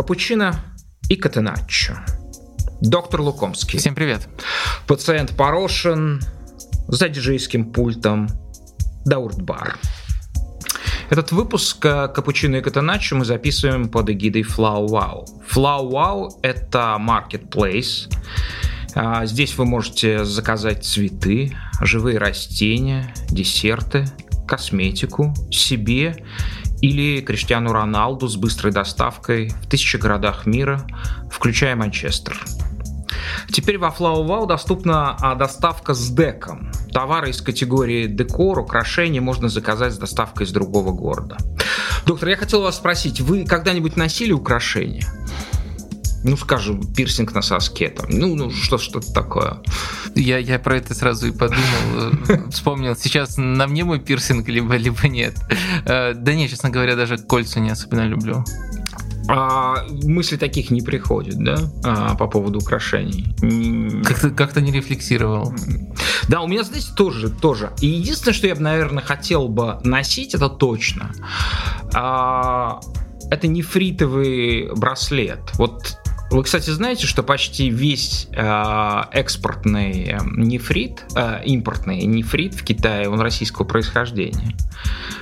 Капучино и Катеначчо. Доктор Лукомский. Всем привет. Пациент Порошин за диджейским пультом Дауртбар. Этот выпуск э, Капучино и Катеначчо мы записываем под эгидой Flow Wow. Flow Wow — это marketplace. А, здесь вы можете заказать цветы, живые растения, десерты, косметику себе или Криштиану Роналду с быстрой доставкой в тысячи городах мира, включая Манчестер. Теперь во Flow Wow доступна а, доставка с деком. Товары из категории декор, украшений можно заказать с доставкой из другого города. Доктор, я хотел вас спросить, вы когда-нибудь носили украшения? Ну, скажем, пирсинг на соске, там, ну, ну что, что-то такое. Я, я про это сразу и подумал, э, вспомнил, сейчас на мне мой пирсинг, либо, либо нет. Э, да нет, честно говоря, даже кольца не особенно люблю. А, мысли таких не приходят, да, а, по поводу украшений? Как-то, как-то не рефлексировал. Да, у меня, знаете, тоже, тоже. И единственное, что я бы, наверное, хотел бы носить, это точно. А, это нефритовый браслет. Вот вы, кстати, знаете, что почти весь э, экспортный э, нефрит, э, импортный нефрит в Китае, он российского происхождения.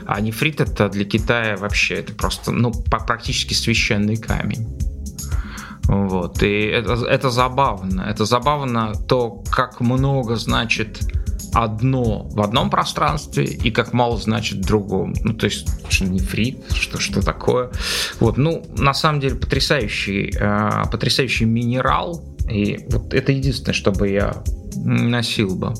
А нефрит это для Китая вообще это просто, ну, практически священный камень. Вот. И это, это забавно. Это забавно то, как много значит одно в одном пространстве и как мало значит в другом. Ну, то есть, что нефрит, что, что такое. Вот, ну, на самом деле, потрясающий, э, потрясающий минерал. И вот это единственное, что бы я носил бы.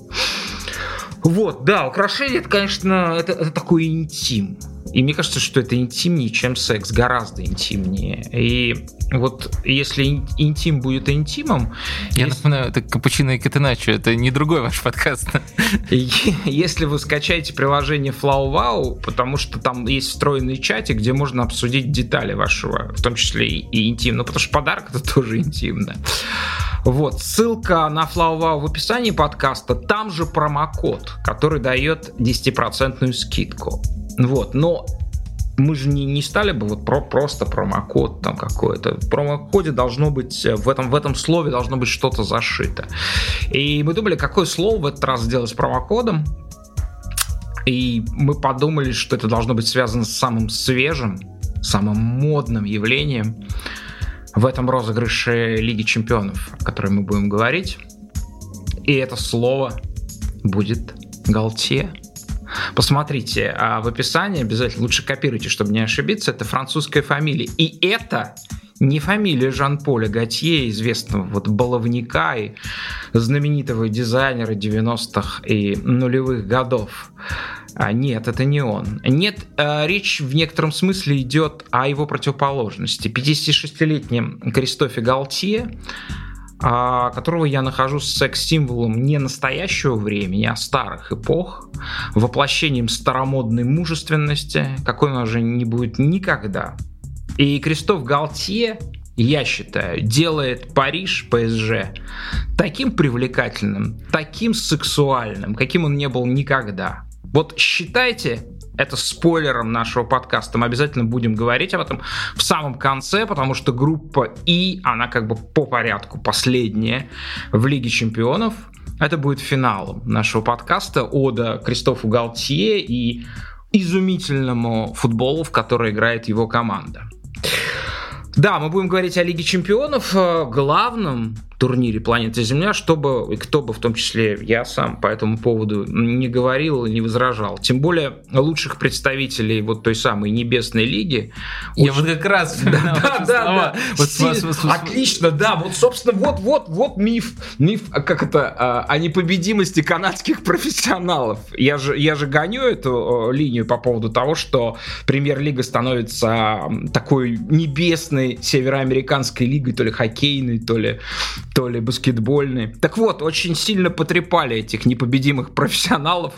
Вот, да, украшение, это, конечно, это, это такой интим. И мне кажется, что это интимнее, чем секс, гораздо интимнее. И вот если интим будет интимом... Я если... напоминаю, это Капучино и Катеначо, это не другой ваш подкаст. Если вы скачаете приложение FlowWow, потому что там есть встроенный чатик, где можно обсудить детали вашего, в том числе и интимно, потому что подарок это тоже интимно. Вот, ссылка на FlowWow в описании подкаста, там же промокод, который дает 10% скидку. Вот, но мы же не, не стали бы вот про, просто промокод там какой-то. В промокоде должно быть, э, в этом, в этом слове должно быть что-то зашито. И мы думали, какое слово в этот раз сделать промокодом. И мы подумали, что это должно быть связано с самым свежим, самым модным явлением в этом розыгрыше Лиги Чемпионов, о которой мы будем говорить. И это слово будет Галтье. Посмотрите а в описании, обязательно лучше копируйте, чтобы не ошибиться, это французская фамилия. И это не фамилия Жан-Поля Готье, известного вот баловника и знаменитого дизайнера 90-х и нулевых годов. А нет, это не он. Нет, а, речь в некотором смысле идет о его противоположности. 56-летнем Кристофе Галтье которого я нахожу секс-символом не настоящего времени, а старых эпох, воплощением старомодной мужественности, какой он уже не будет никогда. И Кристоф Галтье, я считаю, делает Париж, ПСЖ таким привлекательным, таким сексуальным, каким он не был никогда. Вот считайте это спойлером нашего подкаста. Мы обязательно будем говорить об этом в самом конце, потому что группа И, она как бы по порядку последняя в Лиге Чемпионов. Это будет финалом нашего подкаста Ода Кристофу Галтье и изумительному футболу, в который играет его команда. Да, мы будем говорить о Лиге Чемпионов, э, главном турнире «Планета Земля», чтобы, и кто бы, в том числе я сам, по этому поводу не говорил и не возражал. Тем более лучших представителей вот той самой Небесной Лиги. Я очень... вот как раз да, да, да, вот Отлично, да, вот, собственно, вот, вот, вот миф, миф, а как это, а, о непобедимости канадских профессионалов. Я же, я же гоню эту линию по поводу того, что премьер-лига становится такой небесной североамериканской лигой, то ли хоккейной, то ли то ли баскетбольный. Так вот, очень сильно потрепали этих непобедимых профессионалов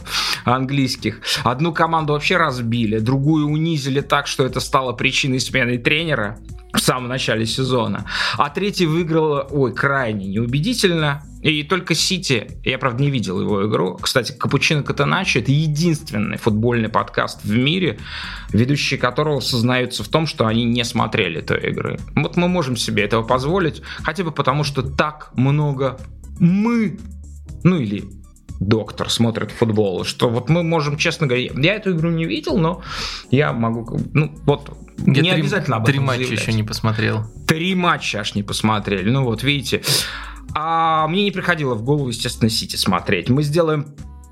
английских. Одну команду вообще разбили, другую унизили так, что это стало причиной смены тренера в самом начале сезона. А третий выиграл, ой, крайне неубедительно, И только Сити, я, правда, не видел его игру. Кстати, Капучино Катаначи — это единственный футбольный подкаст в мире, ведущие которого сознаются в том, что они не смотрели той игры. Вот мы можем себе этого позволить, хотя бы потому, что так много мы, ну или доктор смотрит футбол, что вот мы можем, честно говоря, я эту игру не видел, но я могу, ну вот, я не три, обязательно об этом Три матча еще не посмотрел. Три матча аж не посмотрели, ну вот, видите. А мне не приходило в голову, естественно, Сити смотреть. Мы сделаем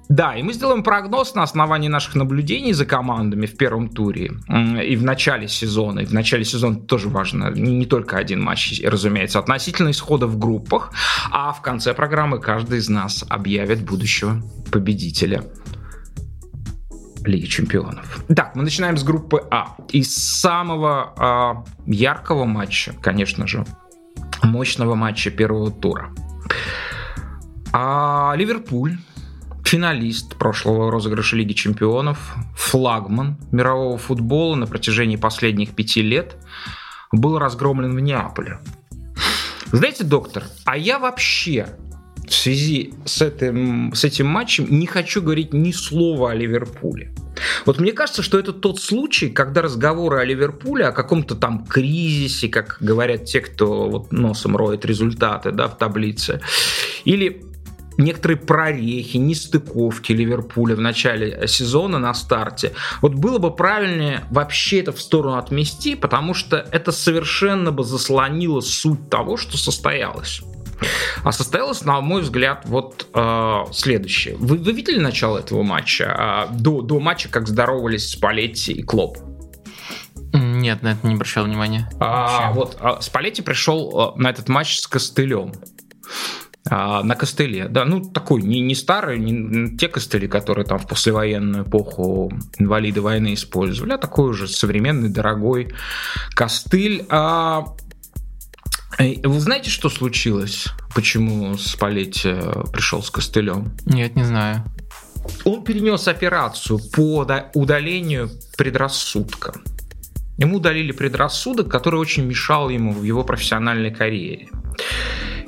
да, и мы сделаем прогноз на основании наших наблюдений за командами в первом туре и в начале сезона. И в начале сезона тоже важно не только один матч, разумеется, относительно исхода в группах, а в конце программы каждый из нас объявит будущего победителя Лиги Чемпионов. Так, мы начинаем с группы А. Из самого э, яркого матча, конечно же, мощного матча первого тура. А Ливерпуль финалист прошлого розыгрыша Лиги Чемпионов, флагман мирового футбола на протяжении последних пяти лет, был разгромлен в Неаполе. Знаете, доктор, а я вообще в связи с этим, с этим матчем не хочу говорить ни слова о Ливерпуле. Вот мне кажется, что это тот случай, когда разговоры о Ливерпуле, о каком-то там кризисе, как говорят те, кто вот носом роет результаты да, в таблице, или некоторые прорехи, нестыковки Ливерпуля в начале сезона на старте. Вот было бы правильнее вообще это в сторону отмести, потому что это совершенно бы заслонило суть того, что состоялось. А состоялось, на мой взгляд, вот э, следующее. Вы, вы видели начало этого матча? Э, до, до матча, как здоровались Спалетти и Клоп? Нет, на это не обращал внимания. А, вот а, Спалетти пришел э, на этот матч с костылем а, на костыле. Да, ну такой не, не старый, не те костыли, которые там в послевоенную эпоху инвалиды войны использовали, а такой уже современный, дорогой костыль. А, вы знаете, что случилось? Почему Спалетти пришел с костылем? Нет, не знаю. Он перенес операцию по удалению предрассудка. Ему удалили предрассудок, который очень мешал ему в его профессиональной карьере.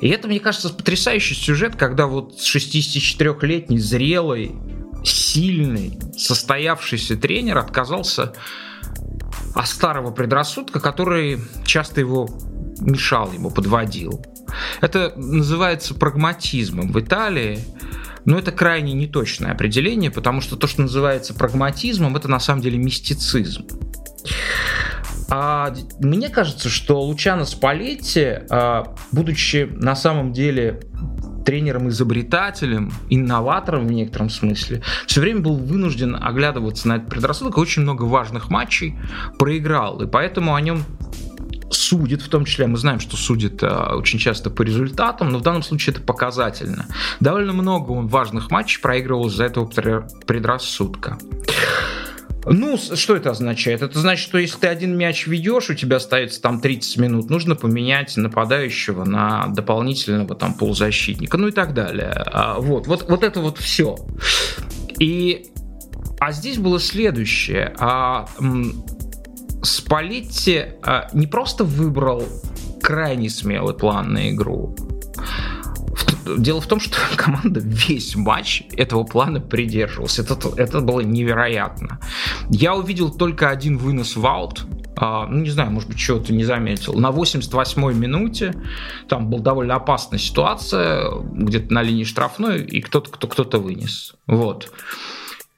И это, мне кажется, потрясающий сюжет, когда вот 64-летний, зрелый, сильный, состоявшийся тренер отказался от старого предрассудка, который часто его мешал, ему подводил. Это называется прагматизмом. В Италии но это крайне неточное определение, потому что то, что называется прагматизмом, это на самом деле мистицизм. А мне кажется, что Лучано Спалетти, а, будучи на самом деле тренером-изобретателем, инноватором в некотором смысле, все время был вынужден оглядываться на этот предрассудок, очень много важных матчей проиграл, и поэтому о нем судит, в том числе мы знаем, что судит а, очень часто по результатам, но в данном случае это показательно. Довольно много он важных матчей проигрывал из-за этого предрассудка. Ну, что это означает? Это значит, что если ты один мяч ведешь, у тебя остается там 30 минут, нужно поменять нападающего на дополнительного там полузащитника, ну и так далее. А, вот, вот, вот это вот все. И а здесь было следующее. А, Спалетти а, не просто выбрал крайне смелый план на игру, Дело в том, что команда весь матч этого плана придерживалась. Это, это было невероятно. Я увидел только один вынос в аут, а, ну, не знаю, может быть, чего-то не заметил. На 88-й минуте там была довольно опасная ситуация, где-то на линии штрафной, и кто-то кто, кто-то вынес. Вот.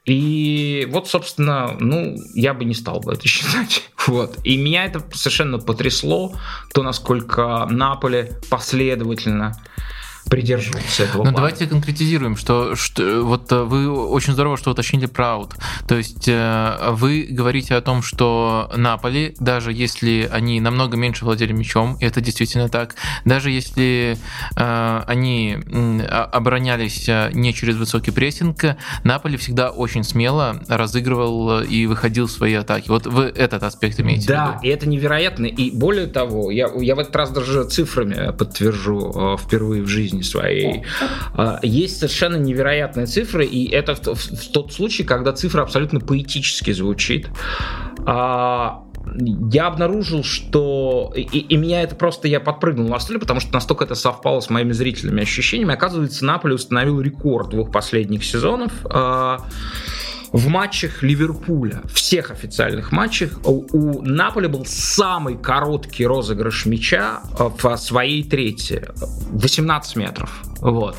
И вот, собственно, ну, я бы не стал бы это считать. Вот. И меня это совершенно потрясло, то, насколько Наполе последовательно придерживаться этого. Но плана. давайте конкретизируем, что, что вот э, вы очень здорово, что уточнили про аут. То есть э, вы говорите о том, что Наполи, даже если они намного меньше владели мячом, и это действительно так, даже если э, они оборонялись не через высокий прессинг, Наполи всегда очень смело разыгрывал и выходил в свои атаки. Вот вы этот аспект имеете да, в виду? Да, и это невероятно. И более того, я, я в этот раз даже цифрами подтвержу впервые в жизни жизни своей. А, есть совершенно невероятные цифры, и это в, в, тот случай, когда цифра абсолютно поэтически звучит. А, я обнаружил, что... И, и меня это просто... Я подпрыгнул на стуле, потому что настолько это совпало с моими зрительными ощущениями. Оказывается, Наполе установил рекорд двух последних сезонов. В матчах Ливерпуля, всех официальных матчах, у, Наполи был самый короткий розыгрыш мяча э, в своей трети. 18 метров. Вот.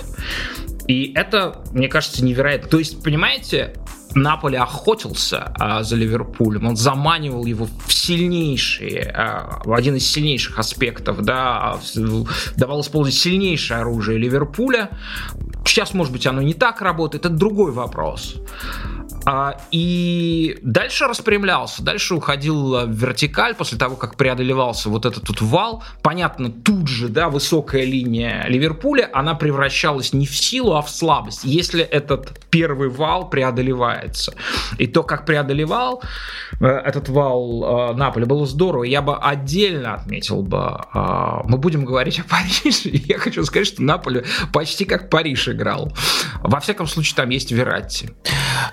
И это, мне кажется, невероятно. То есть, понимаете, Наполе охотился а, за Ливерпулем, он заманивал его в сильнейшие, а, в один из сильнейших аспектов, да, давал использовать сильнейшее оружие Ливерпуля. Сейчас, может быть, оно не так работает, это другой вопрос. А, и дальше распрямлялся, дальше уходил в вертикаль после того, как преодолевался вот этот вот вал. Понятно, тут же, да, высокая линия Ливерпуля, она превращалась не в силу, а в слабость, если этот первый вал преодолевается. И то, как преодолевал э, этот вал э, Наполе, было здорово. Я бы отдельно отметил бы, э, мы будем говорить о Париже, я хочу сказать, что Наполе почти как Париж играл. Во всяком случае, там есть Вератти.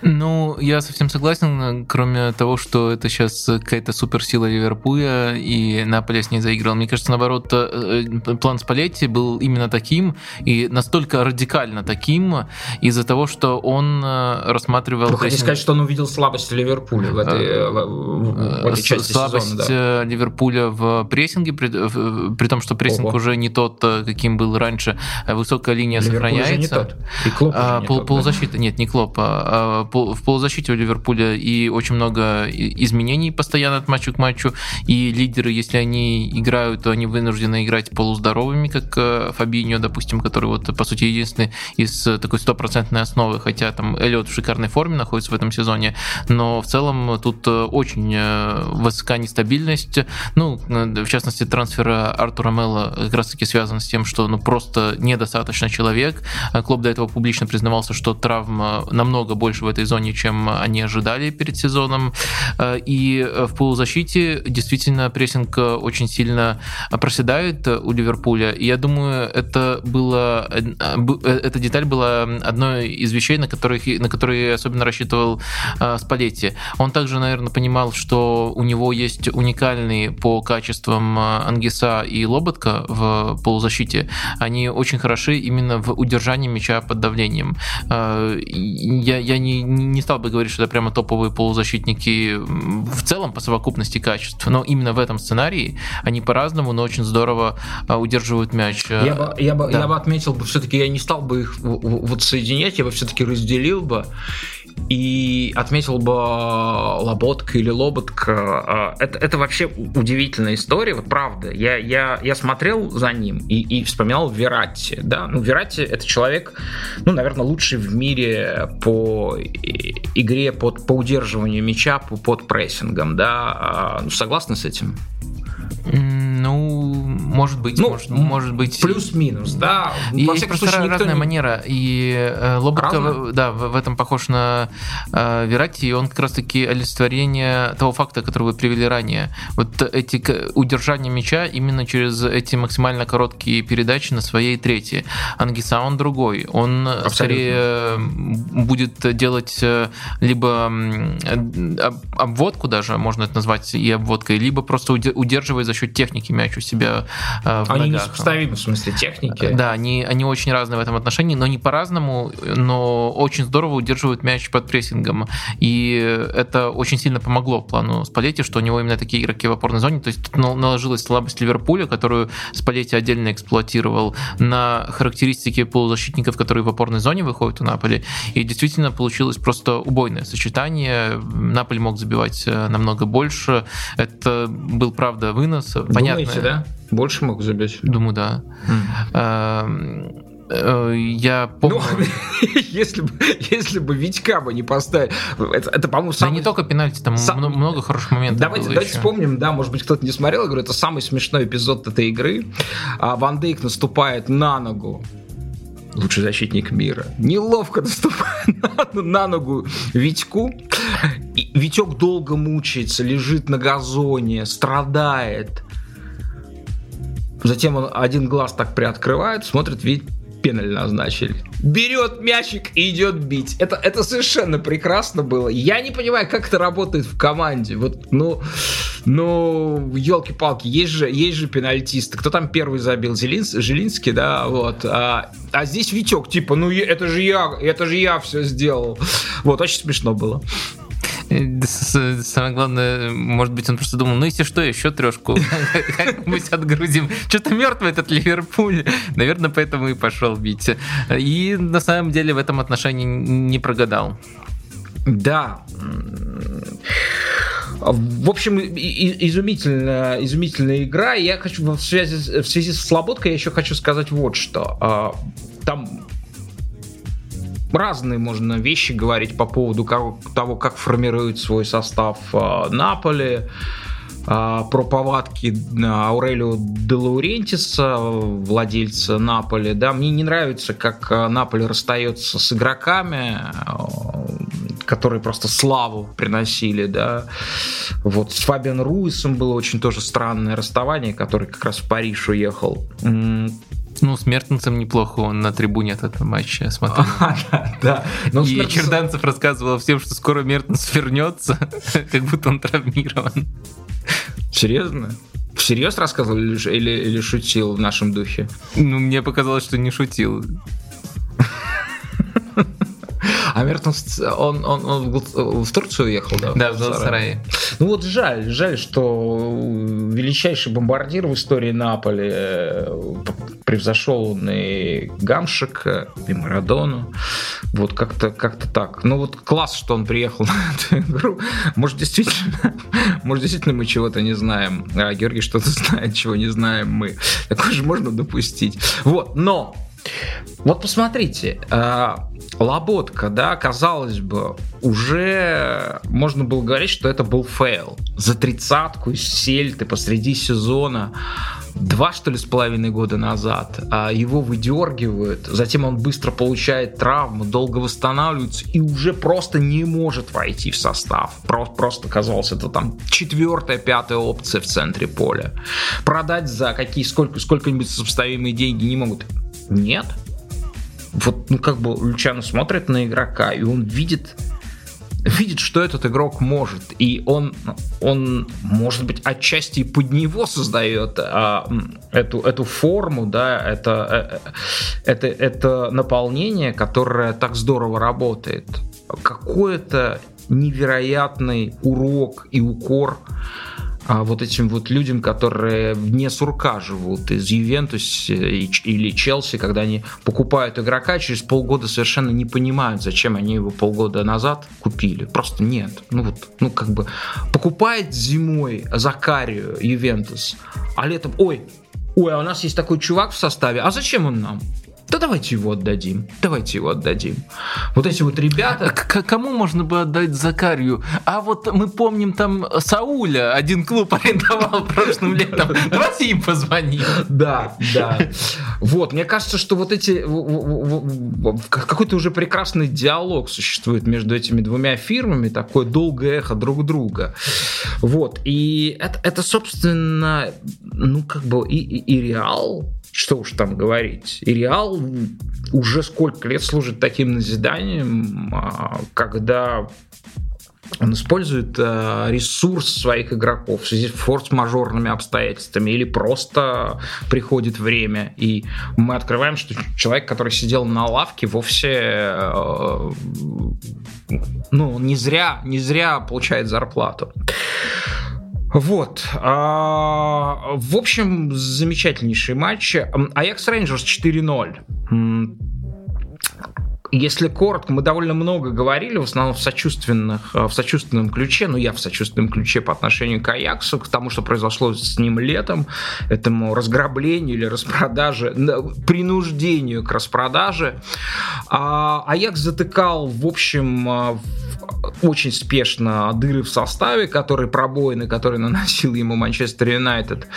Ну, я совсем согласен, кроме того, что это сейчас какая-то суперсила Ливерпуля, и Наполе с ней заиграл. Мне кажется, наоборот, э, э, план Спалетти был именно таким, и настолько радикально таким, из-за того, что он э, рассматривал... Вы хотите сказать, что он увидел слабость Ливерпуля в этой, в, в этой части слабость сезона, да? Ливерпуля в прессинге, при, при том, что прессинг Ого. уже не тот, каким был раньше, высокая линия Ливерпуль сохраняется. Уже не тот. И Клоп а, не пол, тот, полузащита, да? нет, не Клоп, а, в полузащите у Ливерпуля и очень много изменений постоянно от матча к матчу. И лидеры, если они играют, то они вынуждены играть полуздоровыми, как э, Фабиньо, допустим, который вот, по сути, единственный из такой стопроцентной основы, хотя там Эллиот в шикарной форме находится в этом сезоне, но в целом тут э, очень э, высока нестабильность. Ну, в частности, трансфер Артура Мелла как раз-таки связан с тем, что ну, просто недостаточно человек. Клуб до этого публично признавался, что травм намного больше в этой зоне, чем они ожидали перед сезоном. Э, и в полузащите действительно прессинг очень сильно проседает у Ливерпуля. И я думаю, это было, э, э, эта деталь была одной из вещей, на, которых, на которые особенно рассчитывал Спалетти. Он также, наверное, понимал, что у него есть уникальные по качествам Ангиса и Лоботка в полузащите. Они очень хороши именно в удержании мяча под давлением. Я, я не, не стал бы говорить, что это прямо топовые полузащитники в целом по совокупности качеств, но именно в этом сценарии они по-разному, но очень здорово а, удерживают мяч. Я бы, я бы, да. я бы отметил, все-таки я не стал бы их вот соединять, я бы все-таки разделил бы и отметил бы Лоботка или Лоботка. Это, это вообще удивительная история, вот правда. Я, я, я смотрел за ним и, и вспоминал Вератти. Да? Ну, Вератти это человек, ну, наверное, лучший в мире по игре под, по удерживанию мяча, по, под прессингом. Да? А, ну, согласны с этим? Ну, может быть, ну, может, может быть. Плюс-минус, да. И Во есть просто случае, разная не... манера. И э, Лоботка, да, в, в этом похож на э, Верати, и он как раз-таки олицетворение того факта, который вы привели ранее. Вот эти удержания мяча именно через эти максимально короткие передачи на своей трети. Ангиса он другой. Он Абсолютно. скорее будет делать э, либо обводку даже, можно это назвать и обводкой, либо просто удерживая за счет техники мяч у себя э, в Они ногах. несопоставимы в смысле техники. Да, они, они очень разные в этом отношении, но не по-разному, но очень здорово удерживают мяч под прессингом. И это очень сильно помогло плану Спалетти, что у него именно такие игроки в опорной зоне. То есть тут наложилась слабость Ливерпуля, которую Спалетти отдельно эксплуатировал, на характеристики полузащитников, которые в опорной зоне выходят у Наполи. И действительно получилось просто убойное сочетание. Наполи мог забивать э, намного больше. Это был, правда, вынос Думаете, понятно. да? Больше мог забить? Думаю, да. Mm. Я помню... Ну, если, бы, если бы Витька бы не поставил... Это, это по-моему, самый... Да не только пенальти, там сам... много хороших моментов Давайте, давайте еще. вспомним, да, может быть, кто-то не смотрел, я говорю, это самый смешной эпизод этой игры. А Ван Дейк наступает на ногу лучший защитник мира, неловко наступает на, ногу Витьку. И Витек долго мучается, лежит на газоне, страдает. Затем он один глаз так приоткрывает, смотрит, видит, пеналь назначили. Берет мячик и идет бить. Это, это совершенно прекрасно было. Я не понимаю, как это работает в команде. Вот, ну, ну, елки-палки, есть же, есть же пенальтисты. Кто там первый забил? Зелинс, Жилинский, да, вот. А, а здесь Витек, типа, ну, это же я, это же я все сделал. Вот, очень смешно было. Самое главное, может быть, он просто думал, ну если что, еще трешку как-нибудь отгрузим. Что-то мертвый этот Ливерпуль. Наверное, поэтому и пошел бить. И на самом деле в этом отношении не прогадал. Да. В общем, изумительная, изумительная игра. Я хочу в связи, в связи с Слободкой я еще хочу сказать вот что. А, там разные можно вещи говорить по поводу того, как формирует свой состав а, Наполи, а, про повадки Аурелио де Лаурентиса, владельца Наполи. Да, мне не нравится, как Наполи расстается с игроками, которые просто славу приносили, да. Вот с Фабиан Руисом было очень тоже странное расставание, который как раз в Париж уехал. Ну, с Мертенцем неплохо он на трибуне от этого матча смотрел. да, да. Но И Мертенцем... Черданцев рассказывал всем, что скоро Мертенс вернется, как будто он травмирован. Серьезно? Всерьез рассказывал или, или, или шутил в нашем духе? Ну, мне показалось, что не шутил. А Мертон, он, он, он в Турцию уехал, да? Да, в Галатасарае. Ну вот жаль, жаль, что величайший бомбардир в истории Наполи э, превзошел он и Гамшика, и Марадону. Вот как-то как так. Ну вот класс, что он приехал на эту игру. Может, действительно, может, действительно мы чего-то не знаем. А Георгий что-то знает, чего не знаем мы. Такое же можно допустить. Вот, но вот посмотрите, а, Лоботка, да, казалось бы, уже можно было говорить, что это был fail. За тридцатку из Сельты посреди сезона два, что ли, с половиной года назад, а его выдергивают, затем он быстро получает травму, долго восстанавливается и уже просто не может войти в состав. Просто, просто казалось, это там четвертая, пятая опция в центре поля. Продать за какие сколько, сколько-нибудь сопоставимые деньги не могут. Нет, вот, ну, как бы Лючано смотрит на игрока, и он видит, видит, что этот игрок может. И он, он может быть, отчасти и под него создает а, эту, эту форму, да, это, э, это, это наполнение, которое так здорово работает. Какой-то невероятный урок и укор а вот этим вот людям, которые вне сурка живут из Ювентус или Челси, когда они покупают игрока, через полгода совершенно не понимают, зачем они его полгода назад купили. Просто нет. Ну вот, ну как бы покупает зимой Закарию Ювентус, а летом, ой, ой, а у нас есть такой чувак в составе, а зачем он нам? Да давайте его отдадим, давайте его отдадим. Вот эти вот ребята... К кому можно бы отдать Закарию? А вот мы помним там Сауля, один клуб арендовал прошлым летом. Давайте им позвоним. Да, да. Вот, мне кажется, что вот эти... Какой-то уже прекрасный диалог существует между этими двумя фирмами, такое долгое эхо друг друга. Вот, и это, это собственно, ну, как бы и, и, и Реал, что уж там говорить. И Реал уже сколько лет служит таким назиданием, а, когда он использует э, ресурс своих игроков в связи с форс-мажорными обстоятельствами или просто приходит время, и мы открываем, что человек, который сидел на лавке, вовсе э, ну, не зря, не зря получает зарплату. Вот. А, в общем, замечательнейший матч. Аякс Рейнджерс 4-0. Если коротко, мы довольно много говорили, в основном в, сочувственных, в сочувственном ключе, ну я в сочувственном ключе по отношению к Аяксу, к тому, что произошло с ним летом, этому разграблению или распродаже, принуждению к распродаже. А Аякс затыкал, в общем, а, очень спешно дыры в составе, которые пробоины, которые наносил ему Манчестер Юнайтед.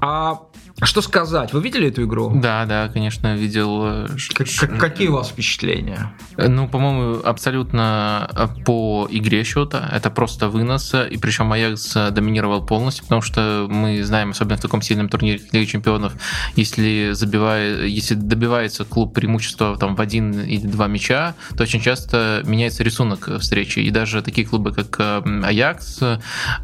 А что сказать? Вы видели эту игру? Да, да, конечно, видел. Э, как, какие у вас впечатления? Ну, по-моему, абсолютно э, по игре счета. Это просто вынос. И причем Аякс доминировал полностью, потому что мы знаем, особенно в таком сильном турнире Лиги Чемпионов, если, забивает, если добивается клуб преимущества там, в один или два мяча, то очень часто меняется рисунок встречи. И даже такие клубы, как э, Аякс,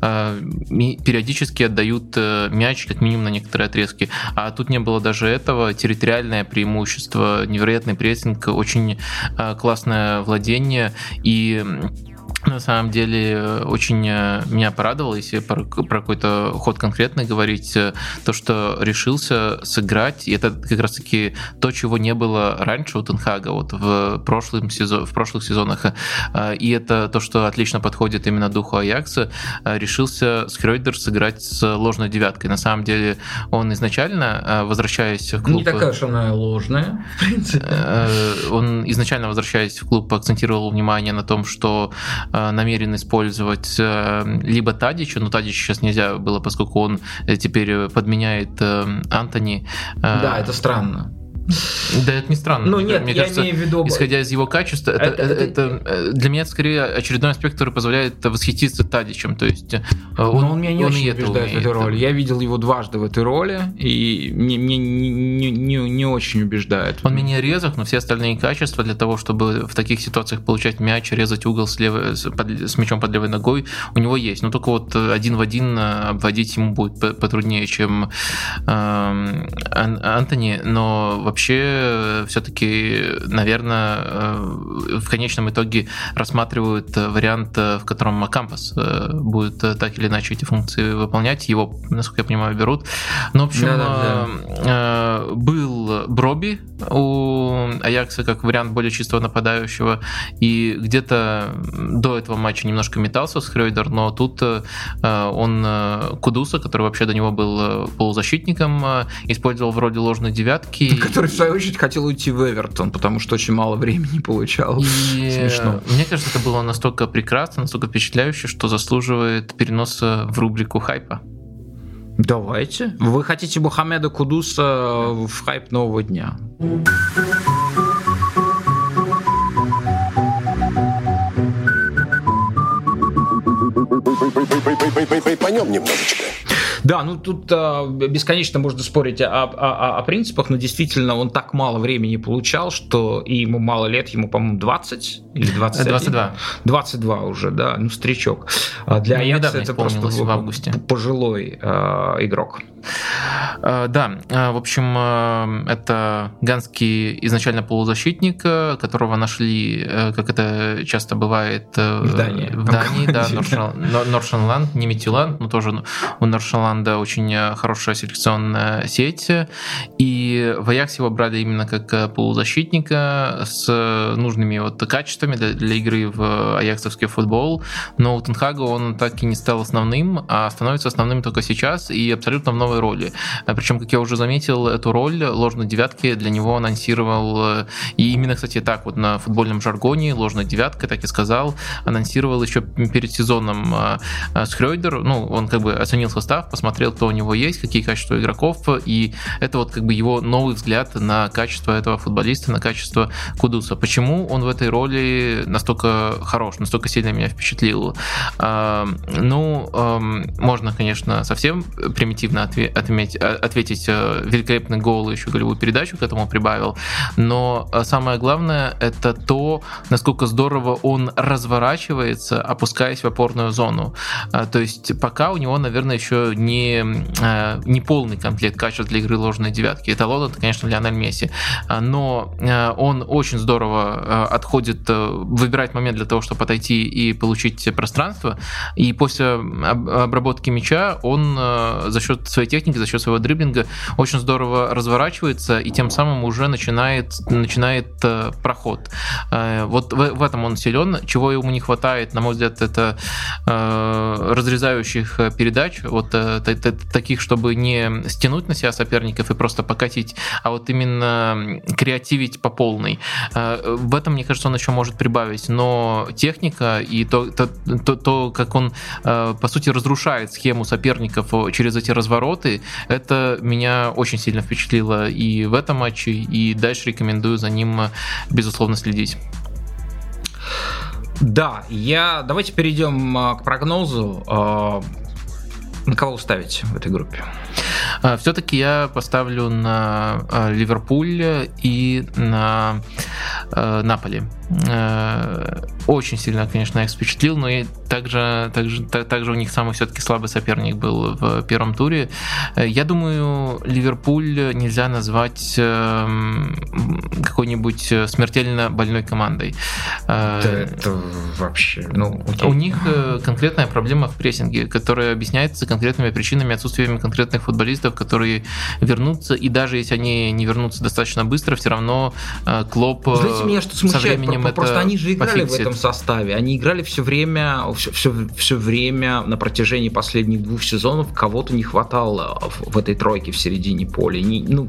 периодически отдают мяч как минимум на некоторые отрезки. А тут не было даже этого. Территориальное преимущество, невероятный прессинг, очень э, классное владение и на самом деле э, очень э, меня порадовало, если про, про какой-то ход конкретный говорить, э, то, что решился сыграть, и это как раз-таки то, чего не было раньше у Тенхага вот в, прошлым сезон, в прошлых сезонах, и это то, что отлично подходит именно духу Аякса, решился Скрёйдер сыграть с ложной девяткой. На самом деле он изначально, возвращаясь в клуб... Не такая уж она ложная, в принципе. Он изначально, возвращаясь в клуб, акцентировал внимание на том, что намерен использовать э, либо Тадича, но Тадича сейчас нельзя было, поскольку он э, теперь подменяет Антони. Да, это странно. Да, это не странно. Ну нет, мне я кажется, имею в виду... Исходя из его качества, это, это, это, это для меня это скорее очередной аспект, который позволяет восхититься Тадичем. То есть он, он меня не он очень убеждает в этой роли. Я видел его дважды в этой роли, и мне, мне не, не, не, не очень убеждает. Он менее резок, но все остальные качества для того, чтобы в таких ситуациях получать мяч, резать угол с, левой, с, под, с мячом под левой ногой, у него есть. Но только вот один в один обводить ему будет потруднее, чем э, Антони. Но вообще вообще э, все-таки, наверное, э, в конечном итоге рассматривают вариант, в котором Макампас э, будет так или иначе эти функции выполнять. Его, насколько я понимаю, берут. Ну, в общем, да, да, да. был Броби у Аякса как вариант более чистого нападающего, и где-то до этого матча немножко метался с Хрёйдер, но тут он Кудуса, который вообще до него был полузащитником, использовал вроде ложной девятки. Который в свою очередь, хотел уйти в Эвертон, потому что очень мало времени получал. И Смешно. Мне кажется, это было настолько прекрасно, настолько впечатляюще, что заслуживает переноса в рубрику хайпа. Давайте. Вы хотите Мухаммеда Кудуса в хайп нового дня? Поймем немножечко. Да, ну тут а, бесконечно можно спорить о, о, о принципах, но действительно он так мало времени получал, что и ему мало лет, ему, по-моему, 20 или 21? 22. 22 уже, да, ну старичок. А для ну, Аякса это просто в августе. пожилой э, игрок. Да, в общем, это ганский изначально полузащитник, которого нашли, как это часто бывает в Дании. В Дании, да, Норшенланд, не Митюланд, но тоже у Норшенланда очень хорошая селекционная сеть. И в Аякс его брали именно как полузащитника с нужными вот качествами для, для игры в аяксовский футбол. Но у Тенхага он так и не стал основным, а становится основным только сейчас и абсолютно в новой роли. Причем, как я уже заметил, эту роль ложной девятки для него анонсировал, э, и именно, кстати, так вот на футбольном жаргоне ложная девятка, так и сказал, анонсировал еще перед сезоном э, э, Скрёйдер, ну, он как бы оценил состав, посмотрел, кто у него есть, какие качества игроков, и это вот как бы его новый взгляд на качество этого футболиста, на качество Кудуса. Почему он в этой роли настолько хорош, настолько сильно меня впечатлил? А, ну, можно, конечно, совсем примитивно отметь, э, ответить э, великолепный гол, еще голевую передачу к этому прибавил. Но самое главное это то, насколько здорово он разворачивается, опускаясь в опорную зону. То есть пока у него, наверное, еще не, не полный комплект качеств для игры ложной девятки. Это Лондон, конечно, Лионель Месси. Но он очень здорово отходит, выбирает момент для того, чтобы отойти и получить пространство. И после обработки мяча он за счет своей техники за счет своего дриблинга очень здорово разворачивается и тем самым уже начинает, начинает э, проход. Э, вот в, в этом он силен. Чего ему не хватает, на мой взгляд, это э, разрезающих передач, вот э, таких, чтобы не стянуть на себя соперников и просто покатить, а вот именно креативить по полной. Э, в этом, мне кажется, он еще может прибавить, но техника и то, то, то, то как он, э, по сути, разрушает схему соперников через эти развороты. Это меня очень сильно впечатлило и в этом матче, и дальше рекомендую за ним, безусловно, следить. Да, я давайте перейдем а, к прогнозу. А, на кого вы ставите в этой группе? А, Все-таки я поставлю на Ливерпуль и на Наполи. Очень сильно, конечно, их впечатлил, но и также, также, также у них самый все-таки слабый соперник был в первом туре. Я думаю, Ливерпуль нельзя назвать эм, какой-нибудь смертельно больной командой. Да это вообще... Ну, окей. У них э, конкретная проблема в прессинге, которая объясняется конкретными причинами отсутствием конкретных футболистов, которые вернутся, и даже если они не вернутся достаточно быстро, все равно э, Клоп э, Знаете, меня что смущает, со временем просто, это просто они же играли пофиксит. в этом составе, они играли все время все, все, все время на протяжении последних двух сезонов кого-то не хватало в, в этой тройке в середине поля. Не, ну,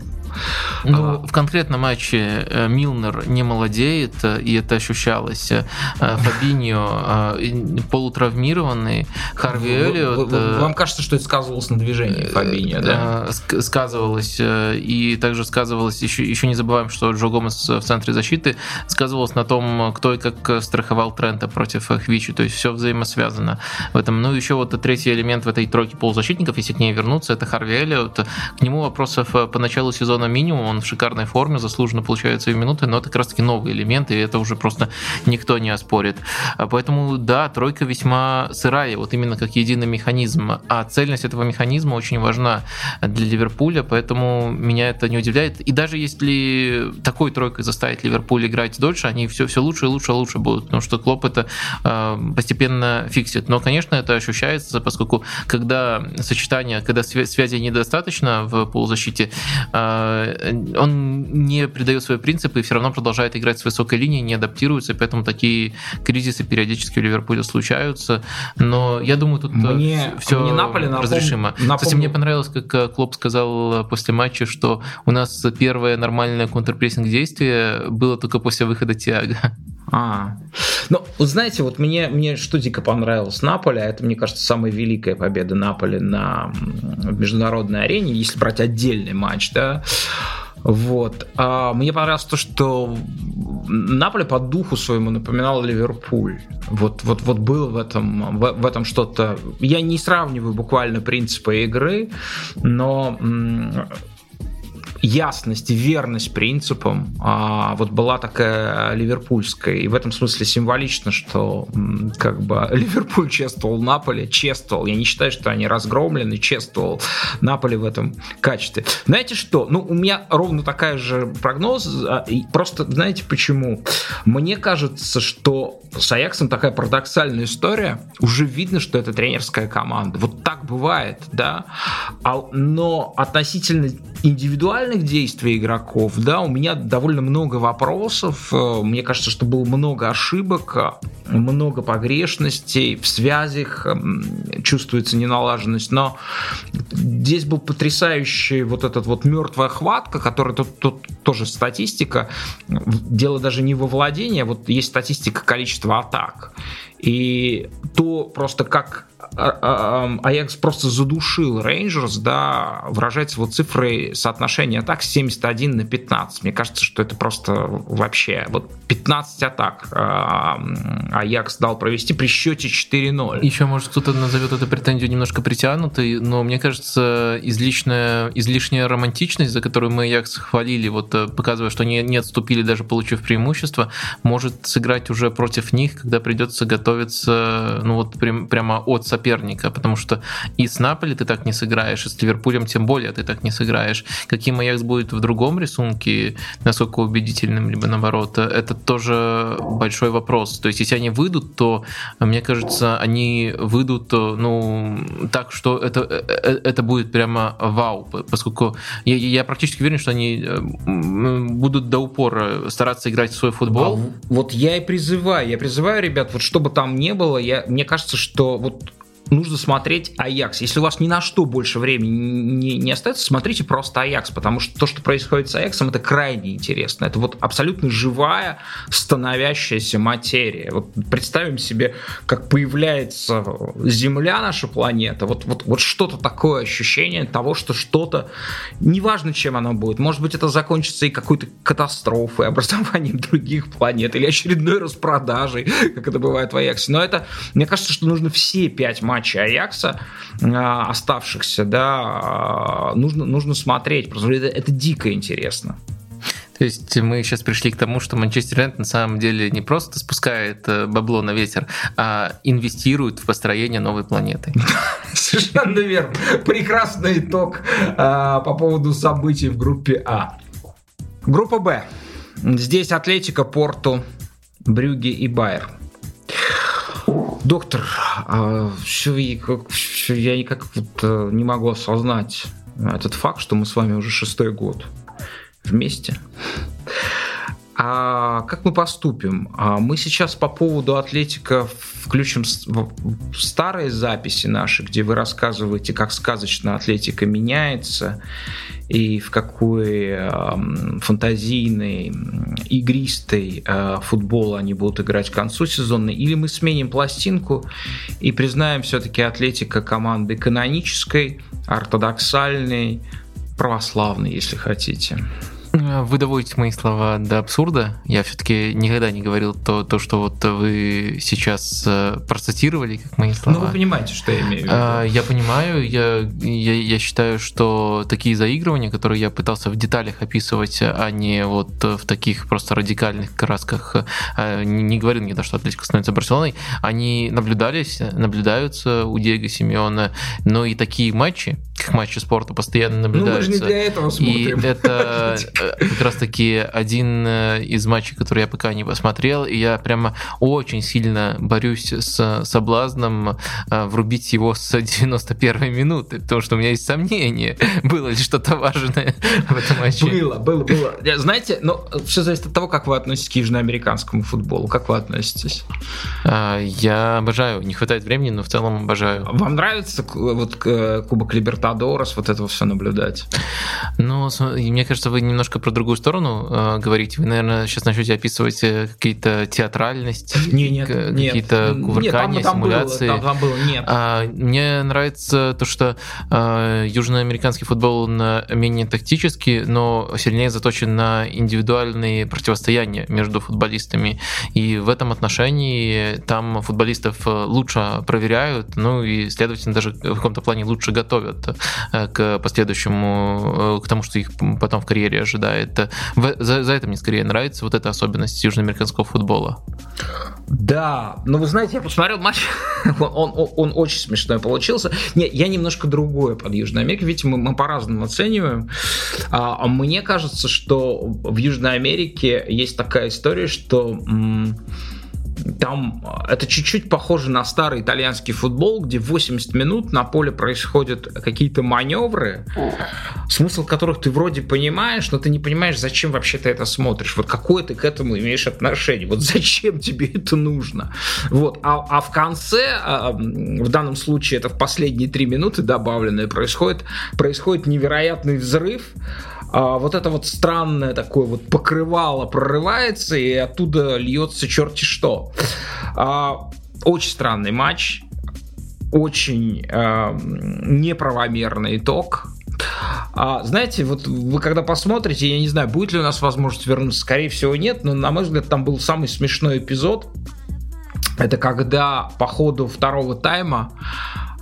ну, а... в конкретном матче э, Милнер не молодеет, э, и это ощущалось. Фабиньо полутравмированный, Харви Эллиот... Вам кажется, что это сказывалось на движении Фабиньо, да? Сказывалось, и также сказывалось, еще, еще не забываем, что Джо Гомес в центре защиты, сказывалось на том, кто и как страховал Трента против Хвичи, то есть все взаимосвязано в этом. Ну, еще вот третий элемент в этой тройке полузащитников, если к ней вернуться, это Харви Эллиот. К нему вопросов по началу сезона сезона минимум, он в шикарной форме, заслуженно получает свои минуты, но это как раз-таки новый элемент, и это уже просто никто не оспорит. А поэтому, да, тройка весьма сырая, вот именно как единый механизм, а цельность этого механизма очень важна для Ливерпуля, поэтому меня это не удивляет. И даже если такой тройкой заставить Ливерпуль играть дольше, они все, все лучше и лучше и лучше будут, потому что Клоп это э, постепенно фиксит. Но, конечно, это ощущается, поскольку когда сочетание, когда связи недостаточно в полузащите, э, он не придает свои принципы и все равно продолжает играть с высокой линией, не адаптируется, поэтому такие кризисы периодически у Ливерпуля случаются. Но я думаю, тут э, мне, все мне Наполе напом... разрешимо. Напом... Кстати, мне понравилось, как э, Клоп сказал после матча, что у нас первое нормальное контрпрессинг действие было только после выхода Тиага. А, ну, знаете, вот мне, мне что дико понравилось Наполе, а это, мне кажется, самая великая победа Наполи на международной арене, если брать отдельный матч, да, вот. А мне понравилось то, что Наполе по духу своему напоминал Ливерпуль. Вот, вот, вот было в этом, в, в этом что-то. Я не сравниваю буквально принципы игры, но ясность верность принципам а, вот была такая ливерпульская. И в этом смысле символично, что как бы Ливерпуль чествовал Наполе, чествовал. Я не считаю, что они разгромлены, чествовал Наполе в этом качестве. Знаете что? Ну, у меня ровно такая же прогноз. А, просто, знаете почему? Мне кажется, что с Аяксом такая парадоксальная история. Уже видно, что это тренерская команда. Вот так бывает, да. А, но относительно индивидуальных действий игроков, да, у меня довольно много вопросов. Э, мне кажется, что было много ошибок, много погрешностей в связях, чувствуется неналаженность. Но здесь был потрясающий вот этот вот мертвая хватка, которая тут, тут тоже статистика. Дело даже не во владении, а вот есть статистика количества атак. И то просто как а, а, Аякс просто задушил Рейнджерс, да, выражается вот цифрой соотношения атак 71 на 15. Мне кажется, что это просто вообще вот 15 атак Аякс дал провести при счете 4-0. Еще, может, кто-то назовет эту претензию немножко притянутой, но мне кажется, излишняя, излишняя романтичность, за которую мы Аякс хвалили, вот э, показывая, что они не отступили, даже получив преимущество, может сыграть уже против них, когда придется готовиться, ну вот прямо от соперника, потому что и с Наполи ты так не сыграешь, и с Ливерпулем тем более ты так не сыграешь. Каким Аякс будет в другом рисунке, насколько убедительным, либо наоборот, это тоже большой вопрос. То есть, если они выйдут, то, мне кажется, они выйдут, ну, так, что это, это будет прямо вау, поскольку я, я практически уверен, что они будут до упора стараться играть в свой футбол. А вот я и призываю, я призываю, ребят, вот чтобы там не было, я, мне кажется, что вот нужно смотреть Аякс. Если у вас ни на что больше времени не, не остается, смотрите просто Аякс, потому что то, что происходит с Аяксом, это крайне интересно. Это вот абсолютно живая, становящаяся материя. Вот представим себе, как появляется Земля, наша планета, вот, вот, вот что-то такое ощущение того, что что-то, неважно, чем оно будет, может быть, это закончится и какой-то катастрофой, образованием других планет, или очередной распродажей, как это бывает в Аяксе. Но это, мне кажется, что нужно все пять матчей матчей Аякса а, оставшихся, да, а, нужно, нужно смотреть, просто это, это дико интересно. То есть мы сейчас пришли к тому, что Манчестер Юнайтед на самом деле не просто спускает э, бабло на ветер, а инвестирует в построение новой планеты. Совершенно верно. Прекрасный итог по поводу событий в группе А. Группа Б. Здесь Атлетика, Порту, Брюги и Байер. Доктор, а, все, я никак вот э, не могу осознать этот факт, что мы с вами уже шестой год вместе. А как мы поступим? А мы сейчас по поводу Атлетика включим старые записи наши, где вы рассказываете, как сказочно Атлетика меняется и в какой фантазийный, игристый э, футбол они будут играть к концу сезона, или мы сменим пластинку и признаем все-таки Атлетика команды канонической, ортодоксальной, православной, если хотите. Вы доводите мои слова до абсурда. Я все-таки никогда не говорил то, то, что вот вы сейчас э, процитировали, как мои слова. Ну, вы понимаете, что я имею в виду. А, я понимаю. Я, я, я считаю, что такие заигрывания, которые я пытался в деталях описывать, а не вот в таких просто радикальных красках, а, не, не говорю никогда, что Атлетика становится Барселоной, они наблюдались, наблюдаются у Диего Симеона, но и такие матчи, как матчи спорта, постоянно наблюдаются. Ну, мы же не для этого смотрим. И это как раз таки один э, из матчей, который я пока не посмотрел, и я прямо очень сильно борюсь с соблазном э, врубить его с 91 минуты, потому что у меня есть сомнения, было ли что-то важное в этом матче. Было, было, было. Знаете, но все зависит от того, как вы относитесь к южноамериканскому футболу. Как вы относитесь? Я обожаю. Не хватает времени, но в целом обожаю. Вам нравится вот Кубок Либертадорос, вот это все наблюдать? Ну, мне кажется, вы немножко немножко про другую сторону э, говорите. Вы, наверное, сейчас начнете описывать э, какие-то театральность, не, нет, какие-то кувыркания, нет, там, симуляции. Там, было, там, там было, нет. А, мне нравится то, что а, южноамериканский футбол он менее тактический, но сильнее заточен на индивидуальные противостояния между футболистами. И в этом отношении там футболистов лучше проверяют, ну и, следовательно, даже в каком-то плане лучше готовят э, к последующему, к тому, что их потом в карьере ожидает да, это за, за это мне скорее нравится вот эта особенность южноамериканского футбола. Да, но вы знаете, я посмотрел матч, он, он, он очень смешной получился. Не, я немножко другое под Южной Америкой, видите, мы, мы по-разному оцениваем. А, а мне кажется, что в Южной Америке есть такая история, что м- там э, это чуть-чуть похоже на старый итальянский футбол, где 80 минут на поле происходят какие-то маневры, смысл которых ты вроде понимаешь, но ты не понимаешь, зачем вообще ты это смотришь. Вот какое ты к этому имеешь отношение. Вот зачем тебе это нужно. Вот. А, а в конце, а, в данном случае это в последние три минуты добавленное, происходит, происходит невероятный взрыв, а, вот это вот странное такое вот покрывало прорывается, и оттуда льется черти что. А, очень странный матч, очень э, неправомерный итог. А, знаете, вот вы когда посмотрите, я не знаю, будет ли у нас возможность вернуться, скорее всего нет, но на мой взгляд там был самый смешной эпизод. Это когда по ходу второго тайма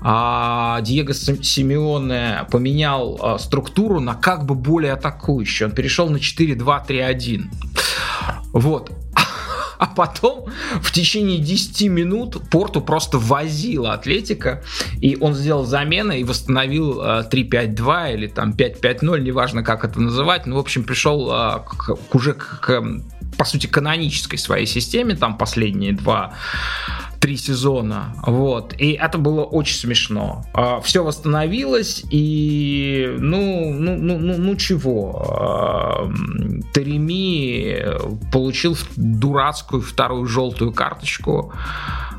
а Диего Симеоне поменял а, структуру на как бы более атакующую. Он перешел на 4-2-3-1. Вот. А потом в течение 10 минут Порту просто возила Атлетика, и он сделал замены и восстановил 3-5-2 а, или там 5-5-0, неважно как это называть. Ну, в общем, пришел а, к, к, уже к, к, по сути, канонической своей системе, там последние два три сезона. Вот. И это было очень смешно. А, Все восстановилось, и ну, ну, ну, ну, ну чего. А, Тереми получил дурацкую вторую желтую карточку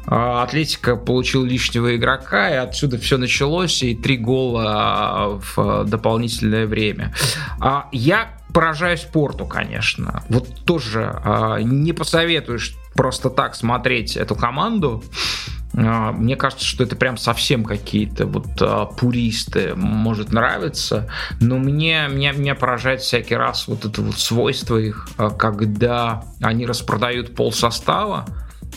а, Атлетика получил лишнего игрока, и отсюда все началось, и три гола в дополнительное время. А я поражаюсь спорту, конечно. Вот тоже не посоветуешь просто так смотреть эту команду. А, мне кажется, что это прям совсем какие-то вот а, пуристы может нравиться, но мне, меня, меня поражает всякий раз вот это вот свойство их, когда они распродают пол состава,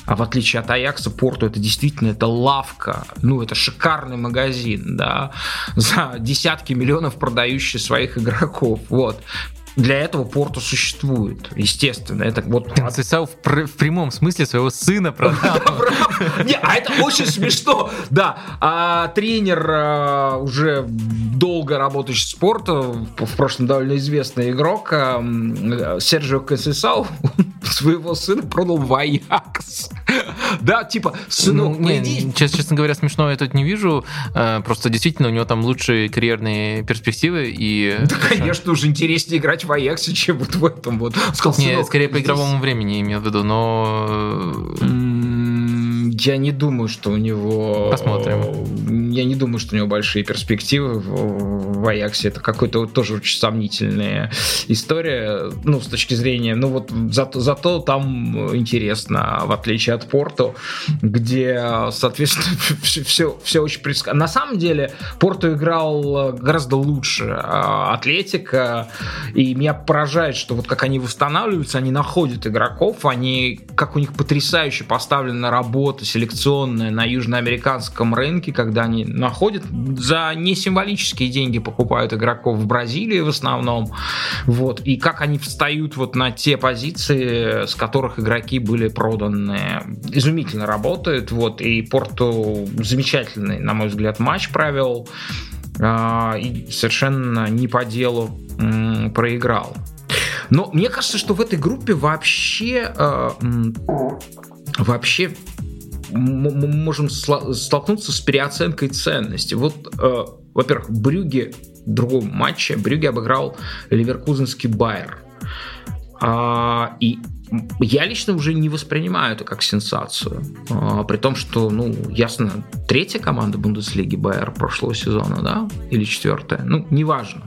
а в отличие от Аякса, Порту это действительно это лавка, ну это шикарный магазин, да, за десятки миллионов продающий своих игроков, вот для этого Порту существует, естественно. Это вот... Ты написал в, пр- в прямом смысле своего сына продал. Не, а это очень смешно. Да, а тренер а, уже долго работающий в спорте, в прошлом довольно известный игрок, а, Серджио Кассисау, своего сына продал в Аякс. Да, типа, сынок, ну, не, честно говоря, смешно я тут не вижу. А, просто действительно у него там лучшие карьерные перспективы. И... Да, конечно, уже интереснее играть играть в Аяксе, чем вот в этом вот. Сказал, Не, скорее по игровому времени имел в виду, но... Я не думаю, что у него... Посмотрим. Я не думаю, что у него большие перспективы в, в Аяксе. Это какой-то вот тоже очень сомнительная история, ну, с точки зрения... Ну, вот зато, зато там интересно, в отличие от Порту, где, соответственно, все, все, очень предсказуемо. На самом деле, Порту играл гораздо лучше а, Атлетика, и меня поражает, что вот как они восстанавливаются, они находят игроков, они, как у них потрясающе поставлена работа селекционная на южноамериканском рынке, когда они находят за несимволические деньги покупают игроков в Бразилии в основном, вот, и как они встают вот на те позиции, с которых игроки были проданы. Изумительно работает, вот, и Порту замечательный, на мой взгляд, матч провел, а, и совершенно не по делу проиграл. Но мне кажется, что в этой группе вообще а, вообще мы можем столкнуться с переоценкой ценности. Вот, э, во-первых, Брюге в другом матче Брюге обыграл Ливеркузенский Байер. А, и я лично уже не воспринимаю это как сенсацию. А, при том, что, ну, ясно, третья команда Бундеслиги Байер прошлого сезона, да? Или четвертая. Ну, неважно.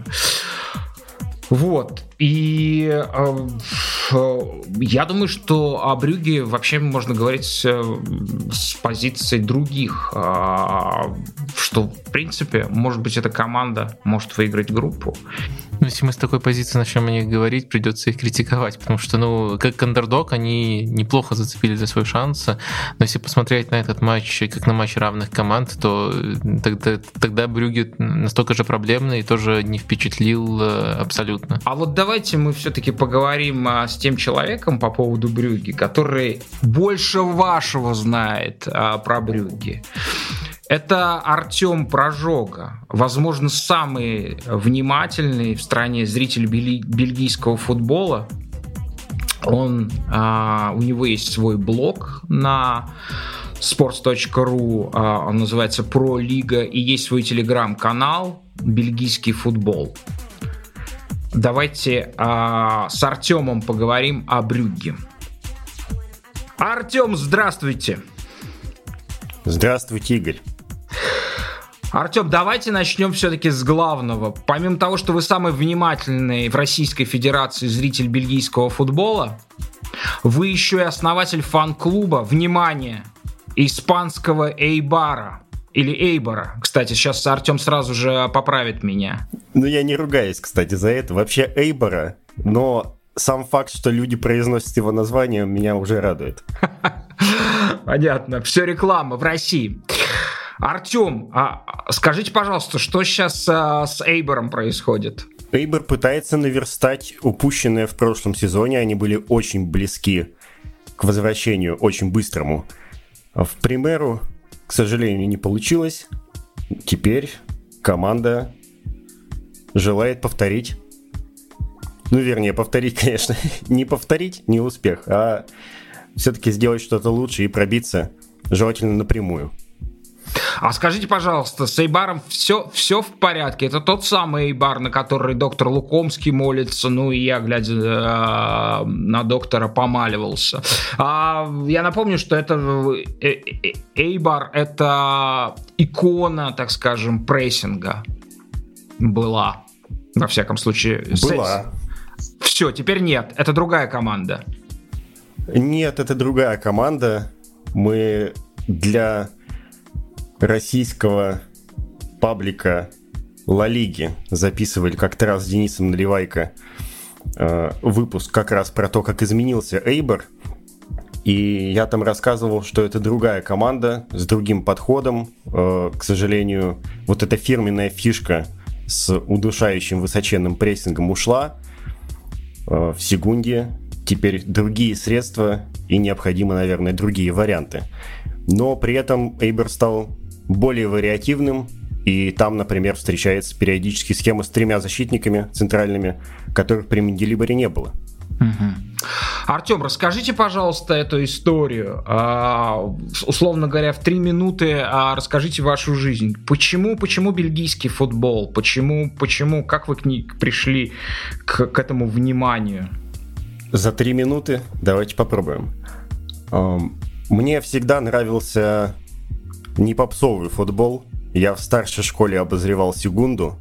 Вот. И э, я думаю, что о Брюге вообще можно говорить э, с позиции других, э, что, в принципе, может быть, эта команда может выиграть группу. Ну, если мы с такой позиции начнем о них говорить, придется их критиковать, потому что, ну, как андердог, они неплохо зацепили за свой шанс, но если посмотреть на этот матч как на матч равных команд, то тогда, тогда Брюге настолько же проблемный и тоже не впечатлил абсолютно. А вот давайте мы все-таки поговорим а, с тем человеком по поводу Брюги, который больше вашего знает а, про Брюги. Это Артем Прожога, возможно, самый внимательный в стране зритель бельгийского футбола. Он, а, у него есть свой блог на sports.ru, а, он называется Про Лига, и есть свой телеграм-канал «Бельгийский футбол». Давайте а, с Артемом поговорим о Брюгге. Артем, здравствуйте. Здравствуйте, Игорь. Артем, давайте начнем все-таки с главного. Помимо того, что вы самый внимательный в Российской Федерации зритель бельгийского футбола, вы еще и основатель фан-клуба, внимание, испанского Эйбара. Или Эйбора. Кстати, сейчас Артем сразу же поправит меня. Ну, я не ругаюсь, кстати, за это. Вообще Эйбора, но сам факт, что люди произносят его название, меня уже радует. Понятно. Все реклама в России. Артем, а скажите, пожалуйста, что сейчас а, с Эйбором происходит? Эйбор пытается наверстать упущенное в прошлом сезоне. Они были очень близки к возвращению, очень быстрому. В Примеру к сожалению, не получилось. Теперь команда желает повторить. Ну, вернее, повторить, конечно. не повторить, не успех, а все-таки сделать что-то лучше и пробиться, желательно напрямую. А скажите, пожалуйста, с Эйбаром все, все в порядке? Это тот самый Эйбар, на который доктор Лукомский молится, ну и я, глядя э, на доктора, помаливался. А, я напомню, что это э, э, Эйбар — это икона, так скажем, прессинга была. Во всяком случае. Была. Все, теперь нет. Это другая команда. Нет, это другая команда. Мы для российского паблика Ла Лиги записывали как-то раз с Денисом Наливайко э, выпуск как раз про то, как изменился Эйбор. И я там рассказывал, что это другая команда с другим подходом. Э, к сожалению, вот эта фирменная фишка с удушающим высоченным прессингом ушла э, в секунде. Теперь другие средства и необходимы, наверное, другие варианты. Но при этом Эйбер стал более вариативным, и там, например, встречается периодически схема с тремя защитниками центральными, которых при Менделиборе не было. Артем, расскажите, пожалуйста, эту историю. А, условно говоря, в три минуты а, расскажите вашу жизнь. Почему, почему бельгийский футбол? Почему, почему, как вы к ней пришли к, к этому вниманию? За три минуты давайте попробуем. Мне всегда нравился не попсовый футбол. Я в старшей школе обозревал Сегунду.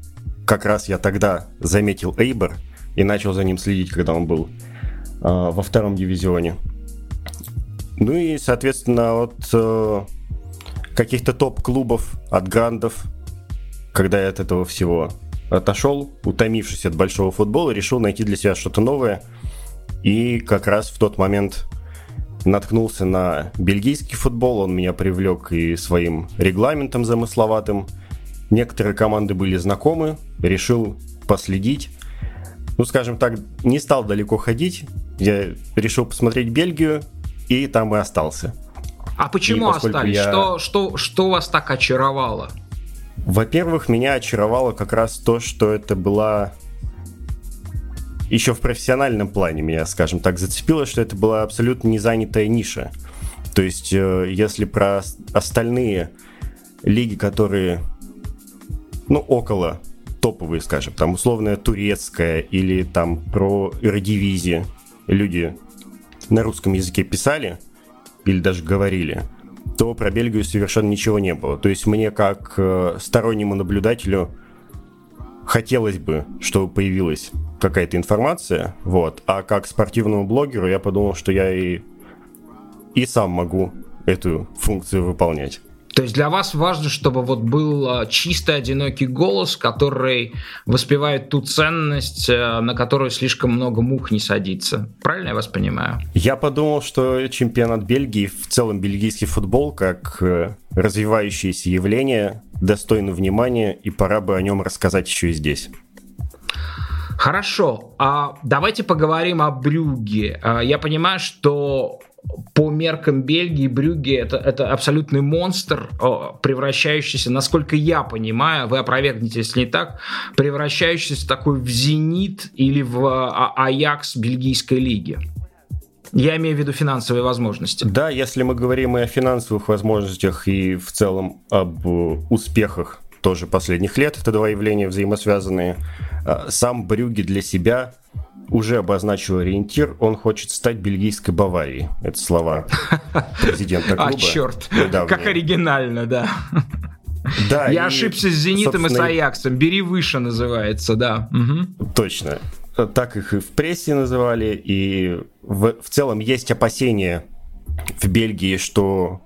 Как раз я тогда заметил Эйбер и начал за ним следить, когда он был э, во втором дивизионе. Ну и, соответственно, от э, каких-то топ-клубов, от грандов, когда я от этого всего отошел, утомившись от большого футбола, решил найти для себя что-то новое. И как раз в тот момент наткнулся на бельгийский футбол, он меня привлек и своим регламентом замысловатым. Некоторые команды были знакомы, решил последить. Ну, скажем так, не стал далеко ходить, я решил посмотреть Бельгию, и там и остался. А почему остались? Я... Что, что, что вас так очаровало? Во-первых, меня очаровало как раз то, что это была еще в профессиональном плане меня, скажем так, зацепило, что это была абсолютно незанятая ниша. То есть, э, если про остальные лиги, которые, ну, около топовые, скажем, там условная турецкая или там про эродивизии люди на русском языке писали или даже говорили, то про Бельгию совершенно ничего не было. То есть мне как э, стороннему наблюдателю хотелось бы, чтобы появилась какая-то информация, вот, а как спортивному блогеру я подумал, что я и, и сам могу эту функцию выполнять. То есть для вас важно, чтобы вот был а, чистый, одинокий голос, который воспевает ту ценность, э, на которую слишком много мух не садится. Правильно я вас понимаю? Я подумал, что чемпионат Бельгии, в целом бельгийский футбол, как э, развивающееся явление, достойно внимания, и пора бы о нем рассказать еще и здесь. Хорошо, а давайте поговорим о Брюге. А, я понимаю, что по меркам Бельгии Брюгге это, это абсолютный монстр, превращающийся, насколько я понимаю, вы опровергнете, если не так, превращающийся такой в «Зенит» или в а, «Аякс» бельгийской лиги. Я имею в виду финансовые возможности. Да, если мы говорим и о финансовых возможностях, и в целом об успехах тоже последних лет, это два явления взаимосвязанные, а, сам Брюги для себя уже обозначил ориентир, он хочет стать бельгийской Баварией. Это слова президента клуба. А, черт, как оригинально, да. Да, Я и, ошибся с Зенитом и с Аяксом. Бери выше называется, да. Угу. Точно. Так их и в прессе называли, и в, в целом есть опасения в Бельгии, что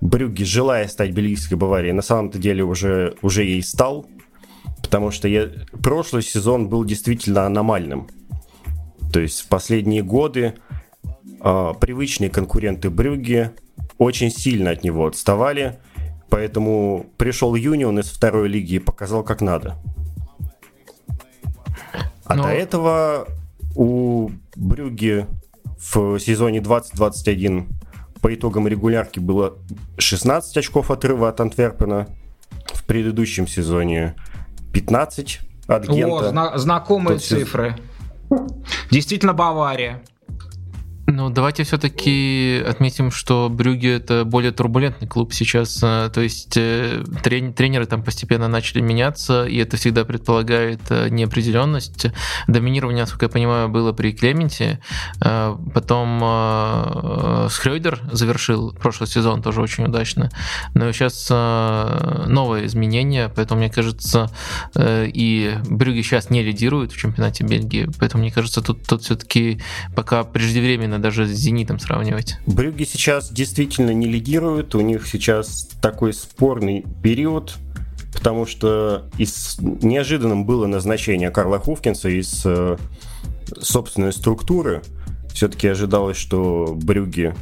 Брюгге, желая стать бельгийской Баварией, на самом-то деле уже, уже ей стал, потому что я, прошлый сезон был действительно аномальным. То есть в последние годы э, привычные конкуренты Брюгге очень сильно от него отставали, поэтому пришел Юнион из второй лиги и показал, как надо. А Но... до этого у Брюги в сезоне 2021 по итогам регулярки было 16 очков отрыва от Антверпена. В предыдущем сезоне 15 от Гента. О, зна- знакомые Тот цифры. Действительно Бавария. Ну, давайте все-таки отметим, что Брюги это более турбулентный клуб сейчас. Э, то есть э, трени- тренеры там постепенно начали меняться, и это всегда предполагает э, неопределенность. Доминирование, насколько я понимаю, было при Клементе. Потом Схрёйдер завершил прошлый сезон тоже очень удачно. Но сейчас новое изменение, поэтому, мне кажется, и Брюги сейчас не лидирует в чемпионате Бельгии, поэтому, мне кажется, тут, тут все-таки пока преждевременно наверное, даже с «Зенитом» сравнивать. Брюги сейчас действительно не лидируют, у них сейчас такой спорный период, потому что из... неожиданным было назначение Карла Хуфкинса из э, собственной структуры. Все-таки ожидалось, что Брюги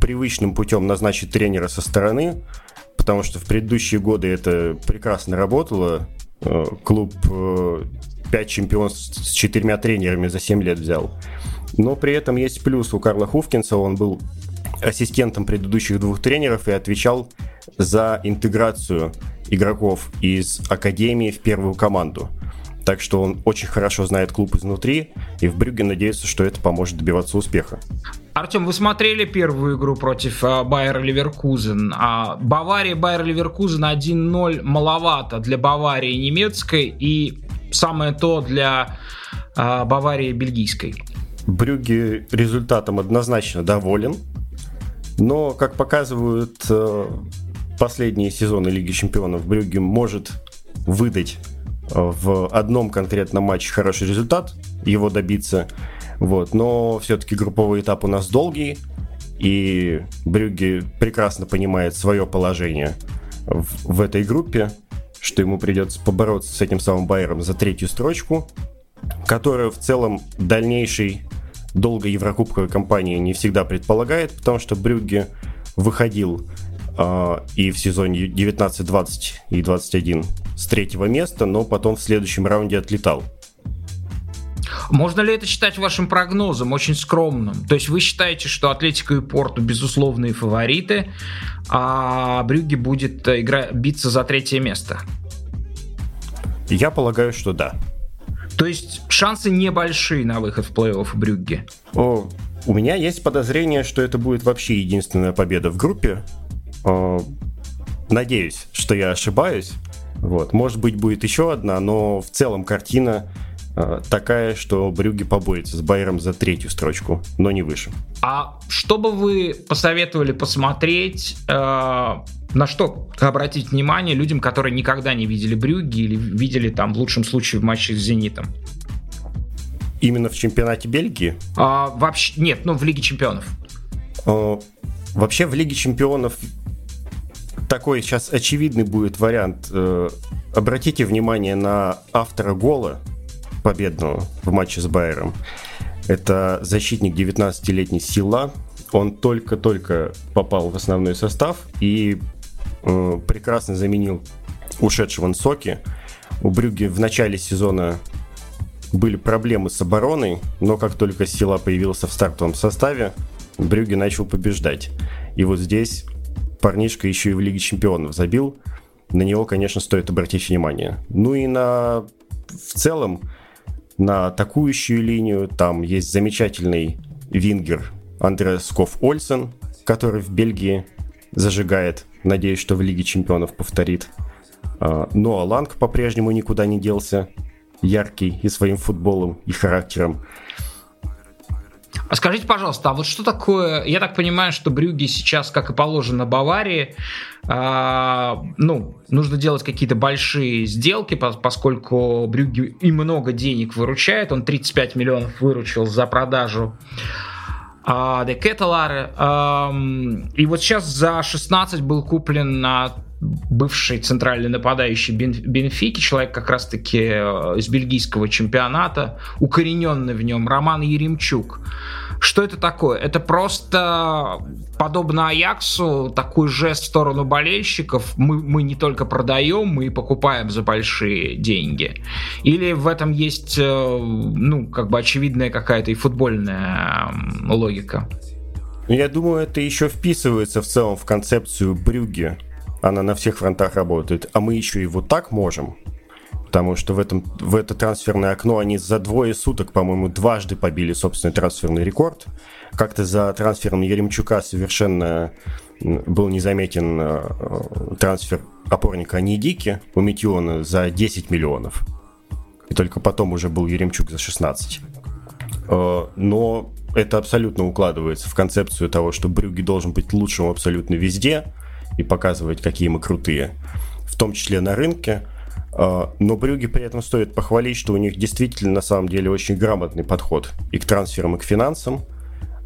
привычным путем назначит тренера со стороны, потому что в предыдущие годы это прекрасно работало. Э, клуб э, 5 чемпионств с четырьмя тренерами за 7 лет взял. Но при этом есть плюс у Карла Хуфкинса, он был ассистентом предыдущих двух тренеров и отвечал за интеграцию игроков из академии в первую команду. Так что он очень хорошо знает клуб изнутри, и в Брюге надеется, что это поможет добиваться успеха. Артем, вы смотрели первую игру против а, Байер Ливеркузен? А Бавария Байер Ливеркузен 1-0 маловато для Баварии немецкой и самое то для а, Баварии бельгийской. Брюги результатом однозначно доволен, но, как показывают э, последние сезоны Лиги Чемпионов, Брюги может выдать э, в одном конкретном матче хороший результат, его добиться. Вот. Но все-таки групповой этап у нас долгий, и Брюги прекрасно понимает свое положение в, в этой группе, что ему придется побороться с этим самым Байером за третью строчку, которая в целом дальнейший долгой еврокубковой кампании не всегда предполагает, потому что Брюгге выходил э, и в сезоне 19-20 и 21 с третьего места, но потом в следующем раунде отлетал. Можно ли это считать вашим прогнозом, очень скромным? То есть вы считаете, что Атлетико и Порту безусловные фавориты, а Брюги будет игра... биться за третье место? Я полагаю, что да. То есть шансы небольшие на выход в плей-офф Брюгге. О, у меня есть подозрение, что это будет вообще единственная победа в группе. О, надеюсь, что я ошибаюсь. Вот. Может быть, будет еще одна, но в целом картина э, такая, что Брюги побоится с Байером за третью строчку, но не выше. А что бы вы посоветовали посмотреть э, на что обратить внимание людям, которые никогда не видели Брюги или видели там в лучшем случае в матче с Зенитом? Именно в чемпионате Бельгии? А, вообще, нет, ну в Лиге Чемпионов. А, вообще в Лиге Чемпионов такой сейчас очевидный будет вариант. Э, обратите внимание на автора гола победного в матче с Байером. Это защитник 19-летний Сила. Он только-только попал в основной состав и прекрасно заменил ушедшего Нсоки. У Брюги в начале сезона были проблемы с обороной, но как только Сила появился в стартовом составе, Брюги начал побеждать. И вот здесь парнишка еще и в Лиге Чемпионов забил. На него, конечно, стоит обратить внимание. Ну и на в целом на атакующую линию там есть замечательный вингер Андреас Сков Ольсен, который в Бельгии зажигает Надеюсь, что в Лиге Чемпионов повторит. А, ну а Ланг по-прежнему никуда не делся. Яркий и своим футболом, и характером. А скажите, пожалуйста, а вот что такое, я так понимаю, что Брюги сейчас, как и положено Баварии, э, ну, нужно делать какие-то большие сделки, поскольку Брюги и много денег выручает, он 35 миллионов выручил за продажу а, Де Кеталары. И вот сейчас за 16 был куплен на бывший центральный нападающий Бенфики, человек как раз-таки э, из бельгийского чемпионата, укорененный в нем, Роман Еремчук. Что это такое? Это просто подобно Аяксу такой жест в сторону болельщиков. Мы, мы не только продаем, мы и покупаем за большие деньги. Или в этом есть, э, ну, как бы очевидная какая-то и футбольная логика? Я думаю, это еще вписывается в целом в концепцию Брюги. Она на всех фронтах работает. А мы еще и вот так можем. Потому что в, этом, в это трансферное окно они за двое суток, по-моему, дважды побили собственный трансферный рекорд. Как-то за трансфером Еремчука совершенно был незаметен э, трансфер опорника Нидики у Метеона за 10 миллионов. И только потом уже был Еремчук за 16. Э, но это абсолютно укладывается в концепцию того, что Брюги должен быть лучшим абсолютно везде и показывать, какие мы крутые, в том числе на рынке. Э, но Брюги при этом стоит похвалить, что у них действительно на самом деле очень грамотный подход и к трансферам, и к финансам.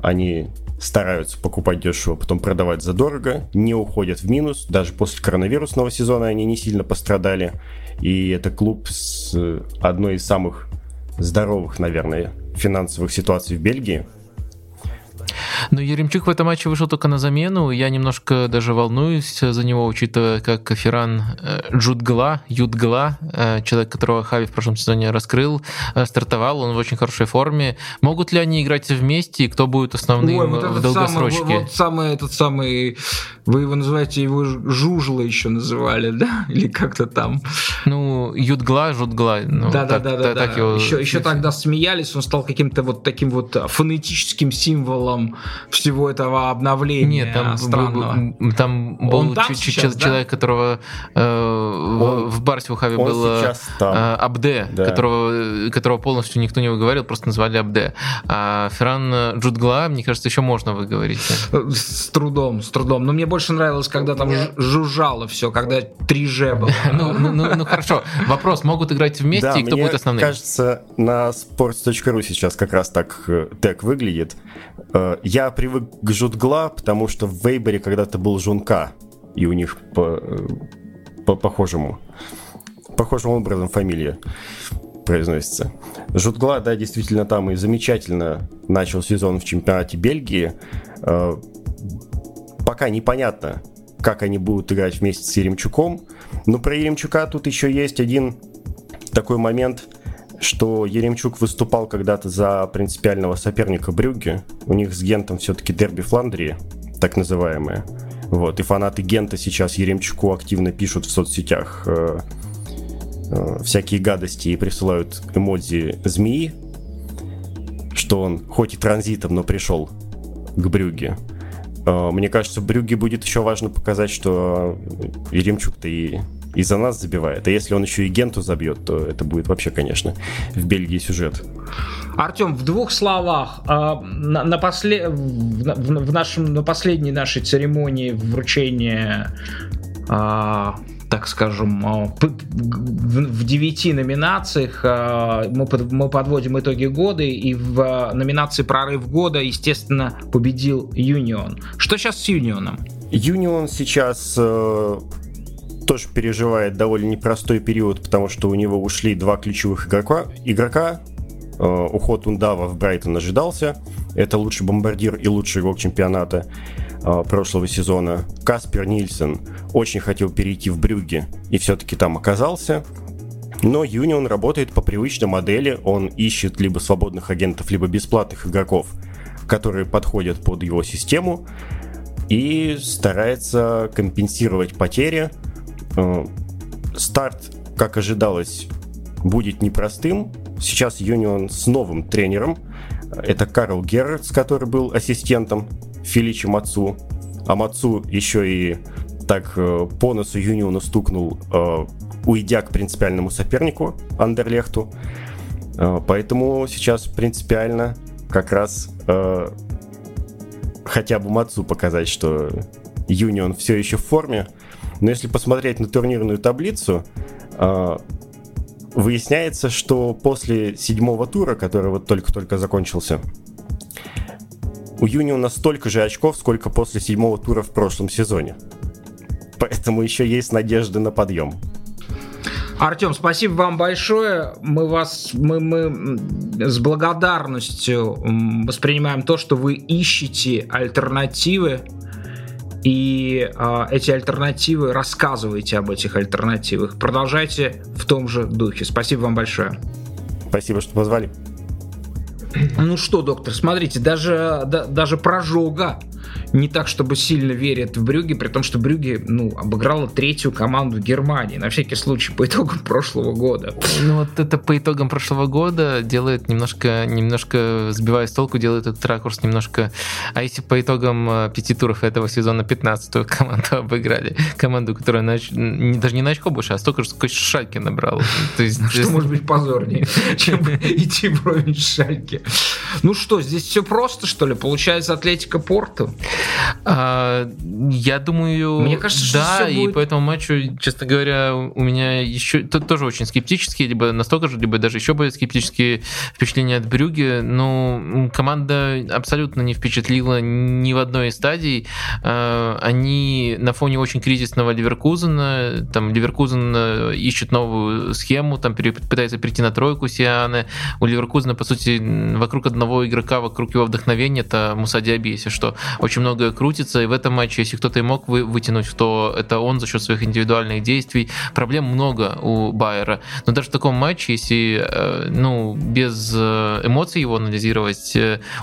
Они стараются покупать дешево, потом продавать задорого, не уходят в минус. Даже после коронавирусного сезона они не сильно пострадали. И это клуб с одной из самых здоровых, наверное, финансовых ситуаций в Бельгии. Но Еремчук в этом матче вышел только на замену. Я немножко даже волнуюсь за него, учитывая, как Ферран э, Джудгла, Юдгла, э, человек, которого Хави в прошлом сезоне раскрыл, э, стартовал. Он в очень хорошей форме. Могут ли они играть вместе? И кто будет основным Ой, вот в долгосрочке? Самый, вот самый этот самый... Вы его называете, его Жужла еще называли, да? Или как-то там? Ну, Юдгла, Жудгла. Ну, да, да, да, да, да. Его... Еще, еще тогда смеялись, он стал каким-то вот таким вот фонетическим символом всего этого обновления Нет, там, странного. там был он там сейчас, человек, да? которого э, он, в Барсе в Хаве был э, Абде, да. которого, которого полностью никто не выговорил, просто назвали Абде. А Ферран Джудгла, мне кажется, еще можно выговорить. С трудом, с трудом. Но мне больше нравилось, когда там жужжало все, когда 3G было. Ну, ну, ну, ну хорошо. Вопрос, могут играть вместе, и кто будет основным? кажется, на sports.ru сейчас как раз так э, тег выглядит. Э, я привык к Жутгла, потому что в Вейбере когда-то был Жунка, и у них по, по похожему, похожим образом фамилия произносится. Жутгла, да, действительно там и замечательно начал сезон в чемпионате Бельгии. Э, пока непонятно, как они будут играть вместе с Еремчуком. Но про Еремчука тут еще есть один такой момент – что Еремчук выступал когда-то за принципиального соперника Брюгге. У них с Гентом все-таки дерби Фландрии, так называемое. Вот, и фанаты Гента сейчас Еремчуку активно пишут в соцсетях э, э, всякие гадости и присылают эмодзи змеи, что он хоть и транзитом, но пришел к Брюге. Э, мне кажется, Брюге будет еще важно показать, что Еремчук-то и и за нас забивает. А если он еще и Генту забьет, то это будет вообще, конечно, в Бельгии сюжет. Артем, в двух словах, а, на, на, после, в, нашем, на последней нашей церемонии вручения а, так скажем, а, в девяти номинациях мы, мы подводим итоги года, и в номинации «Прорыв года», естественно, победил Юнион. Что сейчас с Юнионом? Юнион сейчас э, тоже переживает довольно непростой период, потому что у него ушли два ключевых игрока. игрока. Э, уход Ундава в Брайтон ожидался. Это лучший бомбардир и лучший игрок чемпионата э, прошлого сезона. Каспер Нильсон очень хотел перейти в Брюгге и все-таки там оказался. Но Юнион работает по привычной модели. Он ищет либо свободных агентов, либо бесплатных игроков, которые подходят под его систему и старается компенсировать потери старт, как ожидалось, будет непростым. Сейчас Юнион с новым тренером. Это Карл Геррардс, который был ассистентом Филичи Мацу. А Мацу еще и так э, по носу Юниона стукнул, э, уйдя к принципиальному сопернику Андерлехту. Поэтому сейчас принципиально как раз хотя бы Мацу показать, что Юнион все еще в форме, но если посмотреть на турнирную таблицу, а, выясняется, что после седьмого тура, который вот только-только закончился, у Юниона столько же очков, сколько после седьмого тура в прошлом сезоне. Поэтому еще есть надежда на подъем. Артем, спасибо вам большое. Мы вас мы, мы с благодарностью воспринимаем то, что вы ищете альтернативы и э, эти альтернативы, рассказывайте об этих альтернативах. Продолжайте в том же духе. Спасибо вам большое. Спасибо, что позвали. Ну что, доктор, смотрите, даже, да, даже прожога не так, чтобы сильно верят в Брюге, при том, что Брюге, ну, обыграла третью команду Германии, на всякий случай, по итогам прошлого года. Ну, вот это по итогам прошлого года делает немножко, немножко сбивая с толку, делает этот ракурс немножко... А если по итогам э, пяти туров этого сезона 15-ю команду обыграли, команду, которая на, даже не на очко больше, а столько же, сколько Шальки набрал. То есть, что может быть позорнее, чем идти вровень Шальки? Ну что, здесь все просто, что ли? Получается Атлетика Порту? А, я думаю, Мне кажется, да, и будет... по этому матчу, честно говоря, у меня еще тоже очень скептические, либо настолько же, либо даже еще более скептические впечатления от Брюги. Ну, команда абсолютно не впечатлила ни в одной из стадий. А, они на фоне очень кризисного Ливеркузена, там Ливеркузен э, ищет новую схему, там пытается перейти на тройку Сианы. У Ливеркузена, по сути, вокруг одного игрока, вокруг его вдохновения, это Муса Диаби, если что. Очень многое крутится, и в этом матче, если кто-то и мог вы, вытянуть, то это он за счет своих индивидуальных действий. Проблем много у Байера. Но даже в таком матче, если э, ну, без э, эмоций его анализировать,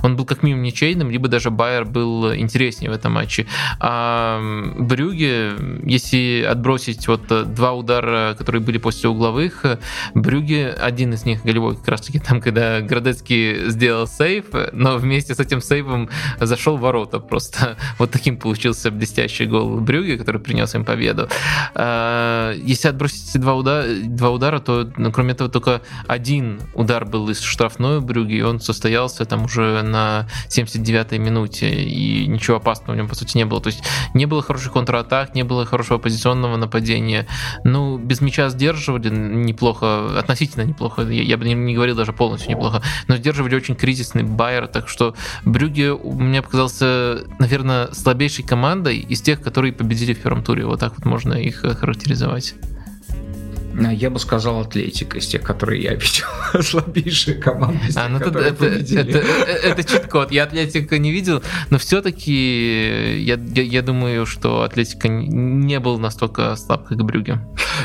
он был как минимум ничейным, либо даже Байер был интереснее в этом матче. А Брюге, если отбросить вот два удара, которые были после угловых, Брюге, один из них голевой как раз таки там, когда Градецкий сделал сейв, но вместе с этим сейвом зашел в ворота просто. Вот таким получился блестящий гол Брюге, который принес им победу. А, если отбросить эти два удара, два удара то ну, кроме этого только один удар был из штрафной Брюге, и он состоялся там уже на 79-й минуте, и ничего опасного в нем по сути не было. То есть не было хороших контратак, не было хорошего позиционного нападения. Ну, без мяча сдерживали неплохо, относительно неплохо, я, я бы не, говорил даже полностью неплохо, но сдерживали очень кризисный Байер, так что Брюге у меня показался, наверное, слабейшей командой из тех, которые победили в первом туре. Вот так вот можно их характеризовать. Я бы сказал Атлетика из тех, которые я видел. Слабейшая команда из а, ну которые это, победили. Это, это, это чит-код. Я Атлетика не видел, но все-таки я, я, я думаю, что Атлетика не был настолько слаб, как Брюге.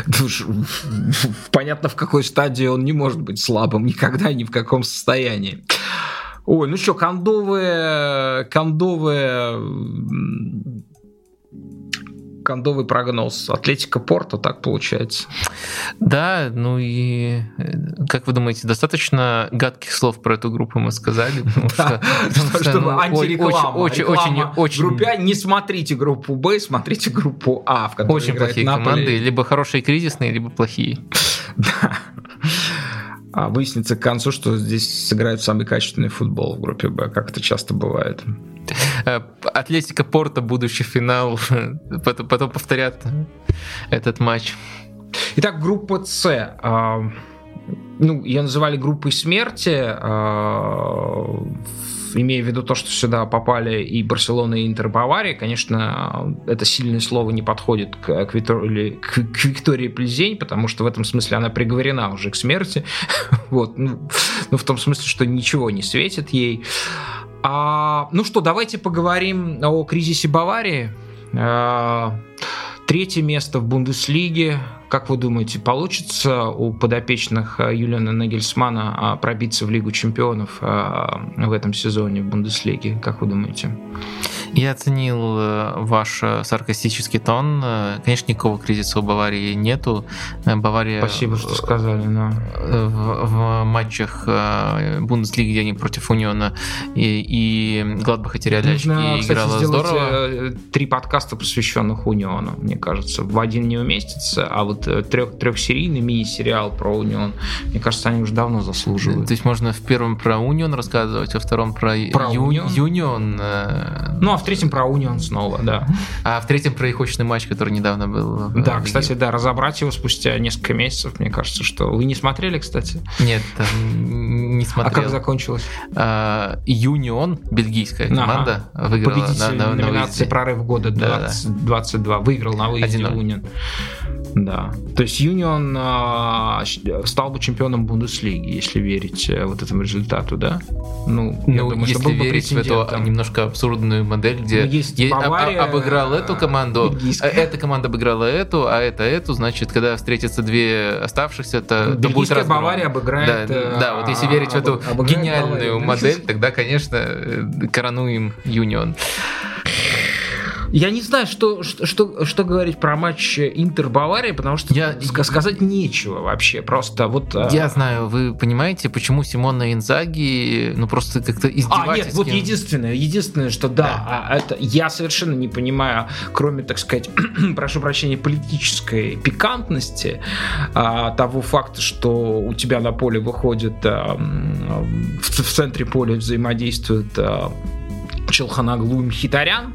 Понятно, в какой стадии он не может быть слабым никогда, ни в каком состоянии. Ой, ну что, кондовые, кондовые кондовый прогноз. Атлетика Порто, так получается. Да, ну и как вы думаете, достаточно гадких слов про эту группу мы сказали? Чтобы ну, антиреклама. Очень, очень, очень. Группе не смотрите группу Б, смотрите группу А, в которой Очень плохие команды, либо хорошие кризисные, либо плохие. Да. А выяснится к концу, что здесь сыграют самый качественный футбол в группе Б, как это часто бывает. Э, Атлетика Порта, будущий финал, потом, потом повторят этот матч. Итак, группа С. А, ну, ее называли группой смерти, а, имея в виду то, что сюда попали и Барселона, и Интер Бавария, конечно, это сильное слово не подходит к, к, Витор, к, к Виктории Плезень, потому что в этом смысле она приговорена уже к смерти. вот, ну, ну, в том смысле, что ничего не светит ей. А, ну что, давайте поговорим о кризисе Баварии. А, третье место в Бундеслиге. Как вы думаете, получится у подопечных Юлиана Нагельсмана а, пробиться в Лигу чемпионов а, в этом сезоне в Бундеслиге? Как вы думаете? Я оценил э, ваш э, саркастический тон. Э, конечно, никакого кризиса у Баварии нету. Бавария... Спасибо, что сказали, да. В, в матчах Бундеслиги, где они против Униона и, и Гладбаха теряли очки, Нужно, играла кстати, здорово. три подкаста, посвященных Униону, мне кажется. В один не уместится, а вот трех, трехсерийный мини-сериал про Унион, мне кажется, они уже давно заслуживают. То есть можно в первом про Унион рассказывать, во втором про, про Ю, Юнион. Ну, а в третьем про Унион снова, да. А в третьем про их очный матч, который недавно был. Да, кстати, да, разобрать его спустя несколько месяцев, мне кажется, что... Вы не смотрели, кстати? Нет, не смотрел. А как закончилось? А, Юнион, бельгийская команда, ага. выиграла Победитель на, на, на номинации «Прорыв года» 20, да, 22, выиграл на выезде Унион. Да. То есть Юнион а, стал бы чемпионом Бундеслиги, если верить э, вот этому результату, да? Ну, ну думаю, если верить в эту немножко абсурдную модель, где ну, есть Бавария, обыграл эту команду, бельгийская. эта команда обыграла эту, а это эту, значит, когда встретятся две оставшихся, это, это будет разгром. Бавария обыграет... Да, да, вот если верить в эту гениальную Баварию. модель, тогда, конечно, коронуем Юнион. Я не знаю, что, что, что, что говорить про матч Интер-Бавария, потому что я, сказать нечего вообще. Просто вот... А, я знаю, вы понимаете, почему Симона Инзаги, ну просто как-то издевательски... А, нет, вот единственное, единственное, что да, да. А, это я совершенно не понимаю, кроме, так сказать, прошу прощения, политической пикантности, а, того факта, что у тебя на поле выходит а, в, в центре поля взаимодействует а, Челханаглу Мхитарян.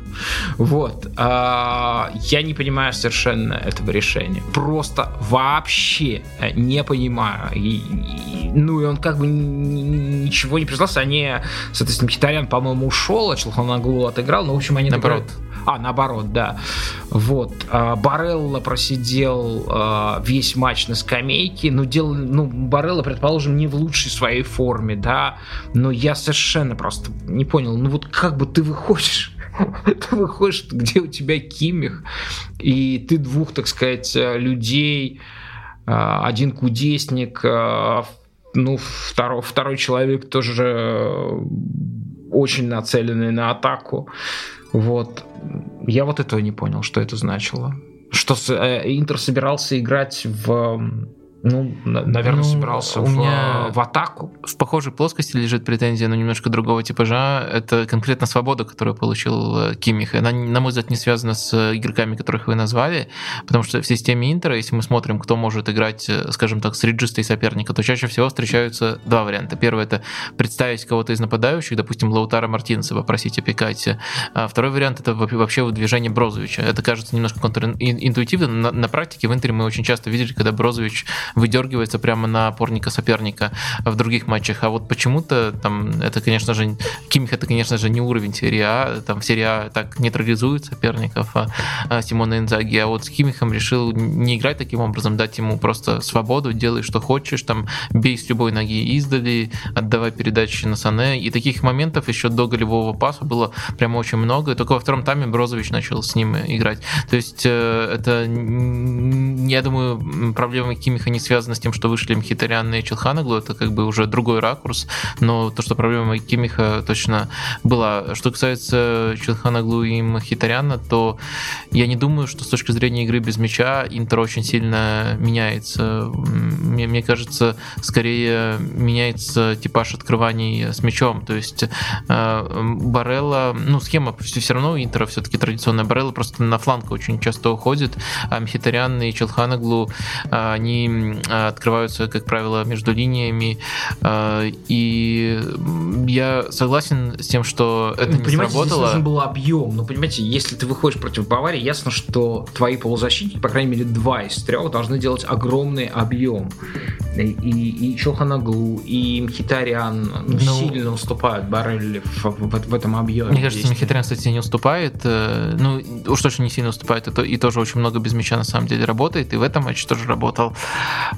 Вот. А, я не понимаю совершенно этого решения. Просто вообще не понимаю. И, и, ну, и он как бы ничего не признался. Они, соответственно, Мхитарян, по-моему, ушел, а Челханаглу отыграл. Ну, в общем, они... Наоборот. Такой... А, наоборот, да. Вот. А, Барелла просидел а, весь матч на скамейке. Ну, дел, ну, Барелла, предположим, не в лучшей своей форме, да. Но я совершенно просто не понял. Ну, вот как бы ты выходишь ты выходишь, где у тебя Кимих, и ты двух, так сказать, людей, а, один кудесник, ну, второй, второй человек тоже очень нацеленный на атаку. Вот. Я вот этого не понял, что это значило. Что э, Интер собирался играть в ну, наверное, ну, собирался у в, меня в атаку. В похожей плоскости лежит претензия, но немножко другого типажа. Это конкретно свобода, которую получил э, Кимих. Она, на мой взгляд, не связана с игроками, которых вы назвали, потому что в системе Интера, если мы смотрим, кто может играть, э, скажем так, с реджистой соперника, то чаще всего встречаются два варианта. Первый — это представить кого-то из нападающих, допустим, Лаутара Мартинса попросить опекать. А второй вариант — это вообще выдвижение Брозовича. Это кажется немножко контринтуитивно, но на, на практике в Интере мы очень часто видели, когда Брозович выдергивается прямо на опорника соперника в других матчах. А вот почему-то там это, конечно же, Кимих это, конечно же, не уровень серии А. Там в серии А так нейтрализует соперников а, а Симона Инзаги. А вот с Кимихом решил не играть таким образом, дать ему просто свободу, делай что хочешь, там бей с любой ноги издали, отдавай передачи на Сане. И таких моментов еще до голевого паса было прямо очень много. И только во втором тайме Брозович начал с ним играть. То есть э, это, я думаю, проблема Кимиха не связана с тем, что вышли Мхитарян и Челханаглу, это как бы уже другой ракурс, но то, что проблема Кимиха точно была. Что касается Челханаглу и Мхитаряна, то я не думаю, что с точки зрения игры без мяча Интер очень сильно меняется. Мне, мне кажется, скорее меняется типаж открываний с мячом. То есть э, Барелла, ну, схема все равно у Интера все-таки традиционная. Барелла просто на фланг очень часто уходит, а Мхитарян и Челханаглу, э, они открываются, как правило, между линиями. Э, и я согласен с тем, что это не понимаете, сработало. Здесь нужен был объем. Ну, понимаете, если ты выходишь против Баварии, ясно, что твои полузащитники, по крайней мере, два из трех, должны делать огромный объем. И, и, и Чоханаглу, и Мхитарян ну, ну, сильно уступают Барелли в, в, в этом объеме. Мне кажется, Мхитарян, кстати, не уступает. Э, ну, уж точно не сильно уступает, и, и тоже очень много без мяча на самом деле работает, и в этом матче тоже работал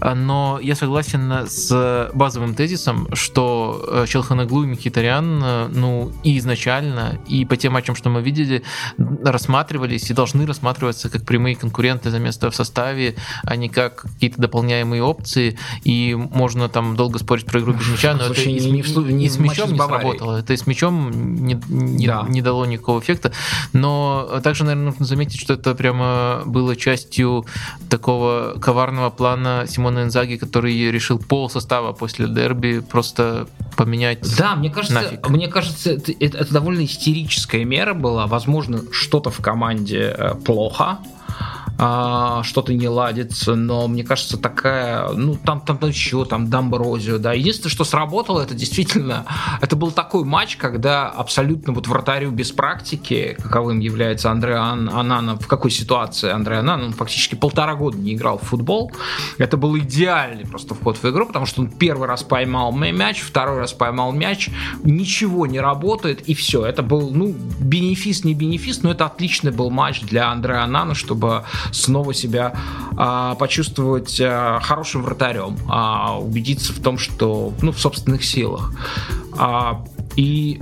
но я согласен с базовым тезисом, что э, Челханаглу и Михитарян, э, ну, и изначально, и по тем матчам, что мы видели, рассматривались и должны рассматриваться как прямые конкуренты за место в составе, а не как какие-то дополняемые опции, и можно там долго спорить про игру без мяча, но Слушай, это и, не, не, не, с мячом не сработало, это и с мячом не, не, да. не дало никакого эффекта, но также, наверное, нужно заметить, что это прямо было частью такого коварного плана Симона Инзаги, который решил пол состава после дерби просто поменять. Да, мне кажется, нафиг. мне кажется, это, это довольно истерическая мера была. Возможно, что-то в команде э, плохо, а, что-то не ладится, но мне кажется, такая, ну, там, там еще, там, Дамброзио, да. Единственное, что сработало, это действительно, это был такой матч, когда абсолютно вот вратарю без практики, каковым является Андре Ан Анана, в какой ситуации Андре Анан, он фактически полтора года не играл в футбол, это был идеальный просто вход в игру, потому что он первый раз поймал мяч, второй раз поймал мяч, ничего не работает, и все. Это был, ну, бенефис, не бенефис, но это отличный был матч для Андреа Анана, чтобы снова себя а, почувствовать а, хорошим вратарем, а, убедиться в том, что, ну, в собственных силах. А, и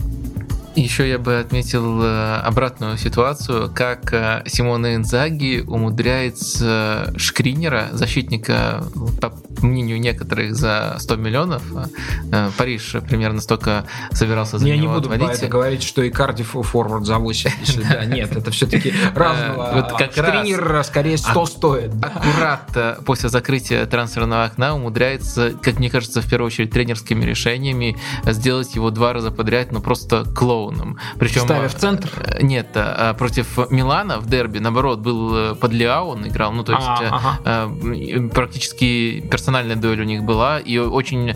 еще я бы отметил э, обратную ситуацию, как э, Симона Инзаги умудряется Шкринера, защитника по мнению некоторых, за 100 миллионов. Э, Париж примерно столько собирался за Я него не буду отвалить. это говорить, что и Кардиф форвард за 8. Если да, нет, это все-таки разного. Вот как Тренер скорее 100 стоит. аккурат э, после закрытия трансферного окна умудряется, как мне кажется, в первую очередь тренерскими решениями сделать его два раза подряд, ну просто клоуном. Причем Ставя в центр? э, Нет, э, против Милана в дерби, наоборот, был э, под Лиао, он играл, ну то есть А, э, ага. э, практически персональная дуэль у них была, и очень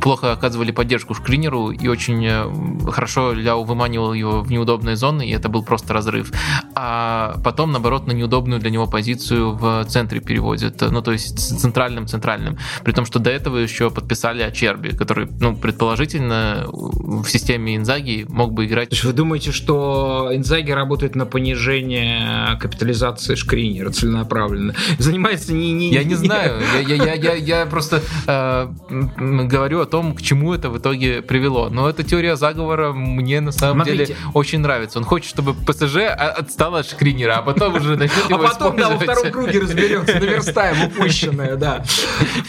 плохо оказывали поддержку Шкринеру, и очень э, хорошо Ляо выманивал его в неудобные зоны, и это был просто разрыв. А потом, наоборот, на неудобную для него позицию в центре переводит, ну то есть центральным-центральным. При том, что до этого еще подписали Ачерби, который, ну, предположительно, в системе Инзаги мог бы играть То есть вы думаете, что Инзаги работает на понижение капитализации Шкринера целенаправленно? Занимается не... не Я не знаю, я, я, я, я, просто э, говорю о том, к чему это в итоге привело. Но эта теория заговора мне на самом Смотрите. деле очень нравится. Он хочет, чтобы ПСЖ отстал от Шкринера, а потом уже начнет А его потом, да, во втором круге разберется, наверстаем упущенное, да.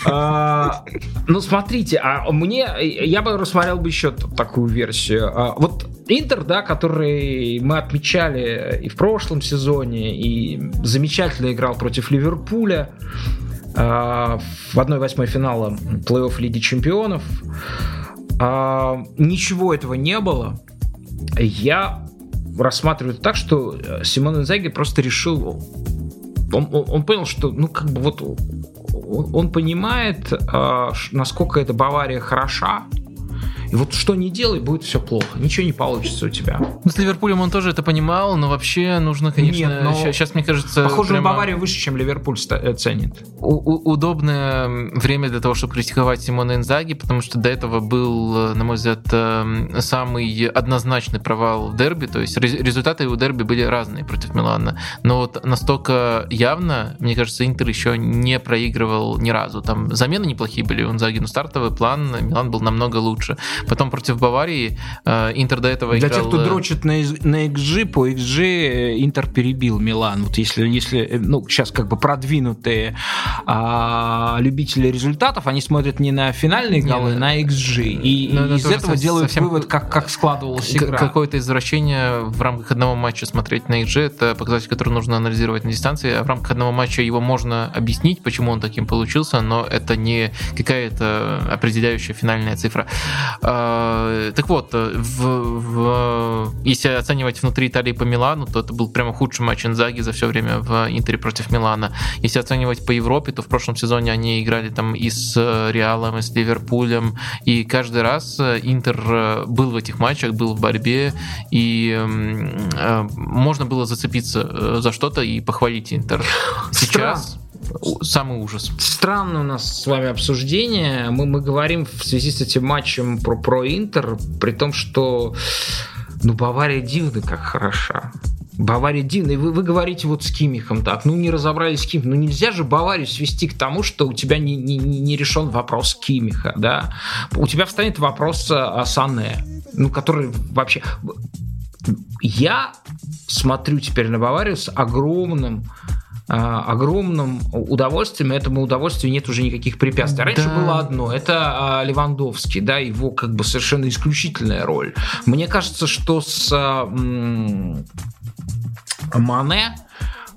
А, Ну, смотрите, а мне, я бы рассмотрел бы еще такую версию. А, Вот Интер, да, который мы отмечали и в прошлом сезоне, и замечательно играл против Ливерпуля а, в 1-8 финала плей-офф Лиги Чемпионов. А, Ничего этого не было. Я рассматриваю это так, что Симон Инзаги просто решил он, он- он понял, что, ну, как бы вот он, он понимает, а, насколько эта Бавария хороша, и вот что не делай, будет все плохо, ничего не получится у тебя. Ну, с Ливерпулем он тоже это понимал, но вообще нужно, конечно... Нет, но- Сейчас, мне кажется, Похоже, прямо Бавария выше, чем Ливерпуль э, ценит. у- удобное время для того, чтобы критиковать Симона Инзаги, потому что до этого был, э, на мой взгляд, э, самый однозначный провал в дерби, то есть рез- результаты у дерби были разные против Милана, но вот настолько явно, мне кажется, Интер еще не проигрывал ни разу. Там замены неплохие были у Инзаги, но стартовый план Милан был намного лучше. Потом против Баварии э, Интер до этого Для играл... тех, кто э, дрочит на, на XG, по XG э, Интер перебил Милан. Вот если, если ну, сейчас как бы продвинутые а, любители результатов, они смотрят не на финальные Не, голы, ну, на XG. И, ну, и из этого со- делают совсем- вывод, как, как складывалась игра. Какое-то извращение в рамках одного матча смотреть на XG, это показатель, который нужно анализировать на дистанции. А в рамках одного матча его можно объяснить, почему он таким получился, но это не какая-то определяющая финальная цифра. А, Так вот, в, в- если оценивать внутри Италии по Милану, то это был прямо худший матч Инзаги за все время в Интере против Милана. Если оценивать по Европе, то в прошлом сезоне они играли там и с э, Реалом, и с Ливерпулем, и каждый раз э, Интер э, был в этих матчах, был в борьбе, и м, э, можно было зацепиться э, за что-то и похвалить Интер. Сейчас у- самый ужас. Странно у нас с вами обсуждение. Мы, мы говорим в связи с этим матчем про, про Интер, при том, что ну, Бавария дивно как хороша. Бавария дивно. И вы, вы говорите вот с Кимихом так. Ну, не разобрались с Кимихом. Ну, нельзя же Баварию свести к тому, что у тебя не, не, не решен вопрос Кимиха, да. У тебя встанет вопрос о Сане, ну, который вообще... Я смотрю теперь на Баварию с огромным огромным удовольствием. Этому удовольствию нет уже никаких препятствий. Раньше Да. было одно, это а, Левандовский, да, его как бы совершенно исключительная роль. Мне кажется, что с а, Мане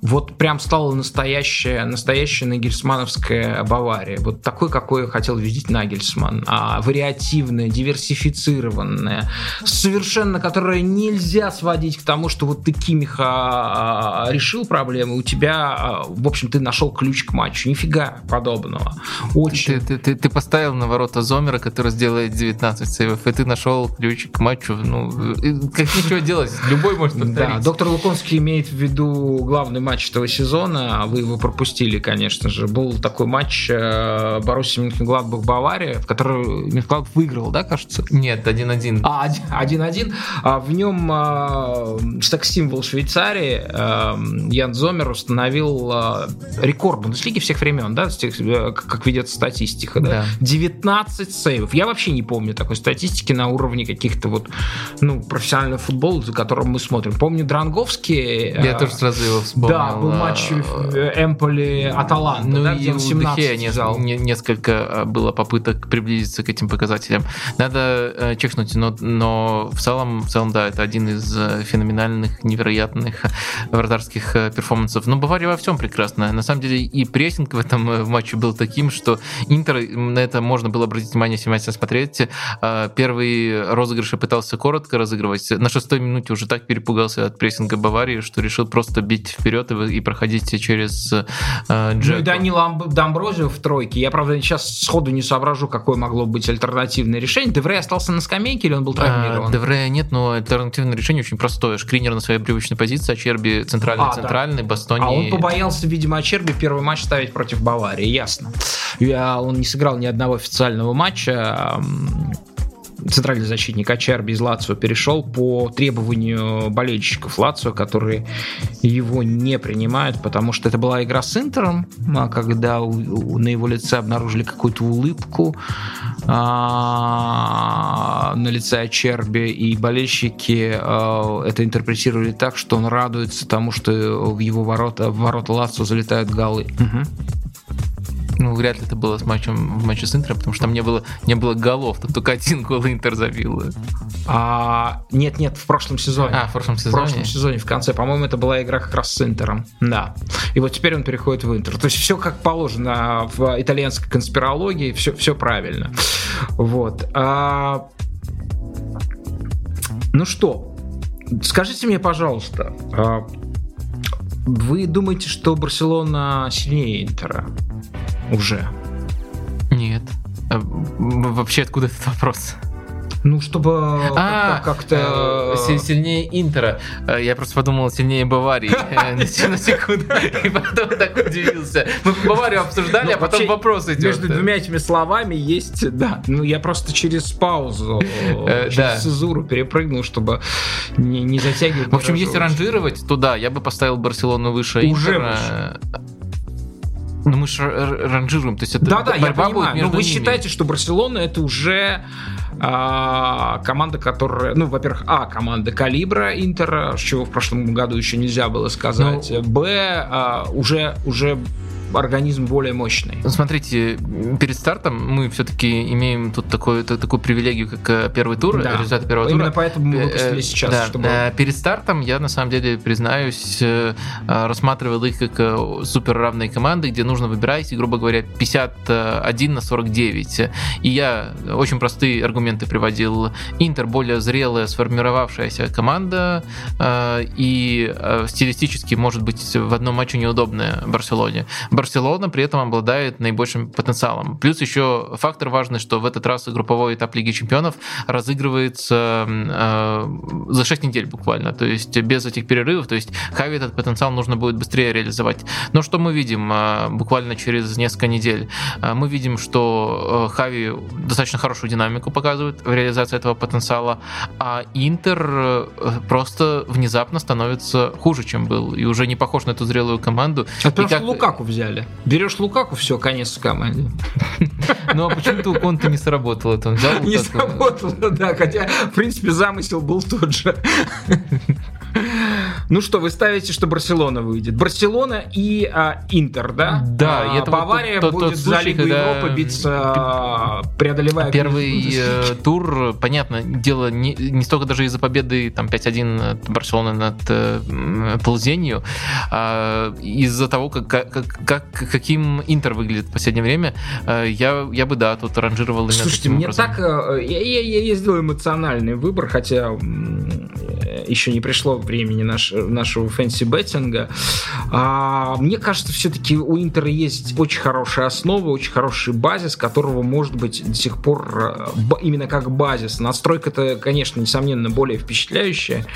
вот прям стала настоящая, настоящая нагельсмановская Бавария. Вот такой, какой хотел видеть Нагельсман. А, вариативная, диверсифицированная, совершенно, которая нельзя сводить к тому, что вот ты Кимиха а, решил проблемы, у тебя, а, в общем, ты нашел ключ к матчу. Нифига подобного. Очень. Ты, ты, ты, ты поставил на ворота Зомера, который сделает 19 сейвов, и ты нашел ключ к матчу. Ну, и как ничего делать, любой может повторить. Да, доктор Луконский имеет в виду главный матч этого сезона, а вы его пропустили, конечно же. Был такой матч э, Боруссия Мюнхен-Гладбах-Бавария, в который Мюнхен выиграл, да, кажется? Нет, 1-1. А, один- 1-1. А в нем а, секс-символ Швейцарии а, Ян Зомер установил а, рекорд Бундеслиги всех времен, да, тех, э, как ведется статистика, да? Да. 19 сейвов. Я вообще не помню такой статистики на уровне каких-то вот, ну, профессионального футбола, за которым мы смотрим. Помню Дранговский. Я а, тоже сразу его вспомнил. Да, был матч Эмполи-Аталанта, ну, да, и где он у 17 Дехея взял. не- несколько э, было попыток приблизиться к этим показателям. Надо э, чекнуть, но, но в целом, в целом, да, это один из э, феноменальных, невероятных вратарских э, перформансов. Но Бавария во всем прекрасна. На самом деле и прессинг в этом э, матче был таким, что Интер, на это можно было обратить внимание, если внимательно смотреть. Э, Первый розыгрыш пытался коротко разыгрывать. На шестой минуте уже так перепугался от прессинга Баварии, что решил просто бить вперед и, и проходить через э, Ну и. Данил Амб- Домброзио в тройке. Я, правда, сейчас сходу не соображу, какое могло быть альтернативное решение. Деврей остался на скамейке или он был А, травмирован? Деврея нет, но альтернативное решение очень простое. Шкринер на своей привычной позиции, а Черби центральный, А, да. центральный, Бастони. А он побоялся, видимо, Ачерби первый матч ставить против Баварии, ясно. Я, он не сыграл ни одного официального матча. Центральный защитник Ачерби из Лацио перешел по требованию болельщиков Лацио, которые его не принимают, потому что это была игра с Интером, а когда на его лице обнаружили какую-то улыбку а, на лице Ачерби, и болельщики а, это интерпретировали так, что он радуется тому, что в его ворота, в ворота Лацио залетают голы. Ну, вряд ли это было с матчем в матче с Интером, потому что там не было, не было голов, там только один гол Интер забил. А, нет, нет, в прошлом сезоне. А, в прошлом В сезоне. прошлом сезоне в конце, по-моему, это была игра как раз с Интером. Да. И вот теперь он переходит в Интер. То есть все как положено в итальянской конспирологии, все, все правильно. Вот. А, Ну что, скажите мне, пожалуйста, а, вы думаете, что Барселона сильнее Интера уже? Нет. А, Вообще, откуда этот вопрос? Ну, чтобы А, как- как-то... э, си- сильнее Интера. Э, Я просто подумал, сильнее Баварии э, на се- на секунду. И потом так удивился. Мы Баварию обсуждали, Ну, а потом вообще, вопрос идет. Между двумя этими словами есть, да. Ну, я просто через паузу, Э, через цезуру перепрыгнул, чтобы не, затягивать. В общем, если ранжировать, то да, я бы поставил Барселону выше Уже. Ну мы же ранжируем, то есть это Да, да, я понимаю. Но между вы ними. считаете, что Барселона это уже а, команда, которая, ну, во-первых, а команда калибра Интера, чего в прошлом году еще нельзя было сказать. Ну, Б а, уже уже организм более мощный. Ну, Смотрите, перед стартом мы все-таки имеем тут такую, та- такую привилегию, как э, первый тур, Да. результаты первого Именно тура. поэтому мы Э, выпустили э, сейчас, да, чтобы перед стартом я на самом деле признаюсь рассматривал их как супер равные команды, где нужно выбирать, грубо говоря, 51 на 49. И я очень простые аргументы приводил. Интер более зрелая, сформировавшаяся команда и стилистически может быть в одном матче неудобная Барселоне. Барселона при этом обладает наибольшим потенциалом. Плюс еще фактор важный, что в этот раз групповой этап Лиги Чемпионов разыгрывается э, за 6 недель буквально, то есть без этих перерывов, то есть Хави этот потенциал нужно будет быстрее реализовать. Но что мы видим э, буквально через несколько недель? Э, мы видим, что э, Хави достаточно хорошую динамику показывает в реализации этого потенциала, а Интер э, просто внезапно становится хуже, чем был, и уже не похож на эту зрелую команду. Это потому И как- Лукаку взяли. Берешь Лукаку, все, конец в команде. Ну а почему-то у Конта не сработало это? Он взял Не сработало, да, хотя, в принципе, замысел был тот же. Ну что, вы ставите, что Барселона выйдет? Барселона и а, Интер, да? Да, А, это вот Бавария тот- тот будет за случай, Лигу когда, Европы биться, а, преодолевая... Первый э, тур, понятно, дело не, не столько даже из-за победы там 5-1 от Барселоны над э, Ползенью, а из-за того, как, как, как, каким Интер выглядит в последнее время, э, я, я бы, да, тут ранжировал именно Слушайте, мне образом. так... э, Я, я, я, сделал эмоциональный выбор, хотя э, еще не пришло времени наш, нашего fancy betting а. А, мне кажется, все-таки у Интера есть очень хорошая основа, очень хороший базис, которого, может быть, до сих пор э, именно как базис. Надстройка-то, конечно, несомненно, более впечатляющая.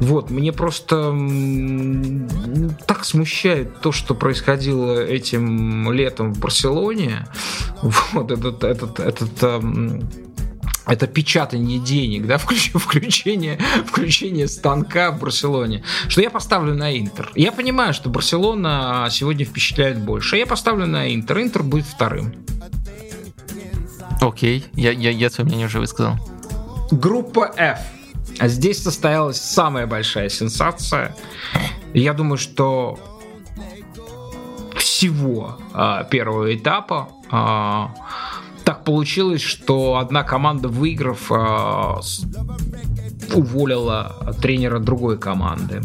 Вот, мне просто м, так смущает то, что происходило этим летом в Барселоне. Вот этот, этот, этот эм, это печатание денег, да, включ- включение, включение станка в Барселоне, что я поставлю на Интер. Я понимаю, что Барселона сегодня впечатляет больше. Я поставлю на Интер. Интер будет вторым. Окей, я, я, я свое мнение уже высказал. Группа F. А Здесь состоялась самая большая сенсация. Я думаю, что всего а, первого этапа. А, так получилось, что одна команда, выиграв, а, уволила тренера другой команды.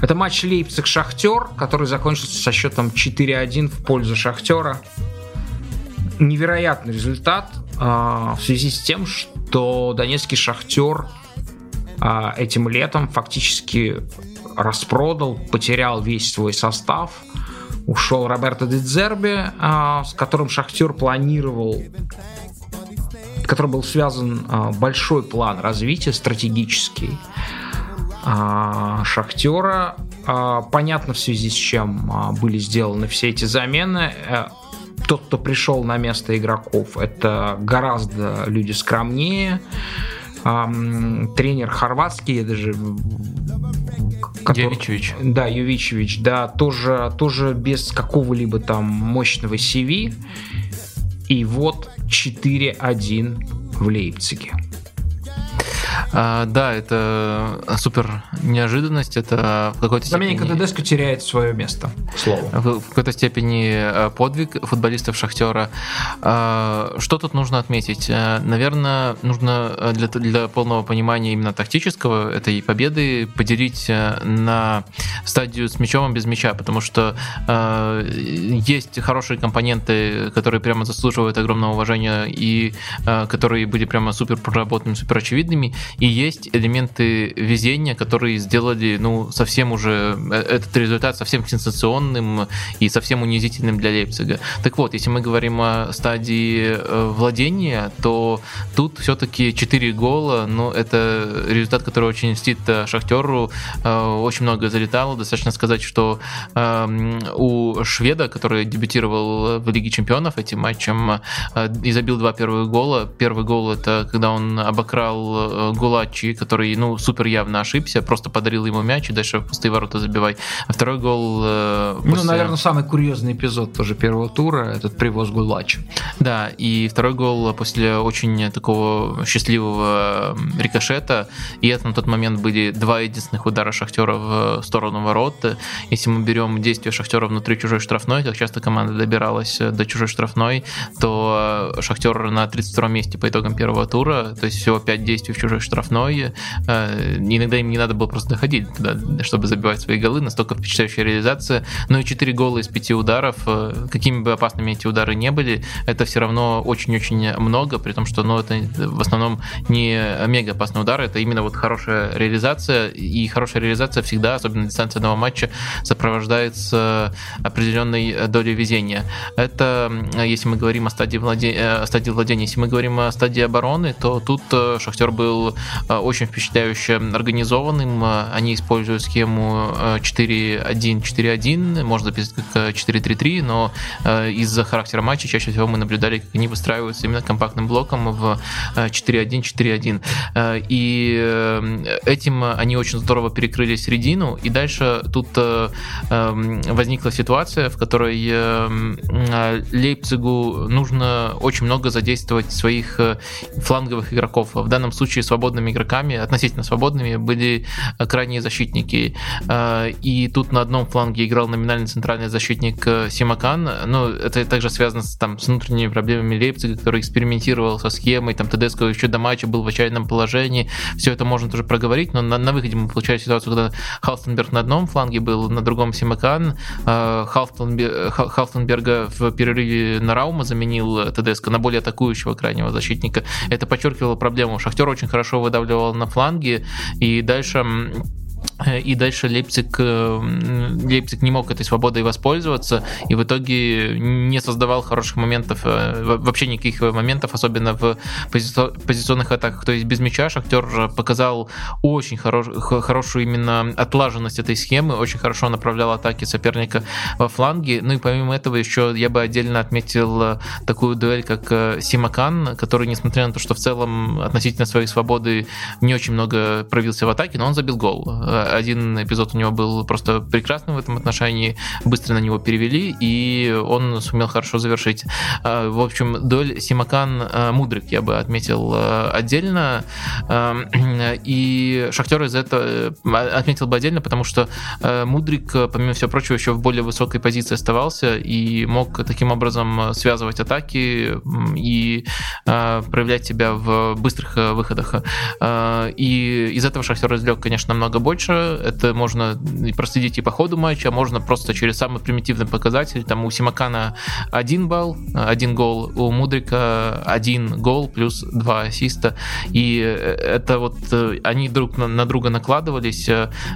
Это матч Лейпциг-Шахтер, который закончился со счетом 4-1 в пользу Шахтера. Невероятный результат в связи с тем, что Донецкий Шахтер этим летом фактически распродал, потерял весь свой состав. Ушел Роберто Дедзерби, а, с которым Шахтер планировал который был связан а, большой план развития стратегический а, Шахтера. Понятно в связи с чем были сделаны все эти замены. Э, тот, кто пришел на место игроков, это гораздо люди скромнее. Тренер хорватский, я даже Который, Ювичевич. Да, Ювичевич, да, тоже, тоже без какого-либо там мощного CV. И вот 4-1 в Лейпциге. А, да, это супер неожиданность, это в какой-то степени... Доменика Тедеско теряет свое место, слово. В, в какой-то степени э, подвиг футболистов Шахтера. А, что тут нужно отметить? Э, наверное, нужно э, для, для полного понимания именно тактического этой победы поделить на стадию с мячом и без мяча, потому что есть хорошие компоненты, которые прямо заслуживают огромного уважения и которые были прямо супер проработанными, супер очевидными, и есть элементы везения, которые сделали, ну, совсем уже э, этот результат совсем сенсационным и совсем унизительным для Лейпцига. Так вот, если мы говорим о стадии э, владения, то тут все-таки 4 гола, ну, это результат, который очень мстит э, Шахтеру, очень много залетало. Достаточно сказать, что эм, у шведа, который дебютировал в Лиге Чемпионов этим матчем и забил два первых гола. Первый гол это когда он обокрал Гулачи, который, ну, супер явно ошибся, просто подарил ему мяч и дальше в пустые ворота забивай. А второй гол... Э, ну, после... Ну, наверное, самый курьезный эпизод тоже первого тура, этот привоз Гулачи. Да, и второй гол после очень такого счастливого рикошета, и это на тот момент были два единственных удара Шахтера в сторону ворот. Если мы берем действия Шахтера внутри чужой штрафной, как часто команда добиралась до чужой штрафной, то Шахтер на 32 месте по итогам первого тура, то есть всего 5 действий в чужой штрафной. Э, иногда им не надо было просто доходить туда, чтобы забивать свои голы. Настолько впечатляющая реализация. Но и 4 гола из 5 ударов, э, какими бы опасными эти удары не были, это все равно очень-очень много, при том, что ну, это в основном не мега опасный удар, это именно вот хорошая реализация. И хорошая реализация всегда, особенно дистанционного матча, сопровождается определенной долей везения. Это, если мы говорим о стадии, владе... Э, о стадии владения, если мы говорим о стадии обороны, то тут Шахтер был Э, очень впечатляюще организованным. Э, они используют схему 4-1-4-1, э, можно записать как 4-3-3, но из-за характера матча чаще всего мы наблюдали, как они выстраиваются именно компактным блоком в 4-1-4-1. И этим они очень здорово перекрыли середину, и дальше тут возникла ситуация, в которой Лейпцигу нужно очень много задействовать своих фланговых игроков. В данном случае свободно свободными игроками, относительно свободными, были э, крайние защитники. Э, и тут на одном фланге играл номинальный центральный защитник э, Симакан. Но это также связано с, там, с внутренними проблемами Лейпцига, который экспериментировал со схемой. Там Тедеско еще до матча был в отчаянном положении. Все это можно тоже проговорить, но на, на выходе мы получали ситуацию, когда Халстенберг на одном фланге был, на другом Симакан. Халстенберга в перерыве на Раума заменил Тедеско на более атакующего крайнего защитника. Это подчеркивало проблему. Шахтер очень хорошо выдавливал на фланге, и дальше и дальше Лейпциг, э, Лейпциг не мог этой свободой воспользоваться и в итоге не создавал хороших моментов, э, вообще никаких моментов, особенно в позиционных атаках. То есть без мяча Шахтер показал очень хорош, хорошую именно отлаженность этой схемы, очень хорошо направлял атаки соперника во фланге. Ну и помимо этого еще я бы отдельно отметил такую дуэль, как Симакан, который, несмотря на то, что в целом относительно своей свободы не очень много провился в атаке, но он забил гол один эпизод у него был просто прекрасный в этом отношении, быстро на него перевели, и он сумел хорошо завершить. В общем, Доль Симакан Мудрик я бы отметил отдельно, и Шахтер из этого отметил бы отдельно, потому что Мудрик, помимо всего прочего, еще в более высокой позиции оставался и мог таким образом связывать атаки и проявлять себя в быстрых выходах. И из этого Шахтер извлек, конечно, намного больше. Это можно проследить и по ходу матча, а можно просто через самый примитивный показатель. Там у Симакана один балл, один гол, у Мудрика один гол плюс два ассиста. И это вот они друг на друга накладывались.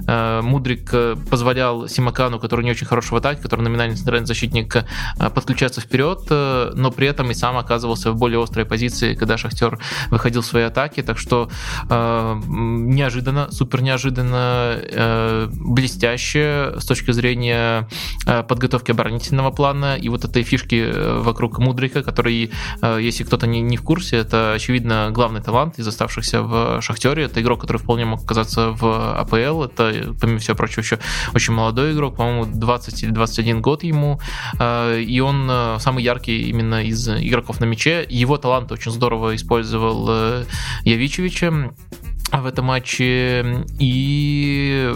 Мудрик позволял Симакану, который не очень хороший в атаке, который номинальный центральный защитник, подключаться вперед, но при этом и сам оказывался в более острой позиции, когда Шахтер выходил в свои атаки. Так что неожиданно, супер неожиданно, э, блестяще с точки зрения э, подготовки оборонительного плана и вот этой фишки э, вокруг Мудрика, который, если кто-то не, не в курсе, это, очевидно, главный талант из оставшихся в Шахтере. Это игрок, который вполне мог оказаться в АПЛ. Это, помимо всего прочего, еще очень молодой игрок, по-моему, 20 или 21 год ему. И он самый яркий именно из игроков на мяче. Его талант очень здорово использовал Явичевича в этом матче. И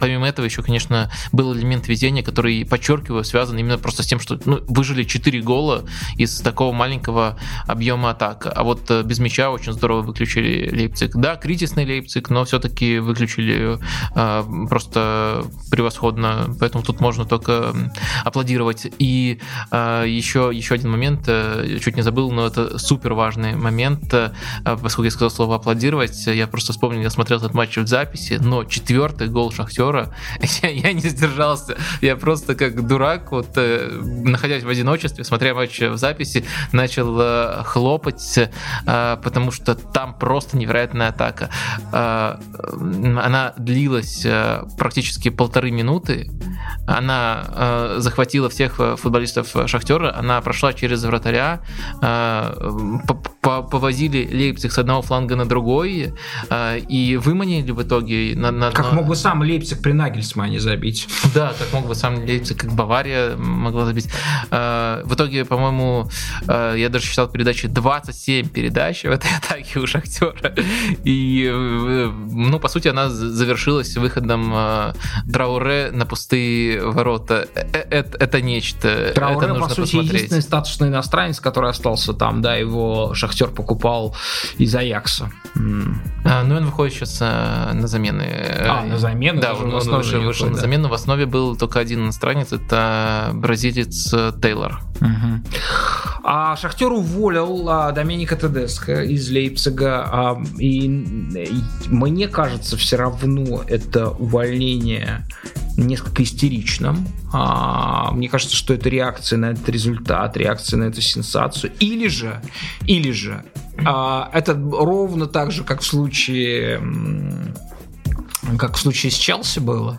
помимо этого еще, конечно, был элемент везения, который, подчеркиваю, связан именно просто с тем, что ну, выжили 4 гола из такого маленького объема атак. А вот э, без мяча очень здорово выключили Лейпциг. Да, кризисный Лейпциг, но все-таки выключили э, просто превосходно. Поэтому тут можно только аплодировать. И э, еще, еще один момент, э, чуть не забыл, но это супер важный момент. Э, поскольку я сказал слово аплодировать, я просто вспомнил, я смотрел этот матч в записи, но четвертый гол Шахтера, я, я не сдержался. Я просто как дурак, вот э, находясь в одиночестве, смотря матч в записи, начал э, хлопать, э, потому что там просто невероятная атака. Она длилась практически полторы минуты. Она захватила всех футболистов Шахтера, она прошла через вратаря, повозили Лейпциг с одного фланга на другой, и выманили в итоге... На, на, как на... мог бы сам Лейпциг при Нагельсмане забить. Да, как мог бы сам Лейпциг, как Бавария могла забить. Э, в итоге, по-моему, э, я даже считал передачи 27 передач в этой атаке у Шахтера. И, ну, по сути, она завершилась выходом Трауре на пустые ворота. Это, это нечто. Трауре, это по сути, посмотреть. единственный статусный иностранец, который остался там, да, его Шахтер покупал из Аякса. А, ну, он выходит сейчас а, на замены. А, на замену? Да, он, он уже вышел на замену. В основе был только один иностранец, это бразилец э, Тейлор. Угу. А Шахтер уволил а, Доменика Тедеско из Лейпцига. А, и, и мне кажется, все равно это увольнение несколько истеричным. А, мне кажется, что это реакция на этот результат, реакция на эту сенсацию. Или же, или же а, это ровно так же, как в случае как в случае с Челси было,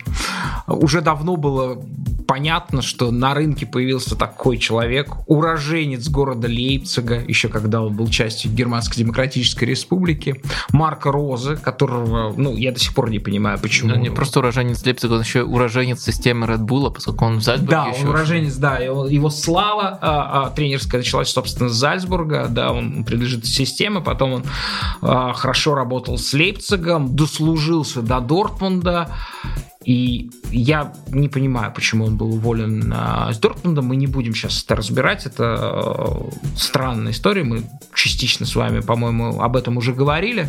уже давно было понятно, что на рынке появился такой человек, уроженец города Лейпцига, еще когда он был частью Германской Демократической Республики, Марка Розы, которого, ну, я до сих пор не понимаю, почему. Ну, не просто уроженец Лейпцига, он еще уроженец системы Red Bull, поскольку он в Зальцбурге Да, еще он уроженец, да, его, его слава а, а, тренерская началась, собственно, с Зальцбурга, да, он принадлежит системе, потом он а, хорошо работал с Лейпцигом, дослужился до Дортмунда, и я не понимаю, почему он был уволен а, с Дортмундом. Мы не будем сейчас это разбирать. Это э, странная история. Мы частично с вами, по-моему, об этом уже говорили.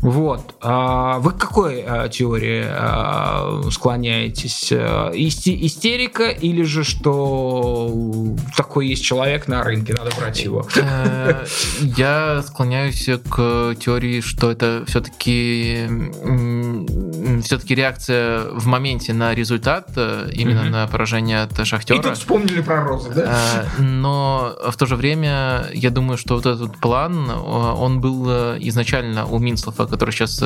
Вот. А вы к какой а, теории а, склоняетесь? Истерика или же что такой есть человек на рынке, надо брать его? Э, я склоняюсь к теории, что это все-таки все-таки реакция в моменте на результат, э, именно mm-hmm. на поражение от Шахтера. И тут вспомнили про Розу, да? Э, но в то же время я думаю, что вот этот план, э, он был изначально у Минслова, который сейчас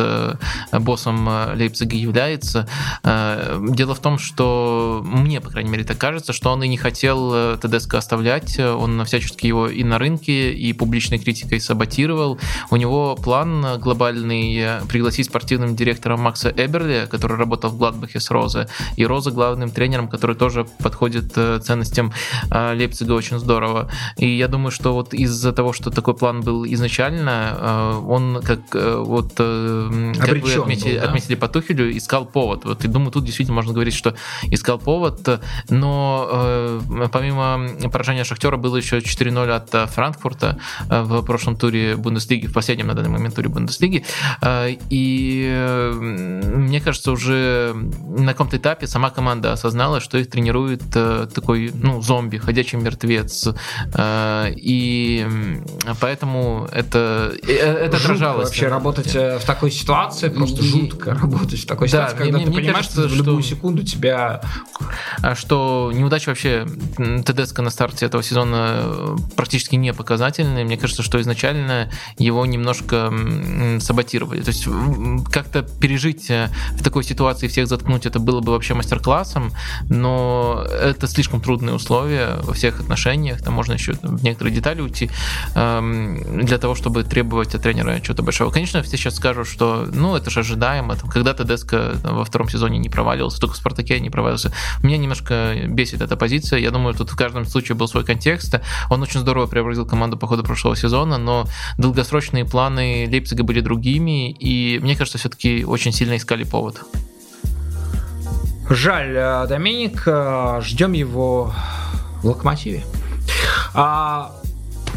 боссом Лейпцига является. Дело в том, что мне, по крайней мере, так кажется, что он и не хотел ТДСК оставлять, он всячески его и на рынке, и публичной критикой саботировал. У него план глобальный пригласить спортивным директором Макса Эбер Эверли, который работал в Гладбахе с Розе, и Роза главным тренером, который тоже подходит ценностям Лейпцига очень здорово. И я думаю, что вот из-за того, что такой план был изначально, он как вот как вы отметили, был, да? отметили по Тухелю, искал повод. Вот и думаю, тут действительно можно говорить, что искал повод, но помимо поражения Шахтера было еще 4-0 от Франкфурта в прошлом туре Бундеслиги, в последнем на данный момент туре Бундеслиги. И мне кажется, уже на каком-то этапе сама команда осознала, что их тренирует такой ну, зомби, ходячий мертвец. И поэтому это, это жутко отражалось. Вообще работать э, в такой ситуации, просто жутко работать в такой да, ситуации, когда мне, ты мне понимаешь, кажется, что в любую секунду тебя... А что неудача вообще ТДСК на старте этого сезона э, практически не показательная. Мне кажется, что изначально его немножко саботировали. То есть как-то пережить э, в такой ситуации всех заткнуть, это было бы вообще мастер-классом, но это слишком трудные условия во всех отношениях, там можно еще в некоторые детали уйти, эм, для того, чтобы требовать от тренера чего-то большого. Конечно, все сейчас скажут, что ну это же ожидаемо, там, когда-то Деска во втором сезоне не провалился, только в Спартаке не провалился. Меня немножко бесит эта позиция, я думаю, тут в каждом случае был свой контекст, он очень здорово преобразил команду по ходу прошлого сезона, но долгосрочные планы Лейпцига были другими, и мне кажется, все-таки очень сильно искали повод. Жаль, э, Доминик, э, ждем его в локомотиве. А,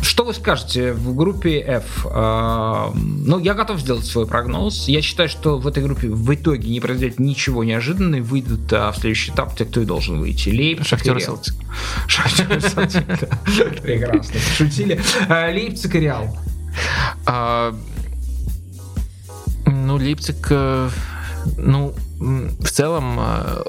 что вы скажете в группе F? А, ну, я готов сделать свой прогноз. Я считаю, что в этой группе в итоге не произойдет ничего неожиданного. Выйдут а, в следующий этап те, кто и должен выйти. Лейпциг Шахтер и Селтик. Шахтер и Селтик, Прекрасно. Шутили. А, Лейпциг и Реал. Ну, Лейпциг... Э, ну, в целом, э,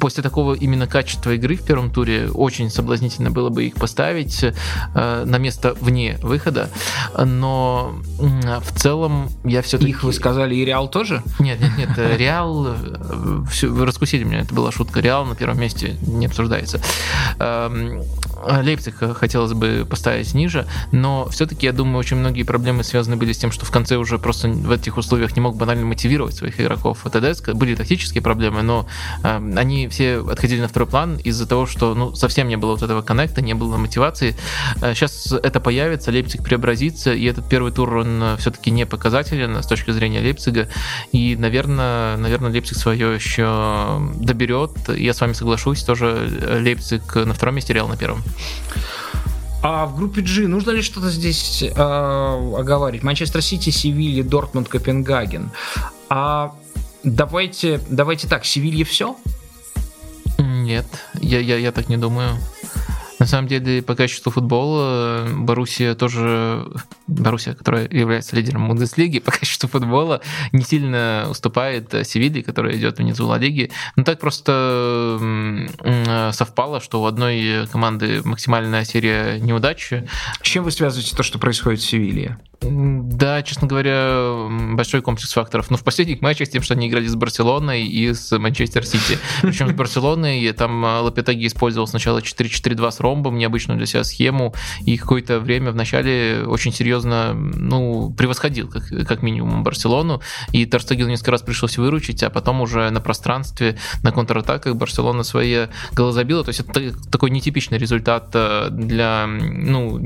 после такого именно качества игры в первом туре очень соблазнительно было бы их поставить э, на место вне выхода, но в целом я все-таки... Их вы сказали и Реал тоже? Нет, нет, нет, э, Реал, вы раскусили меня, это была шутка, Реал на первом месте не обсуждается. Эм, Лейпциг хотелось бы поставить ниже, но все-таки, я думаю, очень многие проблемы связаны были с тем, что в конце уже просто в этих условиях не мог банально мотивировать своих игроков. ТДСК были такие практические проблемы, но э, они все отходили на второй план из-за того, что ну, совсем не было вот этого коннекта, не было мотивации. Э, сейчас это появится, Лейпциг преобразится, и этот первый тур, он э, все-таки не показателен с точки зрения Лейпцига, и, наверное, наверное Лейпциг свое еще доберет. Я с вами соглашусь, тоже Лейпциг на втором месте, Реал на первом. А в группе G нужно ли что-то здесь э, оговаривать? Манчестер Сити, Севилья, Дортмунд, Копенгаген. А Давайте, давайте так, Севилье все? Нет, я, я, я так не думаю. На самом деле, по качеству футбола Боруссия тоже, Боруссия, которая является лидером Бундеслиги, по качеству футбола не сильно уступает Севилье, которая идет внизу Ла Лиги. Но так просто совпало, что у одной команды максимальная серия неудач. С чем вы связываете то, что происходит в Севилье? Да, честно говоря, большой комплекс факторов. Но в последних матчах тем, что они играли с Барселоной и с Манчестер Сити. Причем с Барселоной там Лапетаги использовал сначала 4-4-2 с ромбом, необычную для себя схему, и какое-то время в начале очень серьезно ну, превосходил, как, как минимум, Барселону. И Торстегил несколько раз пришлось выручить, а потом уже на пространстве, на контратаках Барселона свои голы забила. То есть это такой нетипичный результат э, для, ну,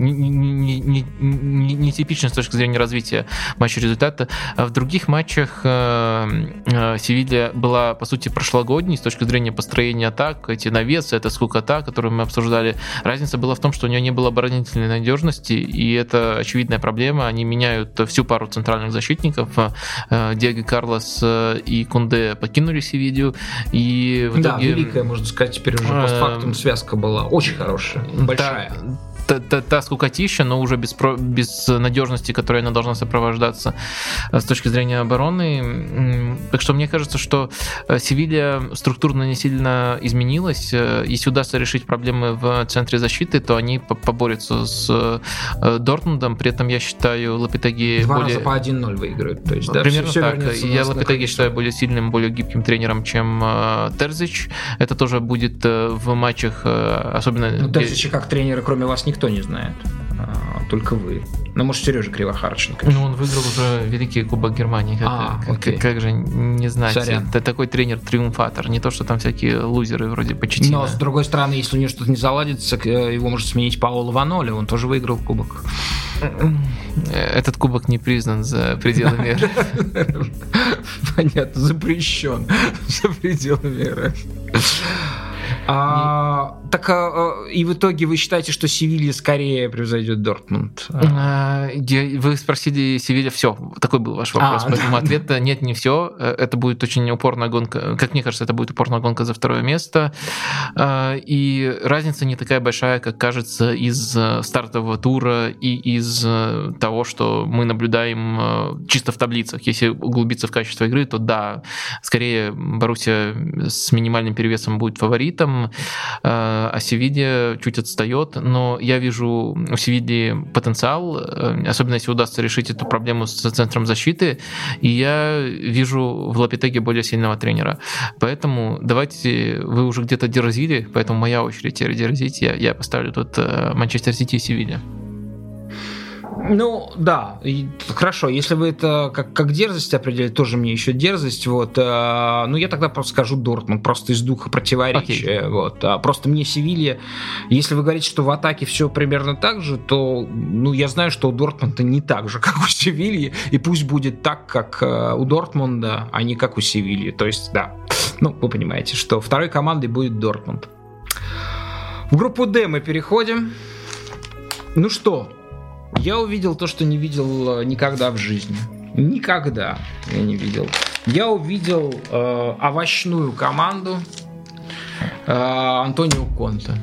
нетипичный с точки зрения развития матча результата. А в других матчах э, э, Севилья была, по сути, прошлогодней с точки зрения построения атак, эти навесы, это скукота, которую мы обсуждали. Разница была в том, что у нее не было оборонительной надежности, и это очевидная проблема. Они меняют всю пару центральных защитников. Э, Диего Карлос и Кунде покинули Севилью, и в итоге... Да, великая, можно сказать, теперь уже постфактум связка была очень хорошая, большая. Да, та, та, та скукотища, но уже без, без надежности, которой она должна сопровождаться э, с точки зрения обороны. Так что мне кажется, что э, Севилья структурно не сильно изменилась. Э, если удастся решить проблемы в центре защиты, то они поборются с Дортмундом. При этом я считаю Лапитаги Два более... раза по 1-0 выиграют. То есть, да, Примерно все, так. Все я Лапитаги считаю более сильным, более гибким тренером, чем Терзич. Это тоже будет в матчах, особенно... Ну, Терзича как тренера, кроме вас, никто не знает, а, только вы. Ну, может, Сережа Кривохарченко. Ну, он выиграл уже Великий Кубок Германии. Как, а, как, как, как же не знать. Сорян. Это такой тренер-триумфатор. Не то, что там всякие лузеры вроде Почетина. Но, с другой стороны, если у него что-то не заладится, э, его может сменить Паоло Ваноли. Он тоже выиграл Кубок. Этот кубок не признан за пределы меры. Понятно, запрещен за пределы меры. А, так а, и в итоге вы считаете, что Севилья скорее превзойдет Дортмунд? А, вы спросили Севилья все. Такой был ваш вопрос. А, Поэтому да. ответ нет, не все. Это будет очень упорная гонка. Как мне кажется, это будет упорная гонка за второе место. А, и разница не такая большая, как кажется из э, стартового тура и из э, того, что мы наблюдаем э, чисто в таблицах. Если углубиться в качество игры, то да, скорее Боруссия с минимальным перевесом будет фаворитом, Э, а Севилья чуть отстает, но я вижу у Севильи потенциал, э, особенно если удастся решить эту проблему с центром защиты, и я вижу в Лапитеге более сильного тренера. Поэтому давайте, вы уже где-то дерзили, поэтому моя очередь дерзить, я, я поставлю тут э, Манчестер Сити и Севилья. Ну, да, и, хорошо, если вы это как, как дерзость определяете, тоже мне еще дерзость, вот, э, ну, я тогда просто скажу Дортмунд, просто из духа противоречия, okay. вот, а просто мне Севилья, если вы говорите, что в атаке все примерно так же, то, ну, я знаю, что у Дортмунда не так же, как у Севильи, и пусть будет так, как э, у Дортмунда, а не как у Севильи, то есть, да, ну, вы понимаете, что второй командой будет Дортмунд. В группу D мы переходим. Ну что, я увидел то, что не видел э, никогда в жизни. Никогда я не видел. Я увидел э, овощную команду э, Антонио Конта.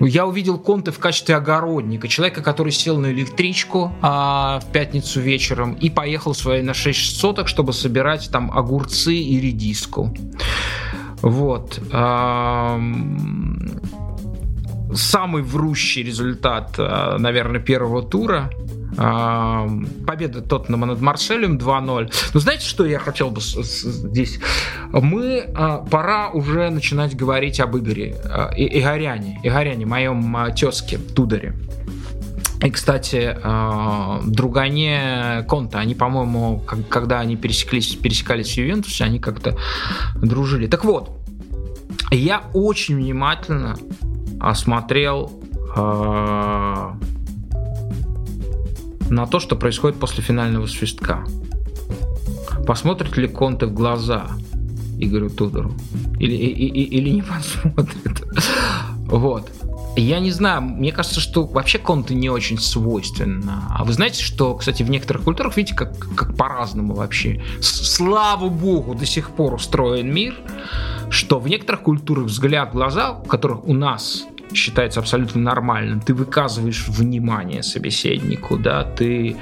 Я увидел Конте в качестве огородника, человека, который сел на электричку а, в пятницу вечером и поехал свои на 6 соток, чтобы собирать там огурцы и редиску. Вот. А, самый врущий результат, э, наверное, первого тура. Э, победа Тоттенема над Марселем 2-0. Но знаете, что я хотел бы здесь? Мы, э, пора уже начинать говорить об Игоре. Игоряне, Игоряне, моем тезке Тудоре. И, кстати, другане Конта, они, по-моему, когда они пересеклись, пересекались в Ювентусе, они как-то дружили. Так вот, я очень внимательно осмотрел э, на то, что происходит после финального свистка. Посмотрит ли Конте в глаза Игорю Тудору? Или, и, и, или не посмотрит? Вот. Я не знаю, мне кажется, что вообще конты не очень свойственно. А вы знаете, что, кстати, в некоторых культурах, видите, как, как по-разному вообще. Слава богу, до сих пор устроен мир, что в некоторых культурах взгляд в глаза, которых у нас считается абсолютно нормальным. Ты выказываешь внимание собеседнику, да, ты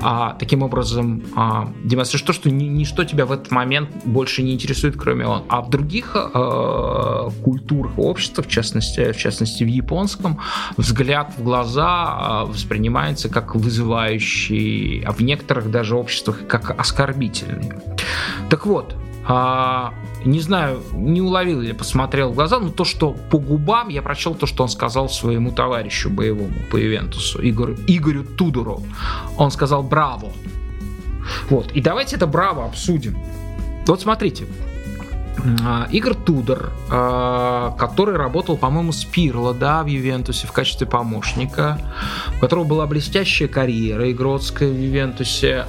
а, таким образом а, демонстрируешь то, что ни, ничто тебя в этот момент больше не интересует, кроме он. А в других а, культурах общества, в частности, в частности в японском, взгляд в глаза а, воспринимается как вызывающий, а в некоторых даже обществах как оскорбительный. Так вот, а, не знаю, не уловил или посмотрел в глаза, но то, что по губам, я прочел то, что он сказал своему товарищу боевому по Ивентусу, Игорю, Игорю Тудору. Он сказал «Браво!». Вот, и давайте это «Браво» обсудим. Вот смотрите, а, Игорь Тудор, а, который работал, по-моему, с Пирло, да, в Ювентусе в качестве помощника, у которого была блестящая карьера игротская в Ювентусе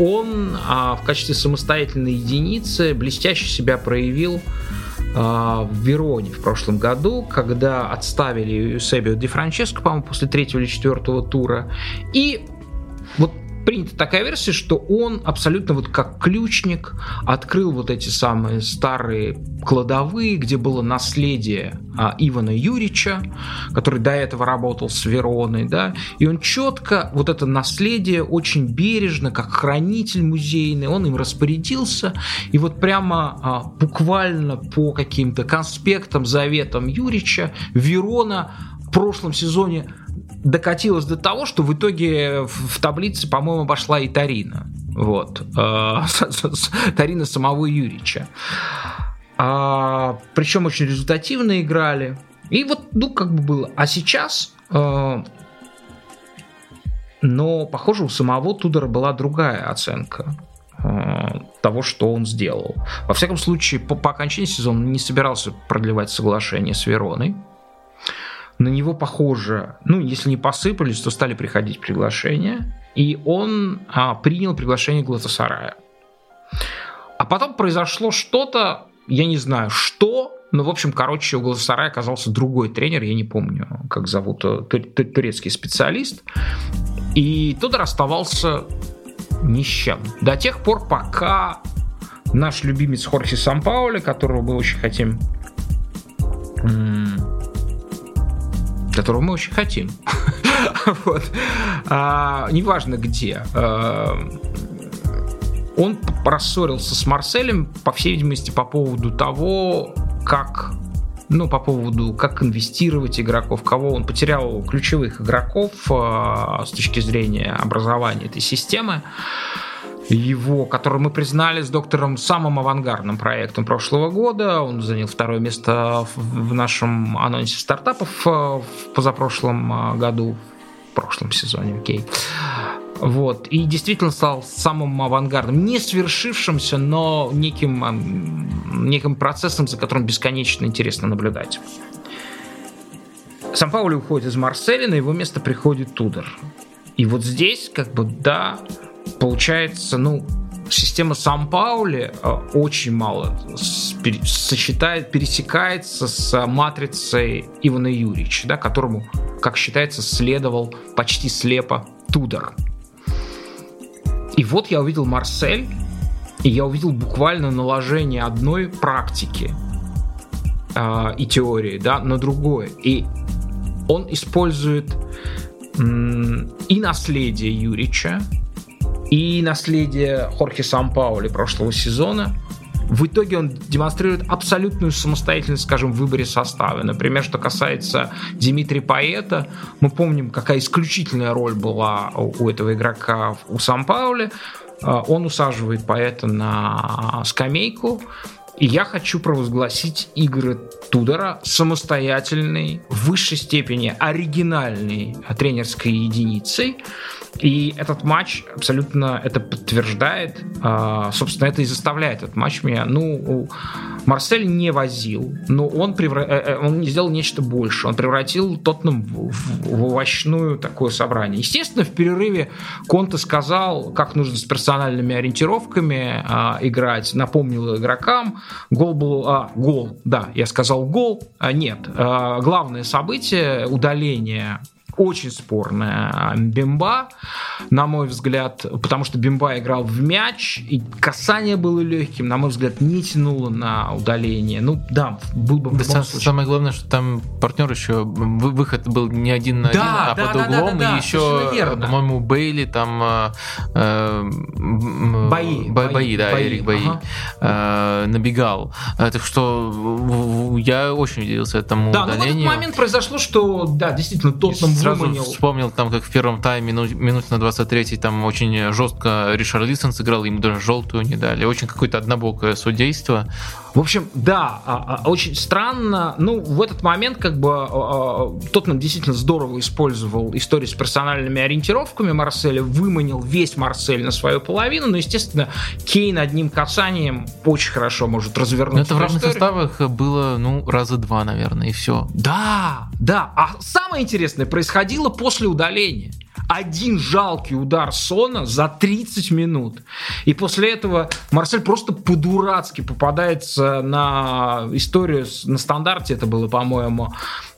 он а, в качестве самостоятельной единицы блестяще себя проявил а, в Вероне в прошлом году, когда отставили Юсебио Ди Франческо, по-моему, после третьего или четвертого тура. И вот принята такая версия, что он абсолютно вот как ключник открыл вот эти самые старые кладовые, где было наследие а, Ивана Юрича, который до этого работал с Вероной, да, и он четко вот это наследие очень бережно, как хранитель музейный, он им распорядился, и вот прямо а, буквально по каким-то конспектам, заветам Юрича Верона в прошлом сезоне докатилась до того, что в итоге в таблице, по-моему, обошла и Тарина. Вот. Э, Тарина самого Юрича. А, причем очень результативно играли. И вот, ну, как бы было. А сейчас э, Но, похоже, у самого Тудора была другая оценка э, того, что он сделал. Во всяком случае, по, по окончании сезона он не собирался продлевать соглашение с Вероной. На него, похоже, ну, если не посыпались, то стали приходить приглашения. И он а, принял приглашение Глатасарая. А потом произошло что-то, я не знаю, что, ну, в общем, короче, у Галасарая оказался другой тренер, я не помню, как зовут, э, турецкий специалист. И Тодор оставался ни с чем. До тех пор, пока наш любимец Хорхе Сампаули, которого мы очень хотим которого мы очень хотим. вот. а, неважно где. А, он рассорился с Марселем, по всей видимости, по поводу того, как ну, по поводу, как инвестировать игроков, кого он потерял ключевых игроков э, с точки зрения образования этой системы его, который мы признали с доктором самым авангардным проектом прошлого года. Он занял второе место в нашем анонсе стартапов э, в позапрошлом э, году, в прошлом сезоне, окей. Вот. И действительно стал самым авангардным. Не свершившимся, но неким, неким процессом, за которым бесконечно интересно наблюдать. Сам Паули уходит из Марселя, на его место приходит Тудор. И вот здесь, как бы, да, получается, ну, система Сан-Паули э, очень мало сочетает, пересекается с матрицей Ивана Юрьевича, да, которому, как считается, следовал почти слепо Тудор. И вот я увидел Марсель, и я увидел буквально наложение одной практики э, и теории да, на другое. И он использует и наследие Юрича, и наследие Хорхе Сан-Паули прошлого сезона. В итоге он демонстрирует абсолютную самостоятельность, скажем, в выборе состава. Например, что касается Димитрия Паэта, мы помним, какая исключительная роль была у этого игрока у Сан-Паули. А, он усаживает Паэта на скамейку, и я хочу провозгласить игры Тудора самостоятельной, в высшей степени оригинальной тренерской единицей. И этот матч абсолютно это подтверждает. А, собственно, это и заставляет этот матч меня. Ну, Марсель не возил, но он, превра... Э, э, он сделал нечто больше. Он превратил Тоттенхэм в, в овощную такое собрание. Естественно, в перерыве Конте сказал, как нужно с персональными ориентировками а, играть. Напомнил игрокам. Гол был... А, гол, да, я сказал гол. А, нет. А, главное событие удаление очень спорная Бимба, на мой взгляд, потому что Бимба играл в мяч, и касание было легким, на мой взгляд, не тянуло на удаление. Ну да, был бы в да любом случае. Самое главное, что там партнер еще, выход был не один на да, один, а да, под углом, да, да, да, и еще, по-моему, Бейли там... Э, э бои, бои, бои, да, бои, Эрик Бои ага. э, набегал. Э, так что я очень удивился этому да, удалению. Да, ну в этот момент произошло, что, да, действительно, тот нам сразу выманил. вспомнил, там, как в первом тайме, минут, минут на 23 там очень жестко Ришар Лисон сыграл, ему даже желтую не дали. Очень какое-то однобокое судейство. В общем, да, а, а, очень странно. Ну, в этот момент, как бы, а, Тоттенхэм действительно здорово использовал историю с персональными ориентировками Марселя, выманил весь Марсель на свою половину, но, естественно, Кейн одним касанием очень хорошо может развернуть. Но это в равных составах было, ну, раза два, наверное, и все. Да, да. А самое интересное происходило после удаления один жалкий удар Сона за 30 минут. И после этого Марсель просто по-дурацки попадается на историю, на стандарте это было, по-моему,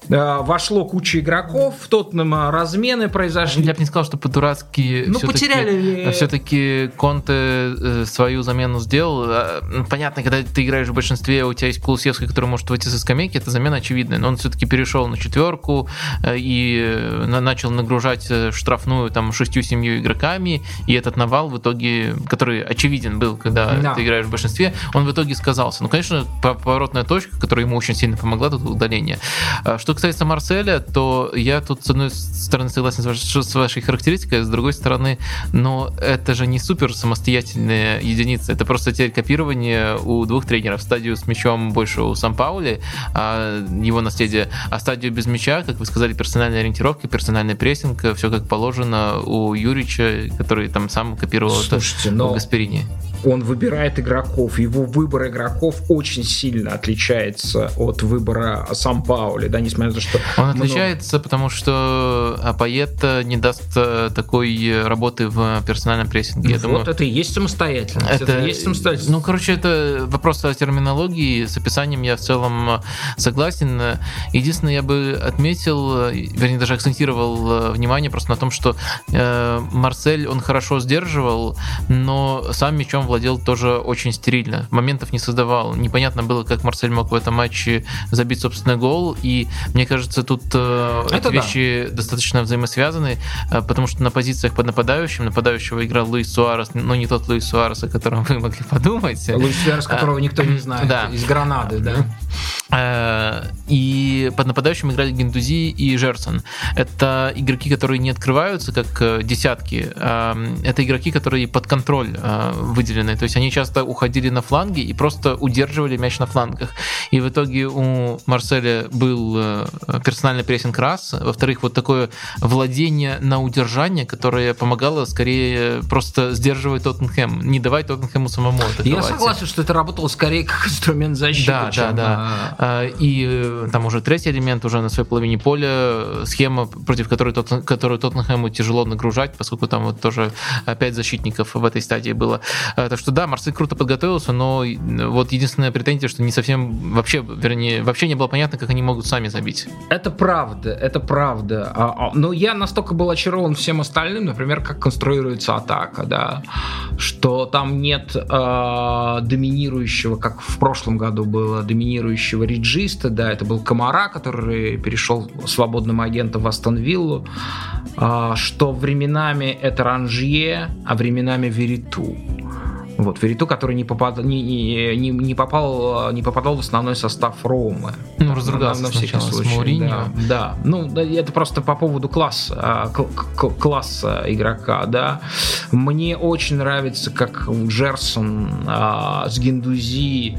вошло куча игроков, в Тоттенхэм размены произошли. Я бы не сказал, что по-дурацки ну, потеряли все-таки Конте э, свою замену сделал. Э, ну, понятно, когда ты играешь в большинстве, у тебя есть Кулусевский, который может выйти со скамейки, это замена очевидная, но он все-таки перешел на четверку и начал нагружать штрафную там шестью-семью игроками, и этот навал в итоге, который очевиден был, когда да. ты играешь в большинстве, он в итоге сказался. Ну, конечно, поворотная точка, которая ему очень сильно помогла, тут удаление. Что что касается Марселя, то я тут, с одной стороны, согласен с вашей характеристикой, с другой стороны, но это же не супер самостоятельная единица. Это просто теперь копирование у двух тренеров. Стадию с мячом больше у Сан-Паули, а его наследие, а стадию без мяча, как вы сказали, персональная ориентировка, персональный прессинг, все как положено у Юрича, который там сам копировал Слушайте, это но... в Гасперине он выбирает игроков, его выбор игроков очень сильно отличается от выбора Сан Паули, да, несмотря на то, что... Он много... отличается, потому что Апоет не даст э, такой работы в персональном прессинге. Ну, вот думаю, это и есть самостоятельность. Это, это есть самостоятельность. Ну, короче, это вопрос о терминологии, с описанием я в целом согласен. Единственное, я бы отметил, вернее, даже акцентировал э, внимание просто на том, что э, Марсель, он хорошо сдерживал, но сам мячом владел тоже очень стерильно. Моментов не создавал. Непонятно было, как Марсель мог в этом матче забить собственный гол. И мне кажется, тут э, эти да. вещи достаточно взаимосвязаны, э, потому что на позициях под нападающим нападающего играл Луис Суарес, но не тот Луис Суарес, о котором вы могли подумать. Луис Суарес, которого никто не знает. Да. Из Гранады, да. Э, и под нападающим играли Гендузи и Жерсон. Это игроки, которые не открываются как десятки. Это игроки, которые под контроль выделены выделены. То есть они часто уходили на фланги и просто удерживали мяч на флангах. И в итоге у Марселя был э, персональный прессинг раз. Во-вторых, вот такое владение на удержание, которое помогало скорее просто сдерживать Тоттенхэм, не давать Тоттенхэму самому атаковать. Я согласен, что это работало скорее как инструмент защиты. Да, да, да. А, и э, там уже третий элемент, уже на своей половине поля, схема, против которой, Тоттен, которую Тоттенхэму тяжело нагружать, поскольку там вот тоже пять защитников в этой стадии было. Э, так что да, Марсель круто подготовился, но вот единственная претензия, что не совсем вообще, вернее, вообще не было понятно, как они могут сами забить. Это правда, это правда. А, а, но я настолько был очарован всем остальным, например, как конструируется атака, да, что там нет э, доминирующего, как в прошлом году было, доминирующего реджиста, да, это был Комара, который перешел свободным агентом в Астон Виллу, э, что временами это Ранжье, а временами Вериту. Вот, Вериту, который не, попад, не, не, не, попал, не попадал в основной состав Ромы. Ну, разругался на, на всякий случай. Да, да, ну, это просто по поводу класса, а, класса игрока, да. Мне очень нравится, как Джерсон а, с Гендузи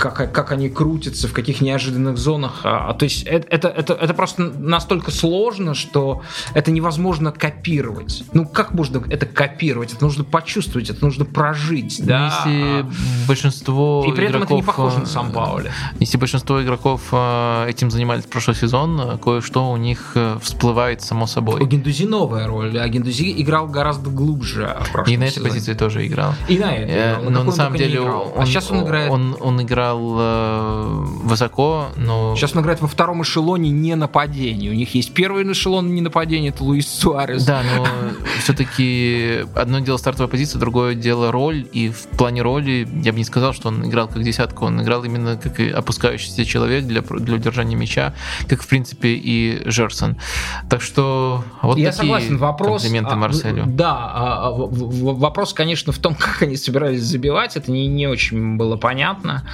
как, как они крутятся, в каких неожиданных зонах. А, а то есть это, это, это, это просто настолько сложно, что это невозможно копировать. Ну, как можно это копировать? Это нужно почувствовать, это нужно прожить. Да? Если большинство И при этом игроков, это не похоже на сам Паули. Если большинство игроков э, этим занимались в прошлый сезон, кое-что у них э, всплывает само собой. У Гендузи новая роль, а Гендузи играл гораздо глубже в прошлом И на этой позиции тоже играл. И на этой. Э, но на самом деле он, а сейчас он играет... Он, он играл играл э, высоко, но... Сейчас он играет во втором эшелоне не нападения. У них есть первый эшелон не нападения, это Луис Суарес. Да, но все-таки одно дело стартовая позиция, другое дело роль. И в плане роли я бы не сказал, что он играл как десятка. Он играл именно как опускающийся человек для, для удержания мяча, как, в принципе, и Жерсон. Так что вот я такие согласен. Вопрос, комплименты а, Марселю. Да, а, а, вопрос, конечно, в том, как они собирались забивать. Это не, не очень было понятно.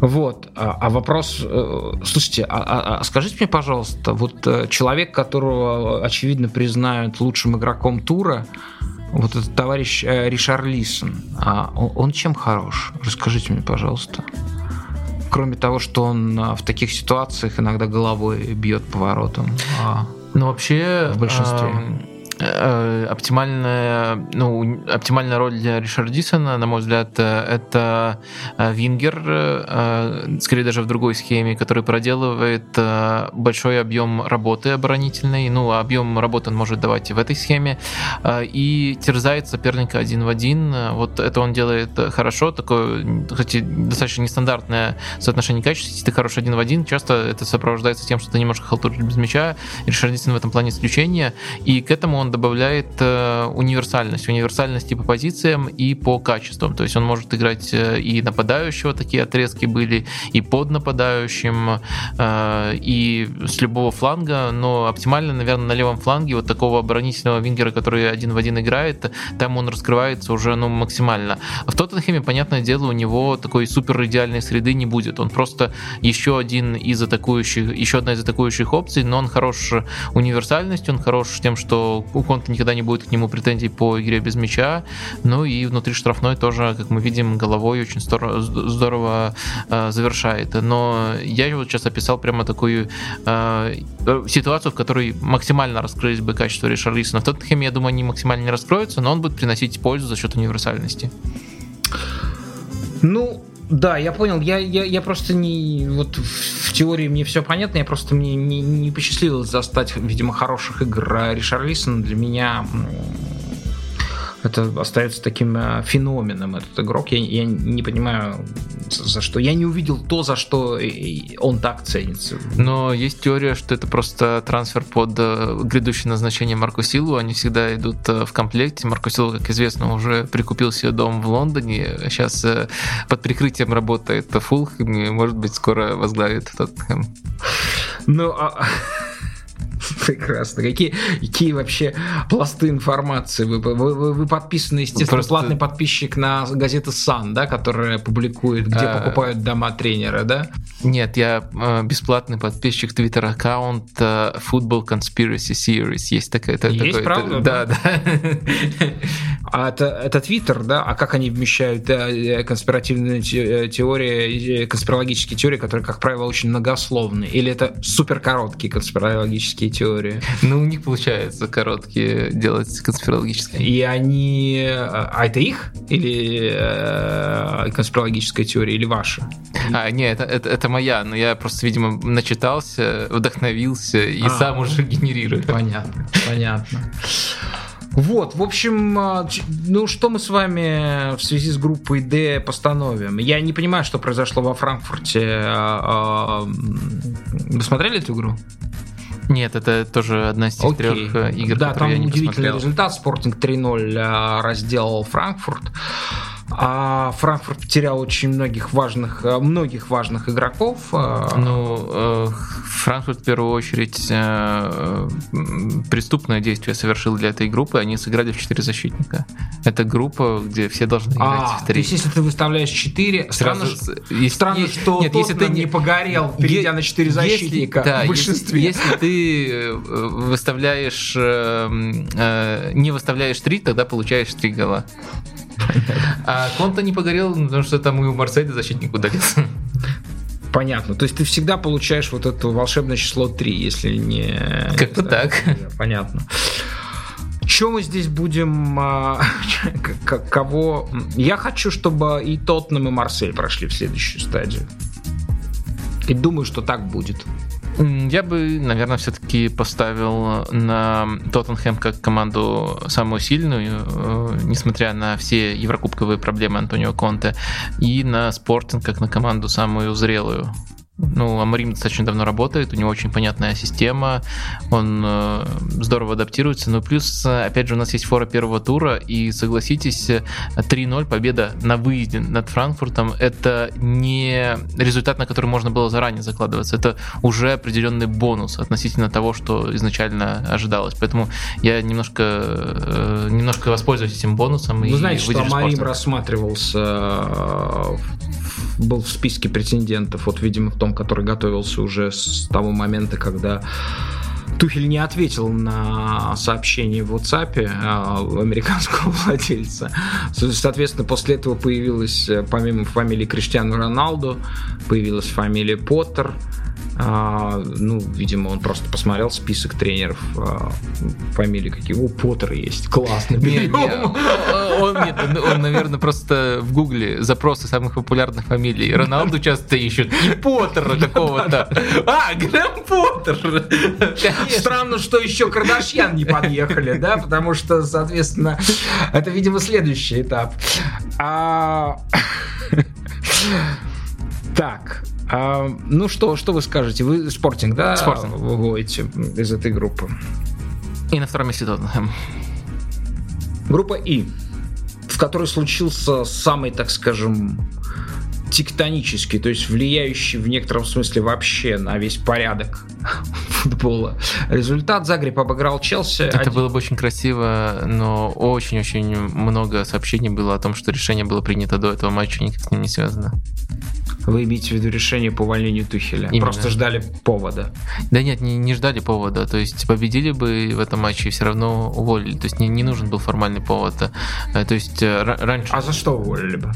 Вот. А, а вопрос, э, слушайте, а, а, а скажите мне, пожалуйста, вот э, человек, которого очевидно признают лучшим игроком тура, вот этот товарищ э, Ришар Лисон, а он, он чем хорош? Расскажите мне, пожалуйста. Кроме того, что он в таких ситуациях иногда головой бьет поворотом. А ну, вообще, в большинстве. Э, оптимальная, ну, оптимальная роль для Ришардисона, на мой взгляд, э, это э, Вингер, скорее даже в другой схеме, который проделывает большой объем работы оборонительной, ну, объем работы он может давать и в этой схеме, и терзает соперника один в один. Вот это он делает хорошо, такое, хоть достаточно нестандартное соотношение качества, если ты хороший один в один, часто это сопровождается тем, что ты немножко халтуришь без мяча, Ришардисон в этом плане исключение, и к этому он он добавляет э, универсальность. Универсальность и по позициям, и по качествам. То есть он может играть э, и нападающего, такие отрезки были, и под нападающим, э, и с любого фланга. Но оптимально, наверное, на левом фланге вот такого оборонительного вингера, который один в один играет, там он раскрывается уже ну, максимально. В Тоттенхэме, понятное дело, у него такой супер идеальной среды не будет. Он просто еще один из атакующих, еще одна из атакующих опций, но он хорош универсальностью, он хорош тем, что у Конта никогда не будет к нему претензий по игре без мяча. Ну и внутри штрафной тоже, как мы видим, головой очень здорово, здорово э, завершает. Но я вот сейчас описал прямо такую э, ситуацию, в которой максимально раскрылись бы качества Ришарлисона. В Тоттенхэме, я думаю, они максимально не раскроются, но он будет приносить пользу за счет универсальности. Ну, да, я понял. Я, я, я просто не... Вот в теории мне все понятно, я просто мне не, не посчастливилось застать, видимо, хороших игр Ришарлисона. Для меня это остается таким э, феноменом, этот игрок. Я, я не понимаю, за что. Я не увидел то, за что он так ценится. Но есть теория, что это просто трансфер под э, грядущее назначение Марко Силу. Они всегда идут э, в комплекте. Марко Силу, как известно, уже прикупил себе дом в Лондоне. Сейчас под прикрытием работает Фулхэм и, может быть, скоро возглавит Тоттенхэм. Ну, а... Прекрасно. Какие, какие вообще пласты информации? Вы, вы, вы, вы подписаны, естественно, Просто... платный подписчик на газету Sun, да, которая публикует, где а... покупают дома тренера, да? Нет, я э, бесплатный подписчик твиттер аккаунта э, Football Conspiracy Series. Есть такая. Это, Есть, такой, правда? да, да. А это, это Твиттер, да? А как они вмещают э, конспиративные теории, конспирологические теории, которые, как правило, очень многословные? Или это супер короткие конспирологические теории? Ну, у них получается короткие делать конспирологические. И они... А это их? Или э, конспирологическая теория? Или ваша? А, нет, это, это, это моя, но я просто, видимо, начитался, вдохновился и а, сам уже генерирую. Понятно, понятно. Вот, в общем, а, ну что мы с вами в связи с группой D постановим? Я не понимаю, что произошло во Франкфурте. А, вы смотрели эту игру? Нет, это тоже одна из тех Окей. трех э, игр, да, которые я не удивительный посмотрел. результат. Спортинг 3-0 разделал Франкфурт. А Франкфурт потерял очень многих важных, э, многих важных игроков. Э. Ну, э, Франкфурт в первую очередь преступное действие совершил для этой группы. Они сыграли в 4 защитника. Это группа, где все должны играть а, в 3. То есть, если ты выставляешь 4, странно, Сразу, если, странно что нет, если ты не погорел, перейдя на 4 защитника если, да, в большинстве. Если, если ты выставляешь, не выставляешь 3, тогда получаешь 3 гола. А Конта не погорел, потому что там и у Марселя защитник удалился. Понятно. То есть ты всегда получаешь вот это волшебное число 3, если не... Как-то так. Понятно. Что мы здесь будем... А, кого... Я хочу, чтобы и Тоттенхэм, и Марсель прошли в следующую стадию. И думаю, что так будет. Я бы, наверное, все-таки поставил на Тоттенхэм как команду самую сильную, э, несмотря на все еврокубковые проблемы Антонио Конте, и на Спортинг как на команду самую зрелую. Ну, Амарим достаточно давно работает, у него очень понятная система, он э, здорово адаптируется. Но плюс, опять же, у нас есть фора первого тура, и согласитесь, 3-0 победа на выезде над Франкфуртом это не результат, на который можно было заранее закладываться. Это уже определенный бонус относительно того, что изначально ожидалось. Поэтому я немножко, э, немножко воспользуюсь этим бонусом. Вы знаете, что Амарим рассматривался, э, был в списке претендентов, вот, видимо, в том том, который готовился уже с того момента, когда Тухель не ответил на сообщение в WhatsApp а, американского владельца. Соответственно, после этого появилась, э, помимо фамилии Криштиану Роналду, появилась фамилия Поттер, а, ну, видимо, он просто посмотрел список тренеров, а, фамилии какие. У Поттера есть. Классно. Не, не, он, нет, он, наверное, просто в гугле запросы самых популярных фамилий. Роналду часто ищут. И Поттера какого-то. А, Грэм Поттер. Странно, что еще Кардашьян не подъехали, да, потому что, соответственно, это, видимо, следующий этап. А... Так, а, ну что, что вы скажете? Вы спортинг, да? Спортинг. Выводите из этой группы. И на втором месте Тоттенхэм. Группа И, в которой случился самый, так скажем, тектонический, то есть влияющий в некотором смысле вообще на весь порядок футбола. Результат Загреб обыграл Челси. Это один... было бы очень красиво, но очень-очень много сообщений было о том, что решение было принято до этого матча, никак с ним не связано. Вы имеете в виду решение по увольнению Тухеля? Именно. Просто ждали повода. Да нет, не, не ждали повода. То есть победили бы в этом матче и все равно уволили. То есть не, не нужен был формальный повод. Э, то есть э, раньше... А за что уволили бы?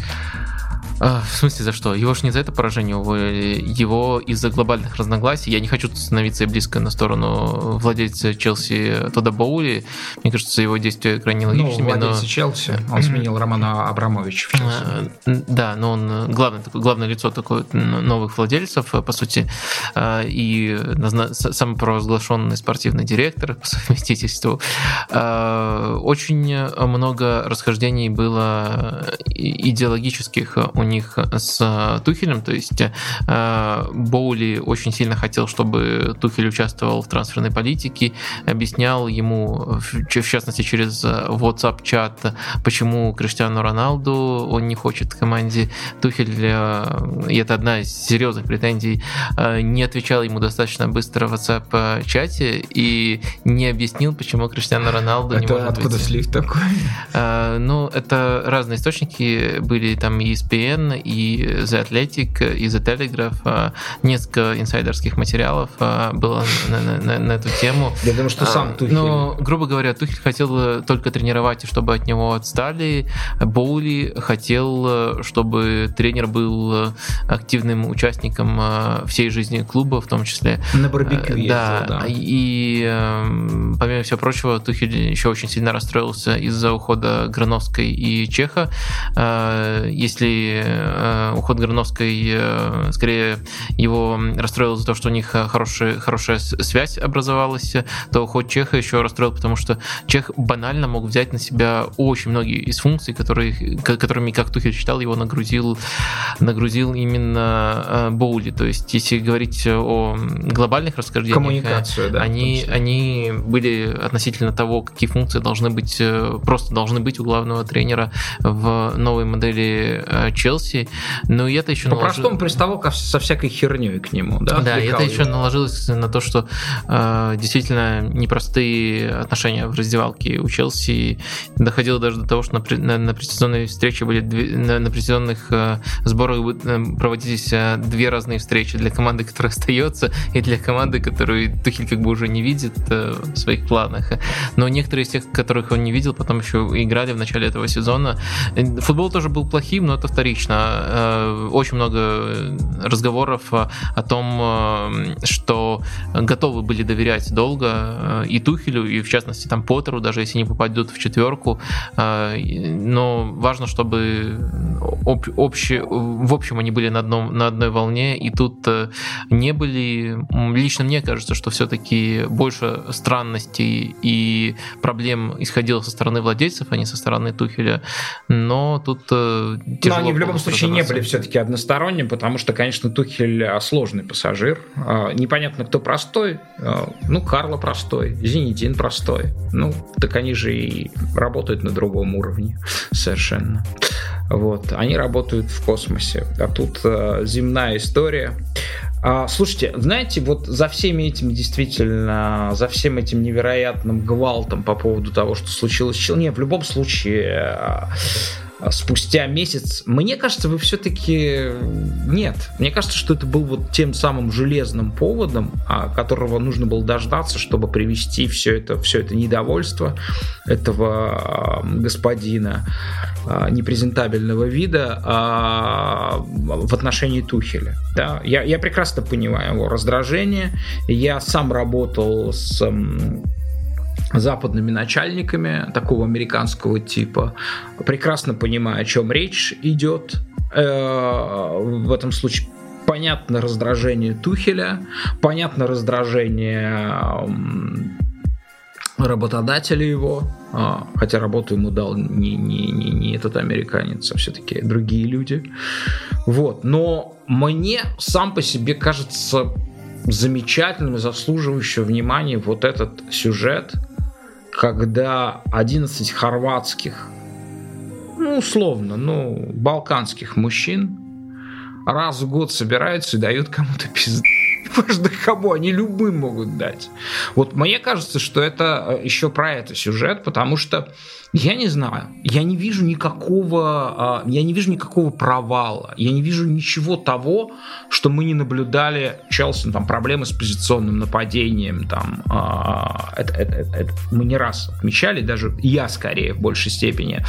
А, в смысле за что? Его ж не за это поражение уволили, его из-за глобальных разногласий. Я не хочу становиться близко на сторону владельца Челси Тода Баули. Мне кажется, его действия крайне ну, логичными. Ну, владельца но... Челси, он сменил Романа Абрамовича в Челси. А, да, но он главное, главное лицо такое новых владельцев, по сути, а, и самопровозглашенный спортивный директор по совместительству. Очень много расхождений было идеологических у них с э, Тухелем, то есть э, Боули очень сильно хотел, чтобы Тухель участвовал в трансферной политике, объяснял ему, в частности через WhatsApp-чат, почему Криштиану Роналду он не хочет команде. Тухель, э, и это одна из серьезных претензий, не отвечал ему достаточно быстро в WhatsApp-чате и не объяснил, почему Криштиану Роналду это не может откуда быть. слив такой? Ну, это разные источники были, там ESPN, ESPN, и The Athletic, и The Telegraph. А, несколько инсайдерских материалов а, было на, на, на, на эту тему. Я думаю, что сам а, Тухель. Но, грубо говоря, Тухель хотел только тренировать, и чтобы от него отстали. Боули хотел, чтобы тренер был активным участником всей жизни клуба, в том числе. На барбекю ездил, да. да. И помимо всего прочего, Тухель еще очень сильно расстроился из-за ухода Грановской и Чеха. Если Э, уход Грановской э, скорее его расстроил за то, что у них хорошая, хорошая связь образовалась, то уход Чеха еще расстроил, потому что Чех банально мог взять на себя очень многие из функций, которые, которыми, как Тухель считал, его нагрузил, нагрузил именно э, Боули. То есть, если говорить о глобальных расхождениях, Коммуникацию, да, они, они были относительно того, какие функции должны быть, просто должны быть у главного тренера в новой модели Челси Челси, но это еще По-простому наложил... приставал со всякой херней к нему, да? Да, это его. еще наложилось на то, что э, действительно непростые отношения в раздевалке у Челси. Доходило даже до того, что на, на, на предсезонной встрече были две, на, на предсезонных э, сборах э, проводились э, две разные встречи для команды, которая остается, и для команды, которую Тухель как бы уже не видит э, в своих планах. Но некоторые из тех, которых он не видел, потом еще играли в начале этого сезона. Футбол тоже был плохим, но это вторично конечно, э, очень много разговоров о том, э, что готовы были доверять долго э, и Тухелю, и в частности там Поттеру, даже если не попадут в четверку. Но важно, чтобы об, общий, в общем они были на, одном, на одной волне, и тут не были. Лично мне кажется, что все-таки больше странностей и проблем исходило со стороны владельцев, а не со стороны Тухеля. Но тут тяжело. Но они в любом случае не были все-таки односторонним, потому что, конечно, Тухель а, сложный пассажир. А, непонятно, кто простой. А, ну, Карло простой, Зенитин простой. Ну, так они же и работают на другом уровне совершенно. Вот, они работают в космосе, а тут земная история. А, слушайте, знаете, вот за всеми этими действительно, за всем этим невероятным гвалтом по поводу того, что случилось в Челне, в любом случае спустя месяц. Мне кажется, вы все-таки нет. Мне кажется, что это был вот тем самым железным поводом, а, которого нужно было дождаться, чтобы привести все это, все это недовольство этого господина непрезентабельного вида в отношении Тухеля. Да? Я, я прекрасно понимаю его раздражение. Я сам работал с западными начальниками такого американского типа, прекрасно понимая, о чем речь идет. Э, в этом случае понятно раздражение Тухеля, понятно раздражение работодателя его, а, хотя работу ему дал не, не, не, не этот американец, а все-таки другие люди. Вот. Но мне сам по себе кажется замечательным и заслуживающим внимания вот этот сюжет – когда 11 хорватских, ну, условно, ну, балканских мужчин раз в год собираются и дают кому-то пизду. Важно кому, они любым могут дать. Вот мне кажется, что это э, еще про это сюжет, потому что я не знаю, я не вижу никакого, а, я не вижу никакого провала, я не вижу ничего того, что мы не наблюдали Челси, там проблемы с позиционным нападением, там а, это, это, это, это мы не раз отмечали, даже я скорее в большей степени,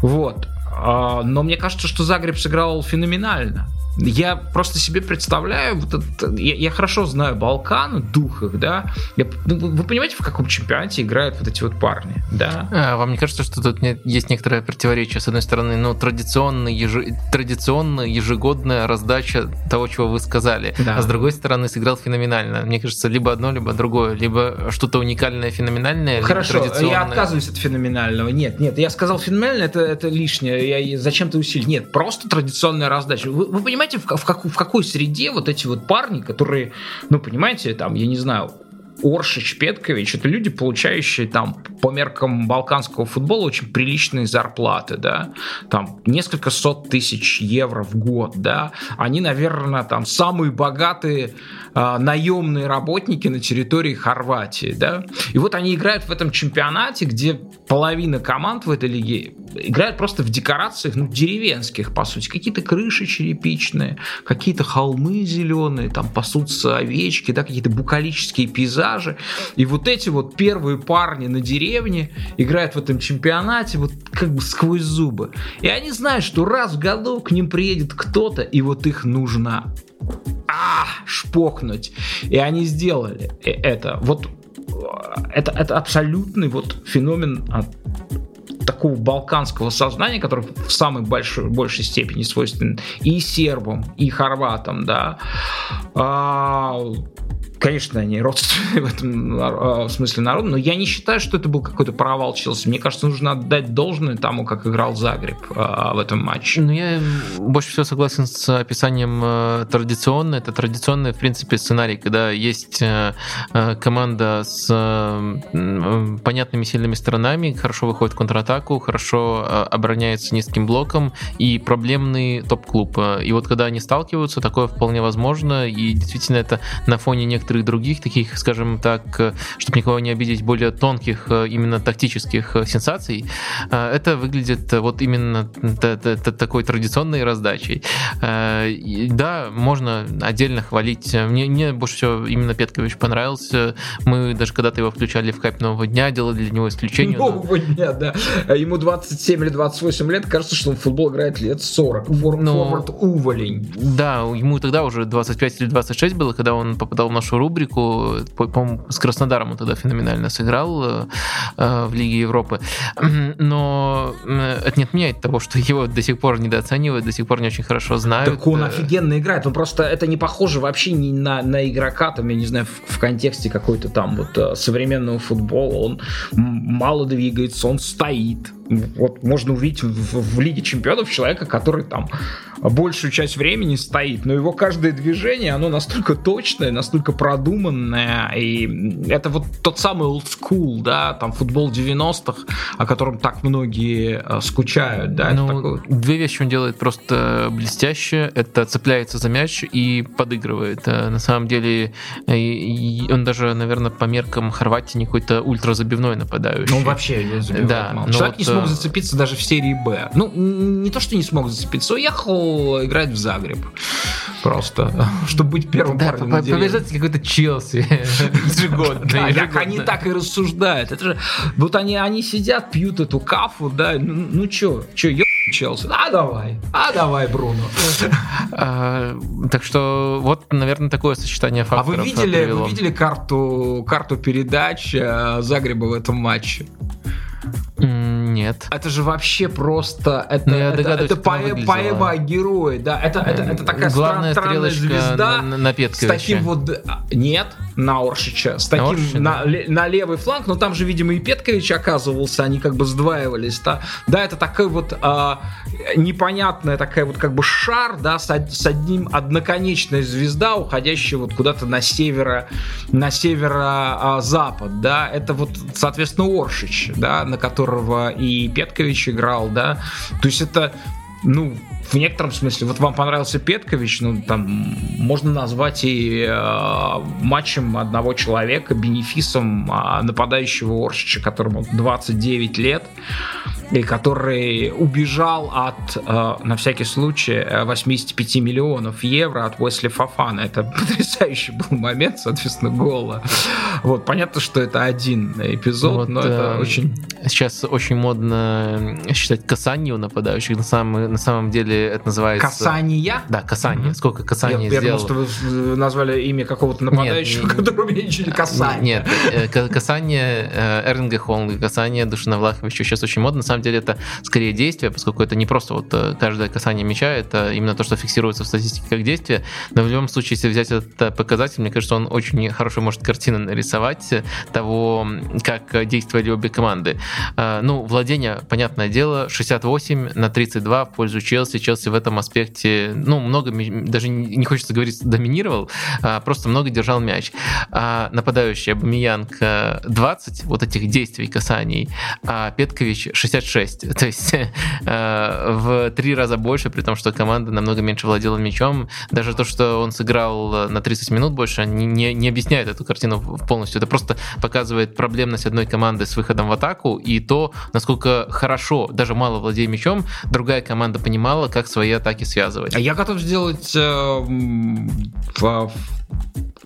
вот. А, но мне кажется, что Загреб сыграл феноменально. Я просто себе представляю, вот это, я, я хорошо знаю Балкан, дух их, да. Я, ну, вы понимаете, в каком чемпионате играют вот эти вот парни, да? А, вам не кажется, что тут есть некоторое противоречие? С одной стороны, ну, традиционная, еж... традиционная ежегодная раздача того, чего вы сказали. Да. А с другой стороны, сыграл феноменально. Мне кажется, либо одно, либо другое. Либо что-то уникальное, феноменальное, Хорошо, я отказываюсь от феноменального. Нет, нет, я сказал феноменально, это, это лишнее. Я, зачем ты усилить? Нет, просто традиционная раздача. Вы, вы понимаете, в, в, как, в какой среде вот эти вот парни, которые, ну, понимаете, там, я не знаю, Оршич, Петкович, это люди, получающие там по меркам балканского футбола очень приличные зарплаты, да, там несколько сот тысяч евро в год, да, они, наверное, там самые богатые э, наемные работники на территории Хорватии, да, и вот они играют в этом чемпионате, где половина команд в этой лиге играют просто в декорациях, ну, деревенских, по сути, какие-то крыши черепичные, какие-то холмы зеленые, там пасутся овечки, да, какие-то букалические пейзажи, и вот эти вот первые парни на деревне играют в этом чемпионате вот как бы сквозь зубы, и они знают, что раз в году к ним приедет кто-то, и вот их нужно а, шпохнуть. И они сделали э, это. Вот это, это абсолютный вот феномен такого балканского сознания, которое в самой большой, большей степени свойственно и сербам, и хорватам, да. А, Конечно, они родственные в этом а, смысле народу, но я не считаю, что это был какой-то провал Челси. Мне кажется, нужно отдать должное тому, как играл Загреб а, в этом матче. Ну, я больше всего согласен с описанием э, традиционно. Это традиционный, в принципе, сценарий, когда есть э, э, команда с понятными сильными сторонами, хорошо выходит в контратаку, хорошо обороняется низким блоком и проблемный топ-клуб. И вот когда они сталкиваются, такое вполне возможно, и действительно это на фоне некоторых некоторых других таких, скажем так, э, чтобы никого не обидеть, более тонких э, именно тактических э, сенсаций, это выглядит вот именно такой традиционной раздачей. Да, можно отдельно хвалить. Мне, мне больше всего именно Петкович понравился. Мы даже когда-то его включали в кайп Нового дня, делали для него исключение. Нового но... дня, да. Ему 27 или 28 лет, кажется, что он в футбол играет лет 40. Фор... Но... Форвард уволень. Да, ему тогда уже 25 или 26 было, когда он попадал в нашу рубрику. По-моему, с Краснодаром он тогда феноменально сыграл э, э, в Лиге Европы. Но э, это не отменяет того, что его до сих пор недооценивают, до сих пор не очень хорошо знают. Так он офигенно играет. Он просто это не похоже вообще ни на, на игрока, там, я не знаю, в, в контексте какой-то там вот современного футбола. Он мало двигается, он стоит вот можно увидеть в, в Лиге Чемпионов человека, который там большую часть времени стоит, но его каждое движение, оно настолько точное, настолько продуманное, и это вот тот самый old school, да, там футбол 90-х, о котором так многие э, скучают, да. Ну, такой... Две вещи он делает просто блестяще, это цепляется за мяч и подыгрывает. Э, на самом деле он даже, наверное, по меркам Хорватии не какой-то ультразабивной нападающий. Ну, вообще не забивает да, мало. Человек вот, не смог зацепиться даже в серии Б. Ну, не то, что не смог зацепиться, уехал играть в Загреб. Просто, чтобы быть первым да, парнем по Побежать какой-то Челси ежегодно. Да, они так и рассуждают. Это же, вот они, они сидят, пьют эту кафу, да, ну, ну чё, чё, ё Челси. А давай, а давай, Бруно. А, так что вот, наверное, такое сочетание факторов. А вы видели, вы видели карту, карту передач э, Загреба в этом матче? Нет. Это же вообще просто это, ну, это, это поэ, поэма о герое, да. Это, это, это такая Главная странная звезда на, на с таким вот нет на Оршича, с таким на, Оршича, на, да. на левый фланг, но там же, видимо, и Петкович оказывался, они как бы сдваивались, да. Да, это такой вот а, непонятная такая вот как бы шар, да, с, одним одноконечная звезда, уходящая вот куда-то на северо, на северо-запад, да, это вот, соответственно, Оршич, да, на которого и Петкович играл, да, то есть это ну, в некотором смысле, вот вам понравился Петкович, ну, там, можно назвать и э, матчем одного человека, бенефисом э, нападающего Оршича, которому 29 лет, и который убежал от, э, на всякий случай, 85 миллионов евро от Уэсли Фафана. Это потрясающий был момент, соответственно, гола. Вот, понятно, что это один эпизод, вот, но это э, очень... Сейчас очень модно считать касание у нападающих. На самом, на самом деле это называется... Касания? Да, касание. Угу. Сколько касаний я, сделал? Я думал, что вы назвали имя какого-то нападающего, нет, которого я ничего не касание. Нет, э, касание э, Эрнга Холнга, касание Душина Влаховича сейчас очень модно. На самом деле это скорее действие, поскольку это не просто вот э, каждое касание мяча, это именно то, что фиксируется в статистике как действие. Но в любом случае, если взять этот показатель, мне кажется, он очень хорошо может картину нарисовать того, как действовали обе команды. Ну, владение, понятное дело, 68 на 32 в пользу Челси. Челси в этом аспекте, ну, много, даже не хочется говорить, доминировал, а просто много держал мяч. А нападающий Абамиянг 20 вот этих действий, касаний, а Петкович 66. То есть э, в три раза больше, при том, что команда намного меньше владела мячом. Даже то, что он сыграл на 30 минут больше, не, не объясняет эту картину полностью. Это просто показывает проблемность одной команды с выходом в атаку и то, насколько хорошо, даже мало владея мячом, другая команда понимала, как свои атаки связывать. А я готов сделать э,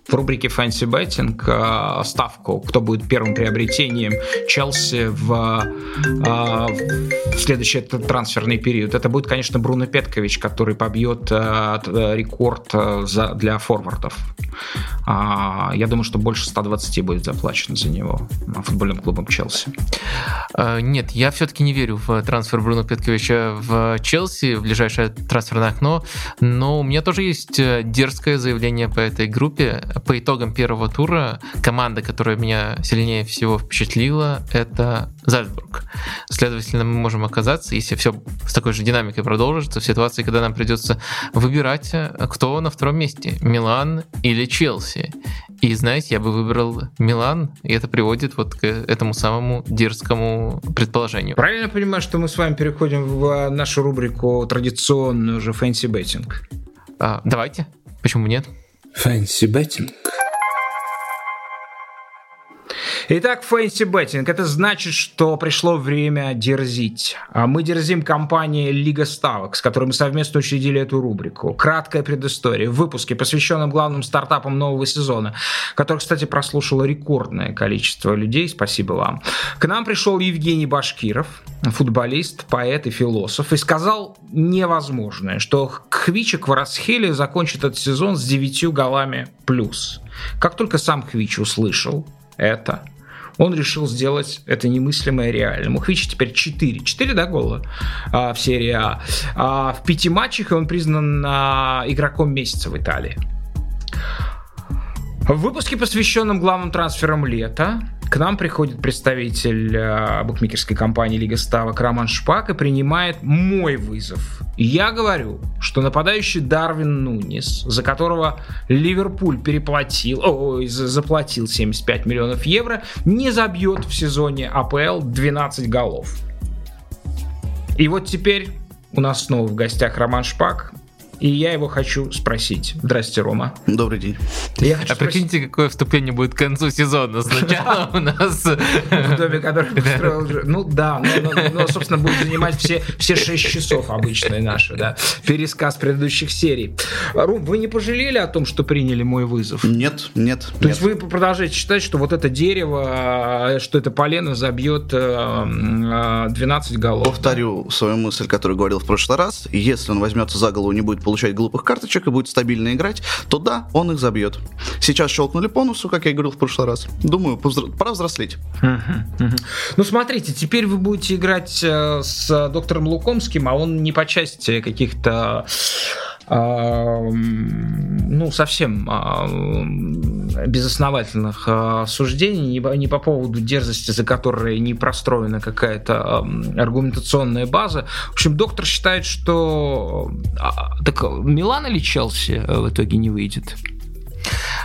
в, рубрике Fancy Betting э, ставку, кто будет первым приобретением Челси в, э, в следующий трансферный период. Это будет, конечно, Бруно Петкович, который побьет э, рекорд для форвардов. А, я думаю, что больше 120 будет заплачено за него футбольным клубом Челси. Нет, я все-таки не верю в трансфер Бруно Петковича в Челси в ближайшее трансферное окно, но у меня тоже есть дерзкое заявление по этой группе по итогам первого тура команда, которая меня сильнее всего впечатлила, это Зальцбург. Следовательно, мы можем оказаться, если все с такой же динамикой продолжится, в ситуации, когда нам придется выбирать, кто на втором месте, Милан или Челси. И, знаете, я бы выбрал Милан, и это приводит вот к этому самому дерзкому предположению. Правильно понимаю, что мы с вами переходим в нашу рубрику традиционную уже fancy betting? А, давайте. Почему нет? Fancy Betting. Итак, Fancy Betting. Это значит, что пришло время дерзить. А мы дерзим компанией Лига Ставок, с которой мы совместно учредили эту рубрику. Краткая предыстория. В выпуске, посвященном главным стартапам нового сезона, который, кстати, прослушало рекордное количество людей. Спасибо вам. К нам пришел Евгений Башкиров, футболист, поэт и философ, и сказал невозможное, что Хвичик Кварасхели закончит этот сезон с 9 голами плюс. Как только сам Хвич услышал это, он решил сделать это немыслимое реальным. У Хвича теперь 4. 4, да, гола а, в серии А. а. В пяти матчах он признан а, игроком месяца в Италии. В выпуске, посвященном главным трансферам лета, к нам приходит представитель э, букмекерской компании Лига Ставок Роман Шпак и принимает мой вызов. Я говорю, что нападающий Дарвин Нунис, за которого Ливерпуль переплатил, ой, заплатил 75 миллионов евро, не забьет в сезоне АПЛ 12 голов. И вот теперь у нас снова в гостях Роман Шпак, и я его хочу спросить. Здрасте, Рома. Добрый день. Я хочу а спросить... прикиньте, какое вступление будет к концу сезона. Сначала у нас... В доме, который построил... Ну да, но, собственно, будет занимать все, все 6 часов обычные наши, да. Пересказ предыдущих серий. Ром, вы не пожалели о том, что приняли мой вызов? Нет, нет. То есть вы продолжаете считать, что вот это дерево, что это полено забьет 12 э, э, голов? Повторю свою мысль, которую говорил в прошлый раз. Если он возьмется за голову, не будет получать глупых карточек и будет стабильно играть, то да, он их забьет. Сейчас щелкнули по носу, как я говорил в прошлый раз. Думаю, пора взрослеть. Ну, смотрите, теперь вы будете играть э, с доктором Лукомским, а он не по части каких-то ну, совсем безосновательных суждений, не по поводу дерзости, за которой не простроена какая-то аргументационная база. В общем, доктор считает, что... Так Милан или Челси в итоге не выйдет?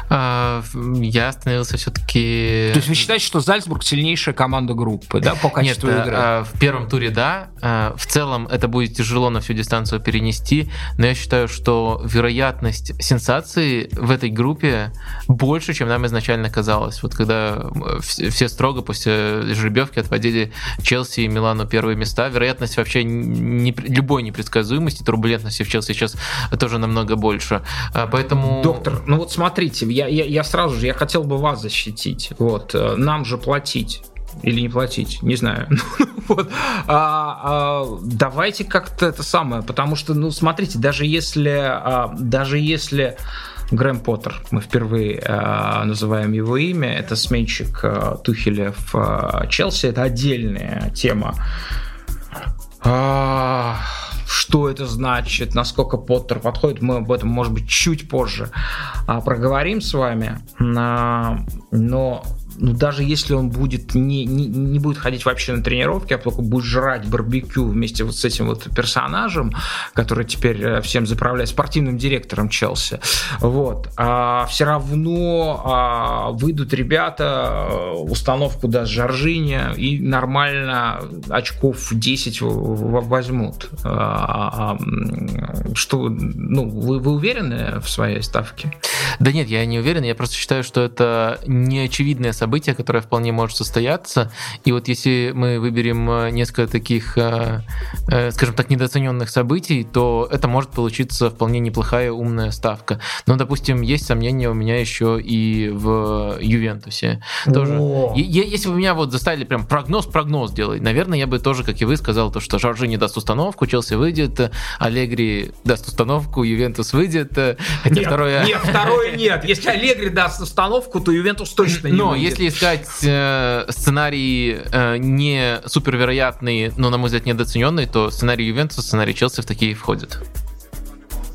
А, я остановился все-таки... То есть вы считаете, что Зальцбург сильнейшая команда группы, да, по качеству Нет, игры? А, в первом туре да. А, в целом это будет тяжело на всю дистанцию перенести, но я считаю, что вероятность сенсации в этой группе больше, чем нам изначально казалось. Вот когда все строго после жеребьевки отводили Челси и Милану первые места, вероятность вообще не, любой непредсказуемости, турбулентности в Челси сейчас тоже намного больше. Поэтому... Доктор, ну вот смотрите, я, я, я сразу же, я хотел бы вас защитить. Вот, э, нам же платить или не платить, не знаю. вот. а, а, давайте как-то это самое, потому что, ну, смотрите, даже если, а, даже если Грэм Поттер, мы впервые а, называем его имя, это сменщик а, Тухеля в а, Челси, это отдельная тема. А, что это значит, насколько Поттер подходит, мы об этом, может быть, чуть позже а, проговорим с вами. А, но ну, даже если он будет не, не, не будет ходить вообще на тренировки, а только будет жрать барбекю вместе вот с этим вот персонажем, который теперь э, всем заправляет, спортивным директором Челси, вот, а все равно а, выйдут ребята, э, установку даст Жоржиня и нормально очков 10 возьмут. А, а, что, ну, вы, вы уверены в своей ставке? Да нет, я не уверен, я просто считаю, что это неочевидное событие, событие, которое вполне может состояться. И вот если мы выберем э, несколько таких, э, э, скажем так, недооцененных событий, то это может получиться вполне неплохая умная ставка. Но, допустим, есть сомнения у меня еще и в Ювентусе. Тоже. Если бы меня вот заставили прям прогноз-прогноз делать, наверное, я бы тоже, как и вы, сказал, то, что Жоржи не даст установку, Челси выйдет, Алегри даст установку, Ювентус выйдет. Хотя нет, второе... Нет, второе нет. Если Алегри даст установку, то Ювентус точно не Но выйдет. Если искать э, сценарии э, не супервероятные, но, на мой взгляд, недооцененные, то сценарий Ювентуса, сценарий Челси в такие входят.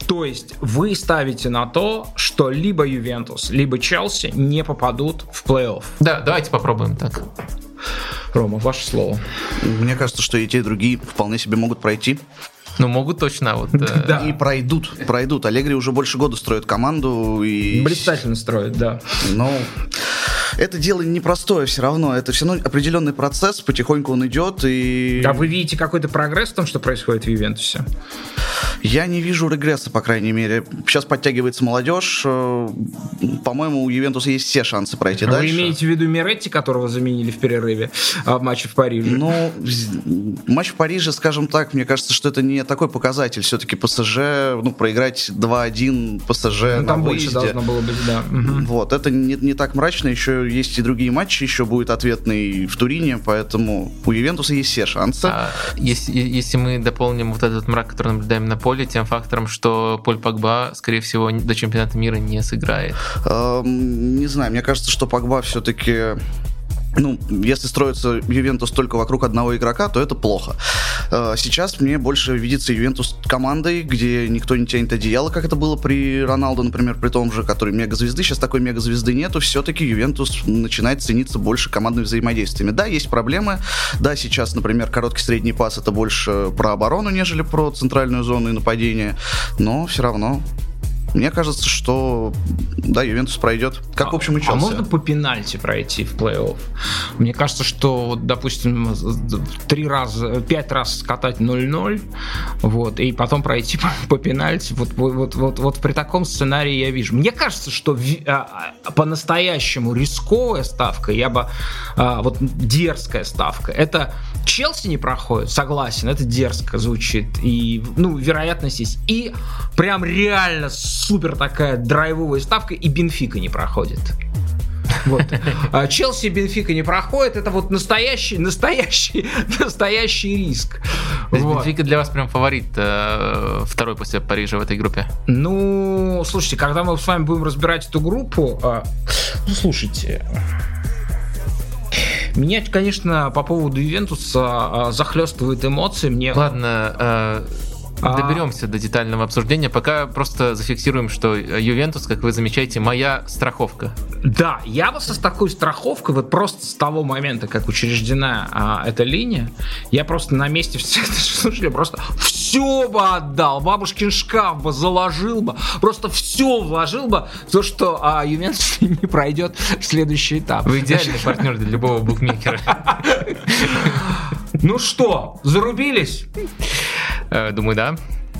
То есть вы ставите на то, что либо Ювентус, либо Челси не попадут в плей-офф. Да, давайте попробуем так. Рома, ваше слово. Мне кажется, что и те, и другие вполне себе могут пройти. Ну, могут точно. Вот, э... да. И пройдут, пройдут. Аллегри уже больше года строит команду. И... Блистательно строит, да. Ну, это дело непростое все равно. Это все равно определенный процесс, потихоньку он идет. И... А вы видите какой-то прогресс в том, что происходит в Ювентусе? Я не вижу регресса, по крайней мере. Сейчас подтягивается молодежь. Э, по-моему, у Ювентуса есть все шансы пройти а дальше. Вы имеете в виду Миретти, которого заменили в перерыве а, в матче в Париже? Ну, матч в Париже, скажем так, мне кажется, что это не такой показатель. Все-таки ПСЖ, ну, проиграть 2-1 ПСЖ ну, на там выезде. больше должно было быть, да. Вот, это не, не так мрачно. Еще есть и другие матчи, еще будет ответный в Турине, поэтому у Ювентуса есть все шансы. А, если, если мы дополним вот этот мрак, который наблюдаем на поле, тем фактором, что Поль Погба, скорее всего, до чемпионата мира не сыграет. Эм, не знаю, мне кажется, что Погба все-таки ну, если строится Ювентус только вокруг одного игрока, то это плохо. Э, сейчас мне больше видится Ювентус командой, где никто не тянет одеяло, как это было при Роналду, например, при том же, который мегазвезды. Сейчас такой мегазвезды нету. Все-таки Ювентус начинает цениться больше командными взаимодействиями. Да, есть проблемы. Да, сейчас, например, короткий средний пас это больше про оборону, нежели про центральную зону и нападение. Но все равно мне кажется, что да, Ювентус пройдет. Как, в общем, и Челси. А можно по пенальти пройти в плей-офф? Мне кажется, что, допустим, три раза, пять раз скатать 0-0, вот, и потом пройти по, по пенальти. Вот, вот, вот, вот при таком сценарии я вижу. Мне кажется, что а, а, по-настоящему рисковая ставка, я бы, а, вот дерзкая ставка, это Челси не проходит, согласен, это дерзко звучит, и, ну, вероятность есть. И прям реально супер такая драйвовая ставка, и Бенфика не проходит. Вот. А Челси и Бенфика не проходит. Это вот настоящий, настоящий, настоящий риск. То есть вот. Бенфика для вас прям фаворит э, второй после Парижа в этой группе? Ну, слушайте, когда мы с вами будем разбирать эту группу, э, ну, слушайте, меня, конечно, по поводу Ювентуса э, захлестывают эмоции. Мне... Ладно, э, А. Доберемся до детального обсуждения, пока просто зафиксируем, что Ювентус, как вы замечаете, моя страховка. Да, я вот с такой страховкой, вот просто с того момента, как учреждена а, эта линия, я просто на месте всех слушателей просто все бы отдал, бабушкин шкаф бы заложил бы, просто все вложил бы, то, что а, Ювентус не пройдет в следующий этап. Вы идеальный партнер для любого букмекера. Ну что, зарубились? Э, думаю, да.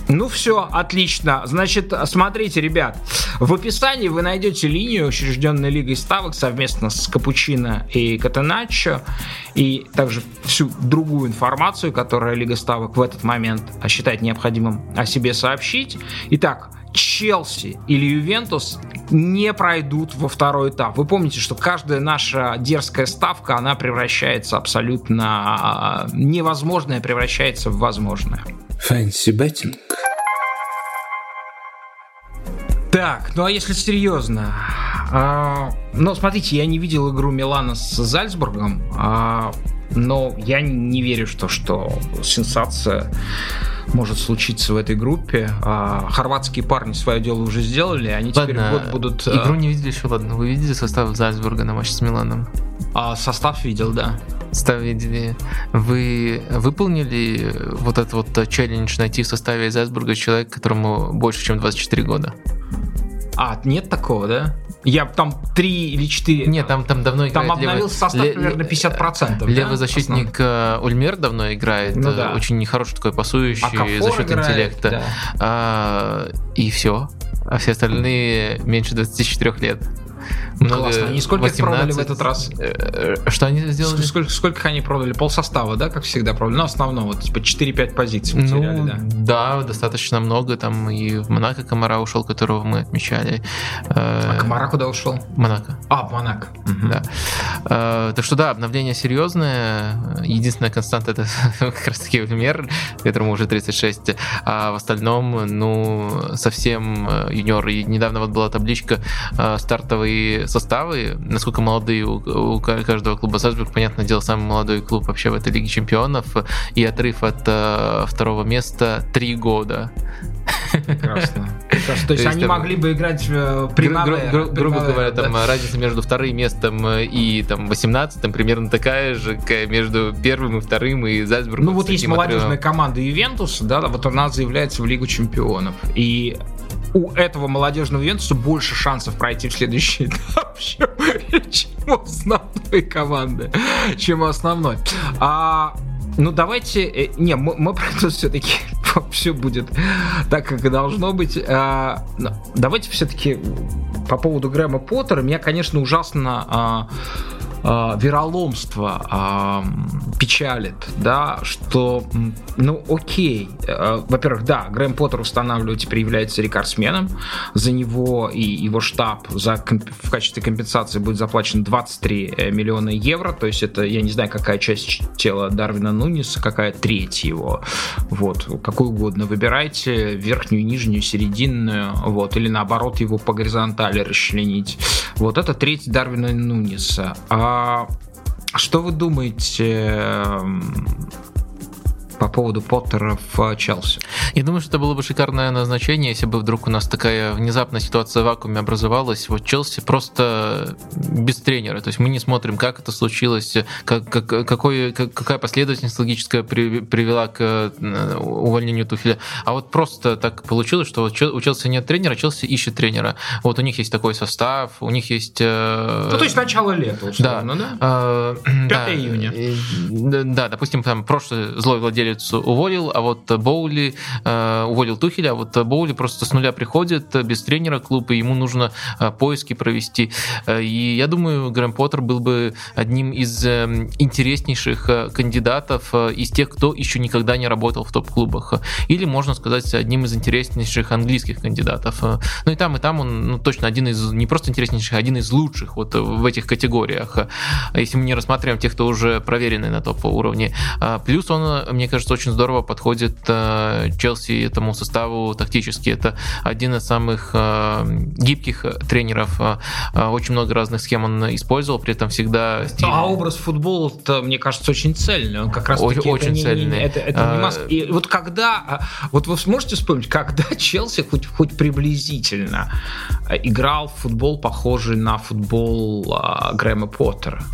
Ну все, отлично. Значит, смотрите, ребят, в описании вы найдете линию, учрежденной Лигой Ставок совместно с Капучино и Катеначо, и также всю другую информацию, которую Лига Ставок в этот момент считает необходимым о себе сообщить. Итак, Челси или Ювентус не пройдут во второй этап. Вы помните, что каждая наша дерзкая ставка, она превращается абсолютно а, невозможное, превращается в возможное. Фэнси беттинг. Так, ну а если серьезно? А, ну, смотрите, я не видел игру Милана с Зальцбургом, а, но я не верю, что, что сенсация может случиться в этой группе. А, хорватские парни свое дело уже сделали, они ладно, теперь вот будут... А, игру не видели еще, ладно. Вы видели состав Зальцбурга на матче с Миланом? А, состав видел, да. Состав видели. Вы выполнили вот этот вот челлендж найти в составе Зальцбурга человека, которому больше, чем 24 года? А, нет такого, да? Я там три или четыре. Нет, там, там давно играет. Там обновился состав лев... примерно 50%. Левый да? защитник Основной. Э, Ульмер давно играет. Ну, да. Очень нехороший такой пасующий а за счет играет, интеллекта. Да. А, и все. А все остальные меньше 24 лет. Много, Классно. Они сколько 18... продали в этот раз? Э, э, что они сделали? Сколько, сколько они продали? Пол состава, да, как всегда продали? Ну, основного, вот, типа 4-5 позиций потеряли, ну, да? Да, достаточно много. Там и в Монако Комара ушел, которого мы отмечали. А Комара куда ушел? Монако. А, в Монако. Угу. Да. Так что да, обновление серьезное. Единственная константа это как раз таки Ульмер, которому уже 36. А в остальном, ну, совсем э, юниор. И недавно вот была табличка стартовый составы, насколько молодые у, у каждого клуба Зальцбург, понятное дело, самый молодой клуб вообще в этой Лиге Чемпионов, и отрыв от э, второго места три года. Прекрасно. То есть они могли бы играть в Грубо говоря, там разница между вторым местом и там 18 примерно такая же, между первым и вторым и Зальцбургом. Ну вот есть молодежная команда Ювентус, да, вот она заявляется в Лигу Чемпионов. И у этого молодежного Ювентуса больше шансов пройти в следующий этап, чем, у основной команды, чем у основной. А, ну давайте, э, не, мы, мы про это все-таки все будет так, как и должно быть. А, давайте все-таки по поводу Грэма Поттера. Меня, конечно, ужасно а, э, вероломство э, печалит, да, что, ну, окей, э, во-первых, да, Грэм Поттер устанавливает теперь является рекордсменом, за него и его штаб за, в качестве компенсации будет заплачено 23 э, миллиона евро, то есть это, я не знаю, какая часть тела Дарвина Нуниса, какая треть его, вот, какую угодно выбирайте, верхнюю, нижнюю, серединную, вот, или наоборот его по горизонтали расчленить. Вот это треть Дарвина Нуниса. А что вы думаете по поводу Поттера в Челси. Я думаю, что это было бы шикарное назначение, если бы вдруг у нас такая внезапная ситуация в вакууме образовалась. Вот Челси просто без тренера. То есть мы не смотрим, как это случилось, как, как, какой, как, какая последовательность логическая при, привела к э, увольнению Тухеля. А вот просто так получилось, что у Челси нет тренера, Челси ищет тренера. Вот у них есть такой состав, у них есть... Э, ну, то есть начало лета, условно, да? да? 5 да, июня. Да, допустим, там прошлый злой владелец владелец уволил, а вот Боули э, уволил Тухеля, а вот Боули просто с нуля приходит без тренера клуб, и ему нужно э, поиски провести. Э, и я думаю, Грэм Поттер был бы одним из э, интереснейших э, кандидатов э, из тех, кто еще никогда не работал в топ-клубах. Или, можно сказать, одним из интереснейших английских кандидатов. Ну и там, и там он ну, точно один из, не просто интереснейших, а один из лучших вот в этих категориях. Если мы не рассматриваем тех, кто уже проверенный на топ-уровне. Плюс он, мне кажется, кажется, очень здорово подходит э, Челси этому составу тактически. Это один из самых э, гибких тренеров. Очень много разных схем он использовал, при этом всегда... Стиль... А образ футбола, мне кажется, очень цельный. Он как раз очень, очень цельный. Не, это, это не маск... И вот когда... Вот вы сможете вспомнить, когда Челси хоть, хоть приблизительно играл в футбол, похожий на футбол Грэма Поттера?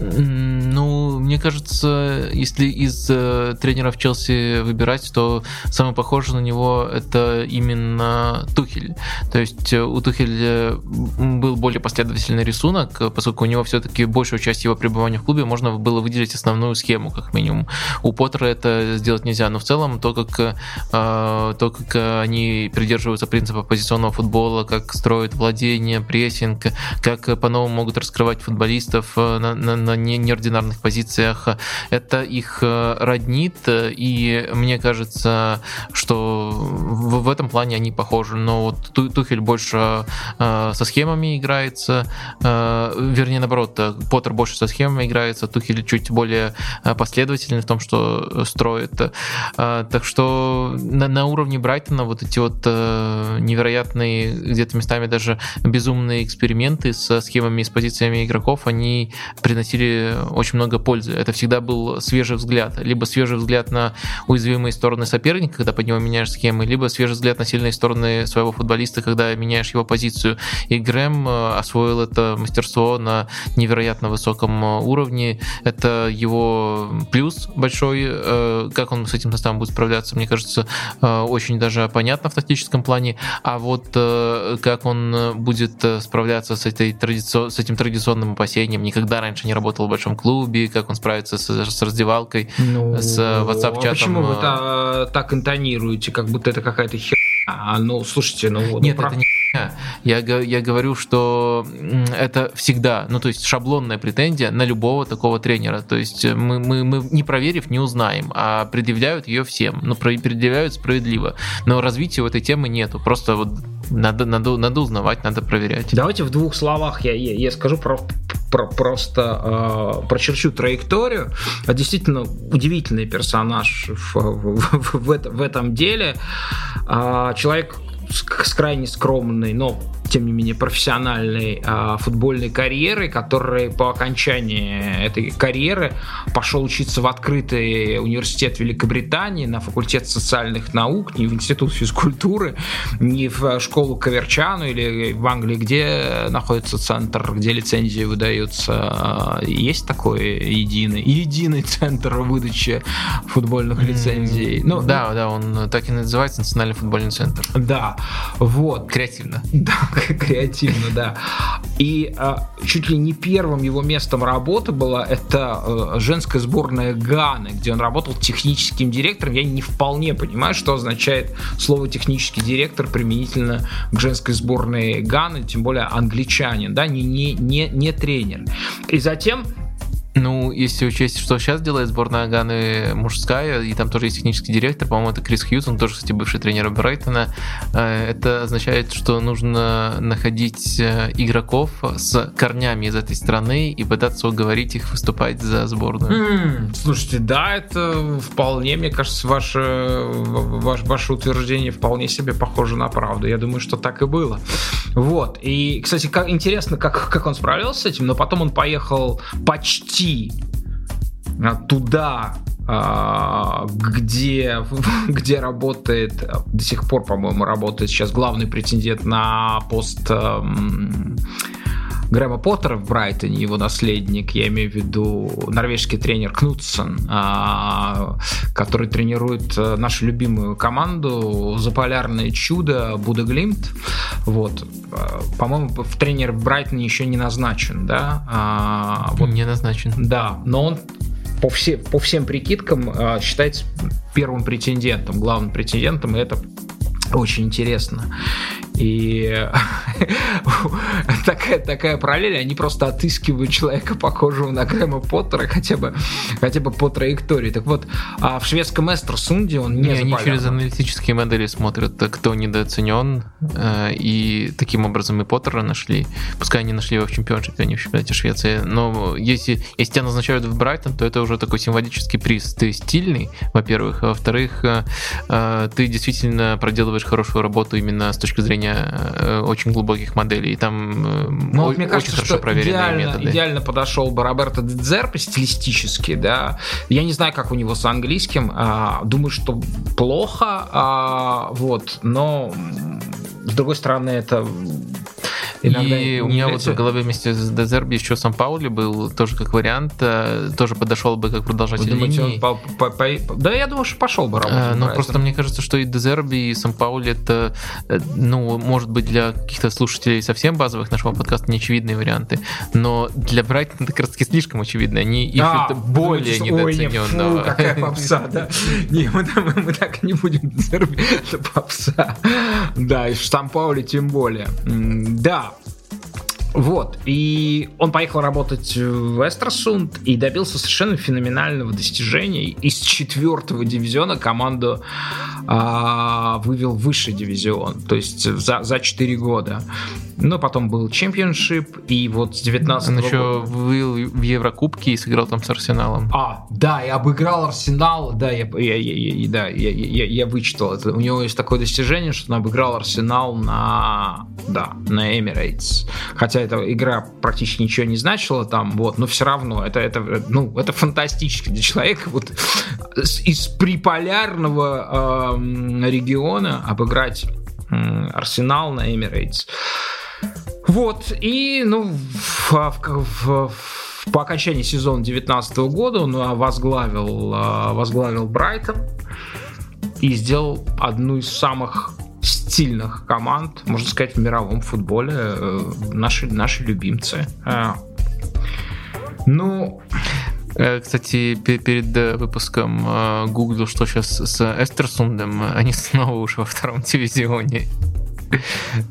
Ну, мне кажется, если из э, тренеров Челси выбирать, то самый похожий на него это именно Тухель. То есть э, у Тухеля был более последовательный рисунок, поскольку у него все-таки большую часть его пребывания в клубе можно было выделить основную схему, как минимум. У Поттера это сделать нельзя, но в целом то, как, э, то, как они придерживаются принципа позиционного футбола, как строят владение, прессинг, как по-новому могут раскрывать футболистов на, на на неординарных позициях. Это их э, роднит, и мне кажется, что в, в этом плане они похожи. Но вот Тухель больше э, со схемами играется, э, вернее, наоборот, Поттер больше со схемами играется, Тухель чуть более последовательный в том, что строит. Так что на, на уровне Брайтона вот эти вот невероятные, где-то местами даже безумные эксперименты со схемами и с позициями игроков, они приносили приносили очень много пользы. Это всегда был свежий взгляд. Либо свежий взгляд на уязвимые стороны соперника, когда под него меняешь схемы, либо свежий взгляд на сильные стороны своего футболиста, когда меняешь его позицию. И Грэм э, освоил это мастерство на невероятно высоком э, уровне. Это его плюс большой. Э, как он с этим составом будет справляться, мне кажется, очень даже понятно в тактическом плане. А вот как он будет справляться с, этой традици... с этим традиционным опасением, никогда раньше не работал работал в большом клубе, как он справится с, с раздевалкой, ну, с WhatsApp-чатом. А почему вы та, так интонируете, как будто это какая-то херня? А, ну, слушайте, ну... Нет, ну, это не я, я говорю, что это всегда, ну то есть шаблонная претензия на любого такого тренера. То есть мы, мы, мы не проверив, не узнаем, а предъявляют ее всем. Ну, предъявляют справедливо. Но развития у этой темы нету. Просто вот надо, надо, надо узнавать, надо проверять. Давайте в двух словах я, я, я скажу про, про, просто э, прочерчу траекторию. Действительно удивительный персонаж в, в, в, в, это, в этом деле. Э, человек с, крайне скромной, но тем не менее профессиональной э, футбольной карьеры, который по окончании этой карьеры пошел учиться в открытый университет Великобритании на факультет социальных наук, не в институт физкультуры, не в школу Каверчану или в Англии, где находится центр, где лицензии выдаются. Есть такой единый, единый центр выдачи футбольных лицензий. Ну, да, да, он так и называется Национальный футбольный центр. Да, вот. Креативно. Да, креативно, да. И а, чуть ли не первым его местом работы была это а, женская сборная Ганы, где он работал техническим директором. Я не вполне понимаю, что означает слово технический директор применительно к женской сборной Ганы, тем более англичанин, да, не, не, не, не тренер. И затем ну, если учесть, что сейчас делает сборная Ганы мужская, и там тоже есть технический директор, по-моему, это Крис Хьюз, он тоже, кстати, бывший тренер Брайтона, э, это означает, что нужно находить э, игроков с корнями из этой страны и пытаться уговорить их выступать за сборную. Mm, слушайте, да, это вполне, мне кажется, ваше, ваше, ваше утверждение вполне себе похоже на правду. Я думаю, что так и было. Вот. И, кстати, как, интересно, как, как он справился с этим, но потом он поехал почти а, туда, а, где, где работает, до сих пор, по-моему, работает сейчас главный претендент на пост эм, Грэма Поттера в Брайтоне, его наследник, я имею в виду норвежский тренер Кнутсон, а, который тренирует э, нашу любимую команду Заполярное чудо Буда Глимт. Вот. Э, по-моему, в тренер в Брайтоне еще не назначен, да? А, вот. Не назначен. Да, но он по, все, по всем прикидкам э, считается первым претендентом, главным претендентом, и это очень интересно. И такая, такая параллель, они просто отыскивают человека, похожего на Грэма Поттера, хотя бы, хотя бы по траектории. Так вот, а в шведском Эстерсунде он не, не Они через аналитические модели смотрят, кто недооценен, э, и таким образом и Поттера нашли. Пускай они нашли его в чемпионшипе, а не в чемпионате Швеции. Но если, если тебя назначают в Брайтон, то это уже такой символический приз. Ты стильный, во-первых, а во-вторых, э, э, ты действительно проделываешь хорошую работу именно с точки зрения очень глубоких моделей. Там ну, вот мне кажется, очень хорошо проверенные идеально, методы. Идеально подошел бы Роберто Дедзерпи стилистически, да. Я не знаю, как у него с английским. А, думаю, что плохо, а, вот, но с другой стороны, это Иногда и у меня вот в голове вместе с Дезерби еще сам Паули был тоже как вариант, э, тоже подошел бы как продолжатель Вы думаете, линии. Он по, по, по, да, я думаю, что пошел бы работать. А, ну, просто мне кажется, что и Дезерби, и сам Паули это, э, ну, может быть, для каких-то слушателей совсем базовых нашего подкаста неочевидные варианты, но для Брайтона это как раз таки слишком очевидно. Они ищут а, более недооцененного. Ой, фу, какая попса, да. Не, мы, мы, мы так не будем это попса. Да, и Штам Паули тем более. Да, вот, и он поехал работать в Эстерсунд и добился совершенно феноменального достижения. Из четвертого дивизиона команду а, вывел высший дивизион, то есть за, за 4 года. Ну, потом был чемпионшип, и вот с 19 Он еще вывел в Еврокубке и сыграл там с Арсеналом. А, да, и обыграл Арсенал, да, я, я, я, я, да, я, я, я вычитал это. У него есть такое достижение, что он обыграл Арсенал на, да, на Эмирейтс. Хотя эта игра практически ничего не значила там, вот, но все равно это, это, ну, это фантастически для человека вот из приполярного э, региона обыграть э, Арсенал на Эмирейтс. Вот, и, ну, в, в, в, по окончании сезона 2019 года он возглавил, а, возглавил Брайтон и сделал одну из самых стильных команд, можно сказать, в мировом футболе. Э, наши, наши любимцы. Э, ну... Э, кстати, перед выпуском гуглил, что сейчас с Эстерсундом, они снова уже во втором дивизионе.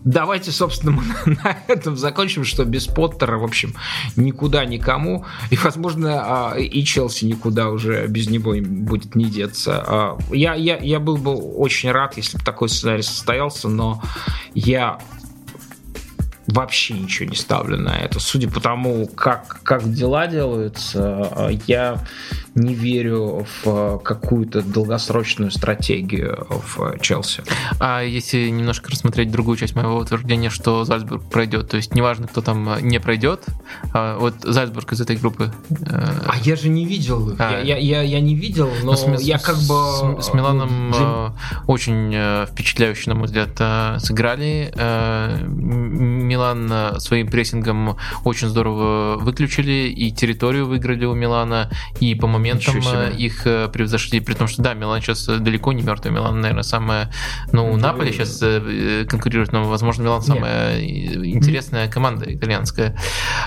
Давайте, собственно, мы на этом закончим, что без Поттера, в общем, никуда никому. И, возможно, а, и Челси никуда уже без него будет не деться. А, я, я, я был бы очень рад, если бы такой сценарий состоялся, но я вообще ничего не ставлю на это. Судя по тому, как, как дела делаются, а, я не верю в э, какую-то долгосрочную стратегию в Челси. А если немножко рассмотреть другую часть моего утверждения, что Зальцбург пройдет, то есть неважно, кто там э, не пройдет, а вот Зальцбург из этой группы. Э, а я же не видел их. А, я, я, я не видел, но, но с, я как бы... С, с Миланом для... очень впечатляюще, на мой взгляд, сыграли. Милан своим прессингом очень здорово выключили, и территорию выиграли у Милана, и по моменту моментом э, их э, превзошли, при том, что да, Милан сейчас далеко не мертвый, Милан, наверное, самое, ну, ну Наполе сейчас э, конкурирует, но, возможно, Милан самая Нет. интересная команда итальянская.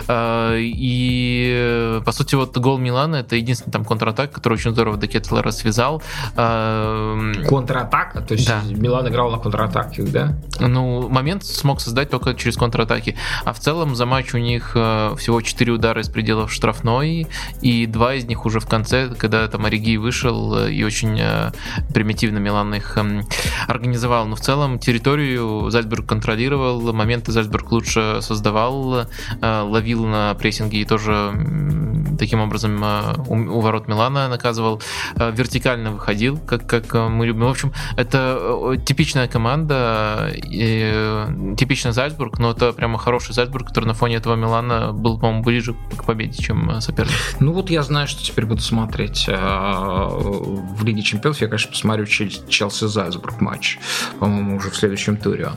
И, по сути, вот гол Милана это единственный там контратак, который очень здорово до Кеттлера связал. Контратака? То есть да. Милан играл на контратаке, да? Ну, момент смог создать только через контратаки. А в целом за матч у них всего 4 удара из пределов штрафной, и два из них уже в конце когда там Ориги вышел э, и очень э, примитивно Милан их эм, организовал. Но в целом территорию Зальцбург контролировал, моменты Зальцбург лучше создавал, э, ловил на прессинге и тоже таким образом у ворот Милана наказывал, вертикально выходил, как, как мы любим. В общем, это типичная команда, типичный Зальцбург, но это прямо хороший Зальцбург, который на фоне этого Милана был, по-моему, ближе к победе, чем соперник. Ну вот я знаю, что теперь буду смотреть посмотреть э, в Лиге Чемпионов, я, конечно, посмотрю Челси Зальцбург матч, по-моему, уже в следующем туре.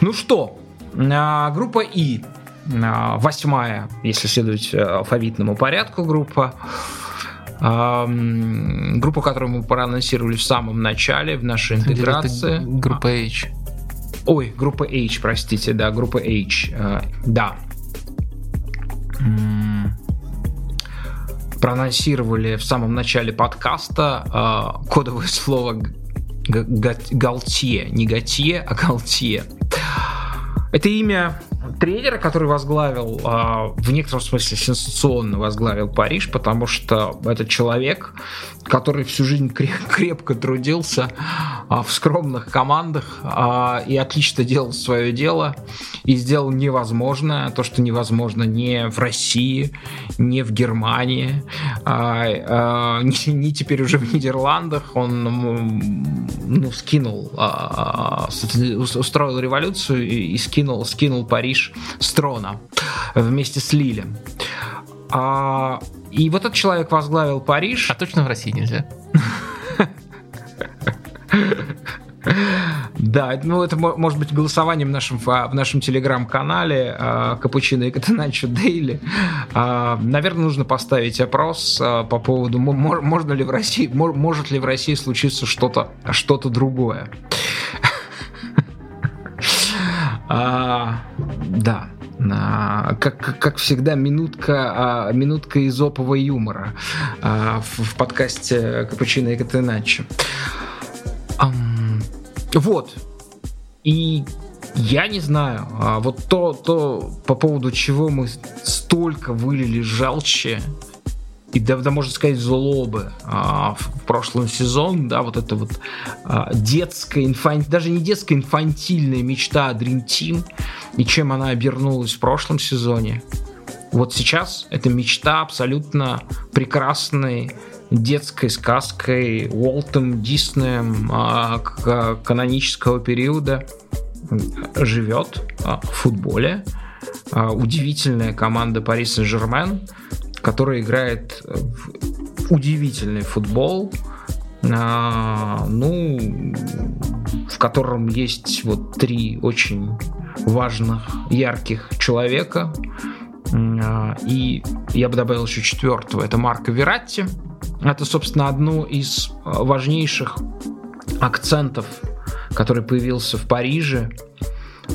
Ну что, э, группа И, э, восьмая, если следовать алфавитному порядку группа. Группа, которую мы проанонсировали в самом начале, в нашей интеграции. Группа H. Ой, группа H, простите, да, группа H. Да проанонсировали в самом начале подкаста э, кодовое слово Галтье. Не Гатье, а Галтье. Это имя тренера, который возглавил, а, в некотором смысле сенсационно возглавил Париж, потому что это человек, который всю жизнь крепко трудился а, в скромных командах а, и отлично делал свое дело и сделал невозможное, то, что невозможно не в России, не в Германии, не теперь уже в Нидерландах. Он ну, скинул, устроил революцию и скинул, скинул Париж с трона вместе с Лилем. А, и вот этот человек возглавил Париж. А точно в России нельзя? Да, ну это может быть голосованием в нашем, в нашем телеграм-канале а, Капучино и Катаначо Дейли. А, наверное, нужно поставить опрос а, по поводу, можно ли в России, может ли в России случиться что-то что другое. А, да. А, как, как всегда, минутка, а, минутка изопового юмора а, в, в подкасте Капучино и Катеначо. А, вот. И я не знаю, а вот то, то, по поводу чего мы столько вылили желчи и да, да можно сказать злобы а, в, прошлом сезоне, да, вот это вот а, детская, инфан... даже не детская, инфантильная мечта Dream Team и чем она обернулась в прошлом сезоне. Вот сейчас эта мечта абсолютно прекрасной детской сказкой Уолтом Диснеем а, канонического периода живет а, в футболе. А, удивительная команда Пари Сен-Жермен, который играет в удивительный футбол, а, ну, в котором есть вот три очень важных, ярких человека. А, и я бы добавил еще четвертого, это Марко Вератти. Это, собственно, одно из важнейших акцентов, который появился в Париже.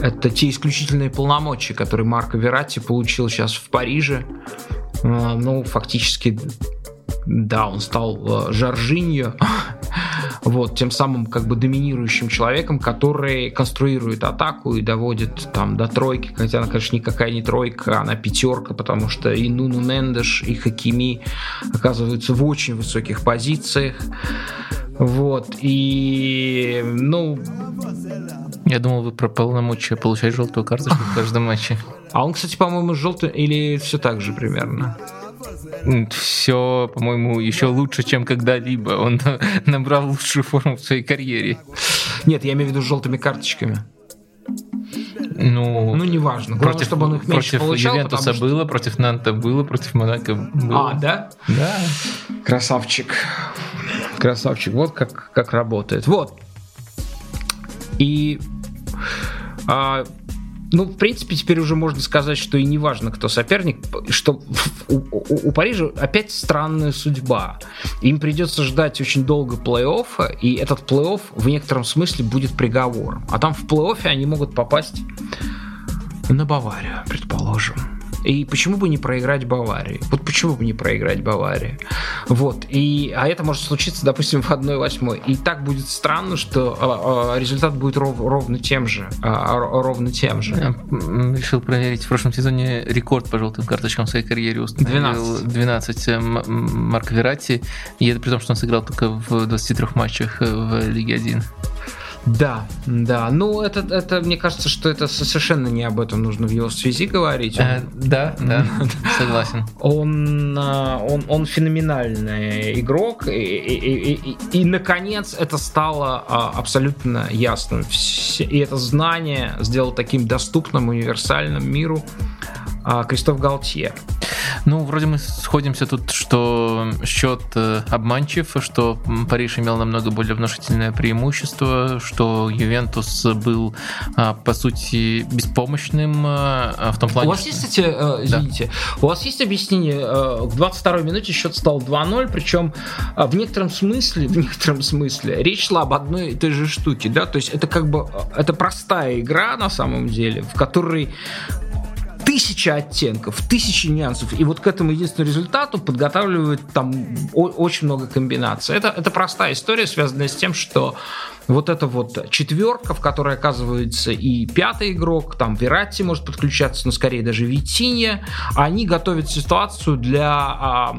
Это те исключительные полномочия, которые Марко Вератти получил сейчас в Париже. А, ну, фактически, да, он стал э, Жоржиньо, вот, тем самым как бы доминирующим человеком, который конструирует атаку и доводит там до тройки, хотя она, конечно, никакая не тройка, она пятерка, потому что и Нуну Мендеш, и Хакими оказываются в очень высоких позициях. Вот, и, ну... Я думал, вы про полномочия получать желтую карточку в каждом матче. А он, кстати, по-моему, желтый или все так же примерно? Все, по-моему, еще лучше, чем когда-либо. Он набрал лучшую форму в своей карьере. Нет, я имею в виду с желтыми карточками. Ну, ну неважно. Главное, против, чтобы он их меньше против получал. Ювентуса что... было, против Нанта было, против Монако было. А, да? Да. Красавчик. Красавчик. Вот как, как работает. Вот. И а, ну, в принципе, теперь уже можно сказать, что и не важно, кто соперник, что у, у, у Парижа опять странная судьба. Им придется ждать очень долго плей-оффа, и этот плей-офф в некотором смысле будет приговором. А там в плей-оффе они могут попасть на Баварию, предположим. И почему бы не проиграть Баварии? Вот почему бы не проиграть Баварии? Вот. И, а это может случиться, допустим, в 1-8. И так будет странно, что а, а, результат будет ров, ровно тем же. А, ровно тем же. Я решил проверить. В прошлом сезоне рекорд по желтым карточкам в своей карьере установил 12, 12 э, Марк Верати. И это при том, что он сыграл только в 23 матчах э, в Лиге 1. Да, да. Ну, это, это, мне кажется, что это совершенно не об этом нужно в его связи говорить. Он, э, да, да, согласен. Он, а, он, он феноменальный игрок, и, и, и, и, и, наконец, это стало а, абсолютно ясным. И это знание сделало таким доступным, универсальным миру Кристоф Галтье. Ну, вроде мы сходимся тут, что счет э, обманчив, что Париж имел намного более внушительное преимущество, что Ювентус был, а, по сути, беспомощным а, в том плане... У вас есть, кстати, э, извините, да. у вас есть объяснение, э, в 22-й минуте счет стал 2-0, причем в некотором смысле, в некотором смысле, речь шла об одной и той же штуке, да, то есть это как бы, это простая игра на самом деле, в которой тысячи оттенков, тысячи нюансов. И вот к этому единственному результату подготавливают там очень много комбинаций. Это, это простая история, связанная с тем, что вот эта вот четверка, в которой оказывается и пятый игрок, там Вератти может подключаться, но скорее даже Витинья, они готовят ситуацию для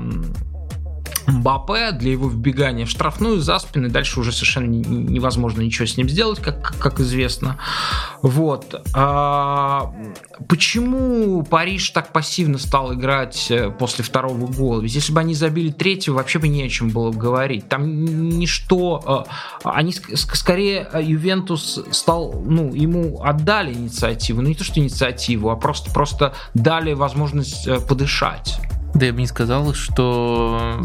Мбаппе для его вбегания в штрафную за спины. Дальше уже совершенно невозможно ничего с ним сделать, как, как известно. Вот. А, почему Париж так пассивно стал играть э, после второго гола? Ведь если бы они забили третьего, вообще бы не о чем было говорить. Там ничто... Э, они скорее э, Ювентус стал... Ну, ему отдали инициативу. Ну, не то, что инициативу, а просто, просто дали возможность подышать. Да я бы не сказал, что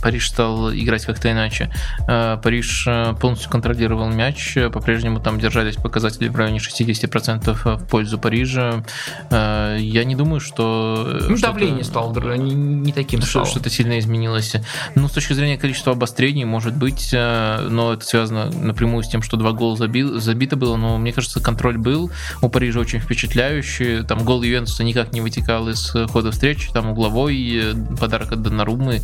Париж стал играть как-то иначе. Э, Париж э, полностью контролировал мяч, по-прежнему там держались показатели в районе 60% в пользу Парижа. Э, я не думаю, что... Ну, давление стало не, не таким что, Что-то сильно изменилось. Ну, с точки зрения количества обострений, может быть, но это связано напрямую с тем, что два гола забил, забито было, но мне кажется, контроль был у Парижа очень впечатляющий. Там гол Ювентуса никак не вытекал из хода встречи, там угловой угловой, э, подарок от Донарумы.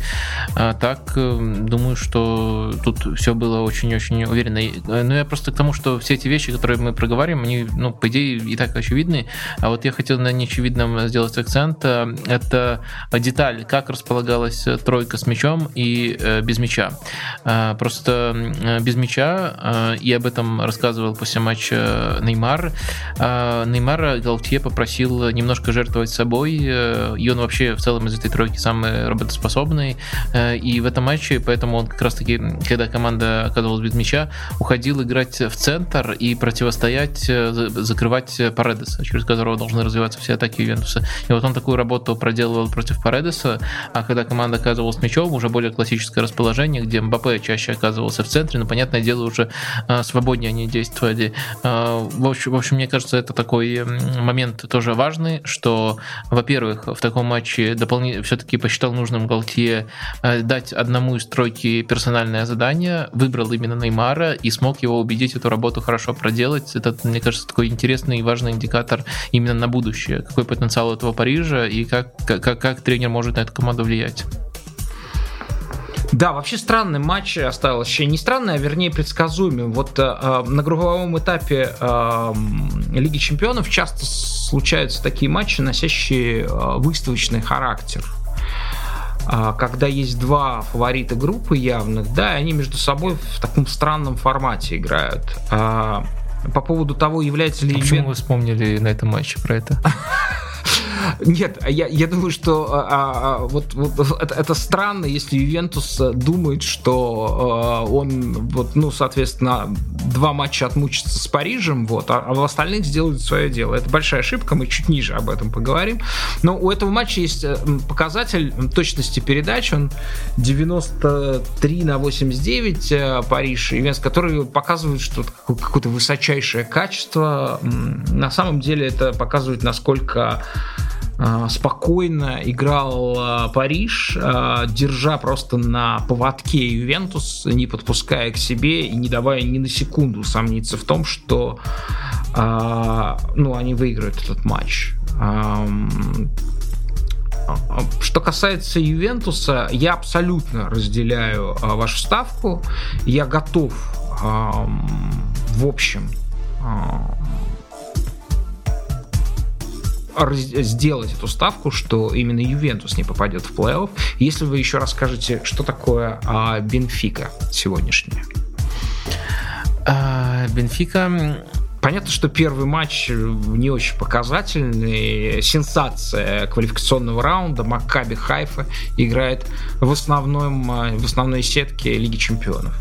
А так, э, думаю, что тут все было очень-очень уверенно. Э, ну, я просто к тому, что все эти вещи, которые мы проговариваем, они, ну, по идее, и так очевидны. А вот я хотел на неочевидном сделать акцент. Это деталь, как располагалась тройка с мячом и без мяча. Просто без мяча, и об этом рассказывал после матча Неймар, Неймара Галтье попросил немножко жертвовать собой, и он вообще в целом целом из этой тройки самый работоспособный. Э, и в этом матче, поэтому он как раз-таки, когда команда оказывалась без мяча, уходил играть в центр и противостоять, э, закрывать Паредеса, через которого должны развиваться все атаки Ювентуса. И вот он такую работу проделывал против Паредеса, а когда команда оказывалась мячом, уже более классическое расположение, где Мбаппе чаще оказывался в центре, но, понятное дело, уже э, свободнее они действовали. В общем, в общем, мне кажется, это такой момент тоже важный, что, во-первых, в таком матче дополнительно все-таки посчитал нужным Галтье э, дать одному из тройки персональное задание, выбрал именно Неймара и смог его убедить эту работу хорошо проделать. Это, мне кажется, такой интересный и важный индикатор именно на будущее. Какой потенциал этого Парижа и как, как, как тренер может на эту команду влиять. Да, вообще странный матч осталось. Еще не странный, а вернее предсказуемый. Вот э, э, на групповом этапе э, Лиги Чемпионов часто случаются такие матчи, носящие э, выставочный характер э, когда есть два фаворита группы явных, да, они между собой в таком странном формате играют. Э, по поводу того, является ли... А почему вы вспомнили на этом матче про это? Нет, я, я думаю, что а, а, а вот, вот это, это странно, если Ювентус думает, что а, он, вот, ну, соответственно, два матча отмучится с Парижем, вот, а, а в остальных сделает свое дело. Это большая ошибка, мы чуть ниже об этом поговорим. Но у этого матча есть э, показатель точности передач, он 93 на 89 э, Париж и Ювентус, который показывает, что какое-то высочайшее качество. На самом деле это показывает, насколько а, спокойно играл а, Париж, а, держа просто на поводке Ювентус, не подпуская к себе и не давая ни на секунду сомниться в том, что ну, они выиграют этот матч. Что касается Ювентуса, я абсолютно разделяю вашу ставку. Я готов в общем сделать эту ставку, что именно Ювентус не попадет в плей-офф, если вы еще расскажете, что такое а, Бенфика сегодняшняя. А, Бенфика Понятно, что первый матч не очень показательный. Сенсация квалификационного раунда. Маккаби Хайфа играет в, основном, в основной сетке Лиги Чемпионов.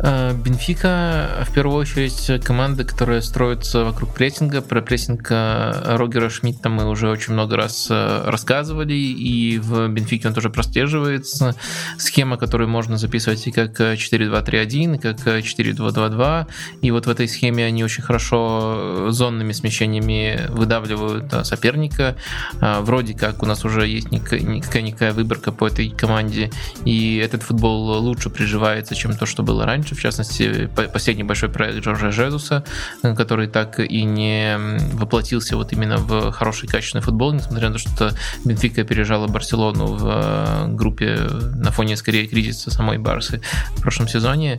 Э, Бенфика, в первую очередь, команда, которая строится вокруг прессинга. Про прессинг э, Рогера Шмидта мы уже очень много раз э, рассказывали, и в Бенфике он тоже прослеживается. Схема, которую можно записывать и как 4-2-3-1, и как 4-2-2-2. И вот в этой схеме они очень хорошо зонными смещениями выдавливают соперника. Вроде как у нас уже есть никакая-никакая выборка по этой команде, и этот футбол лучше приживается, чем то, что было раньше в частности, последний большой проект Джорджа Жезуса, который так и не воплотился вот именно в хороший качественный футбол, несмотря на то, что Бенфика опережала Барселону в э, группе на фоне скорее кризиса самой Барсы в прошлом сезоне.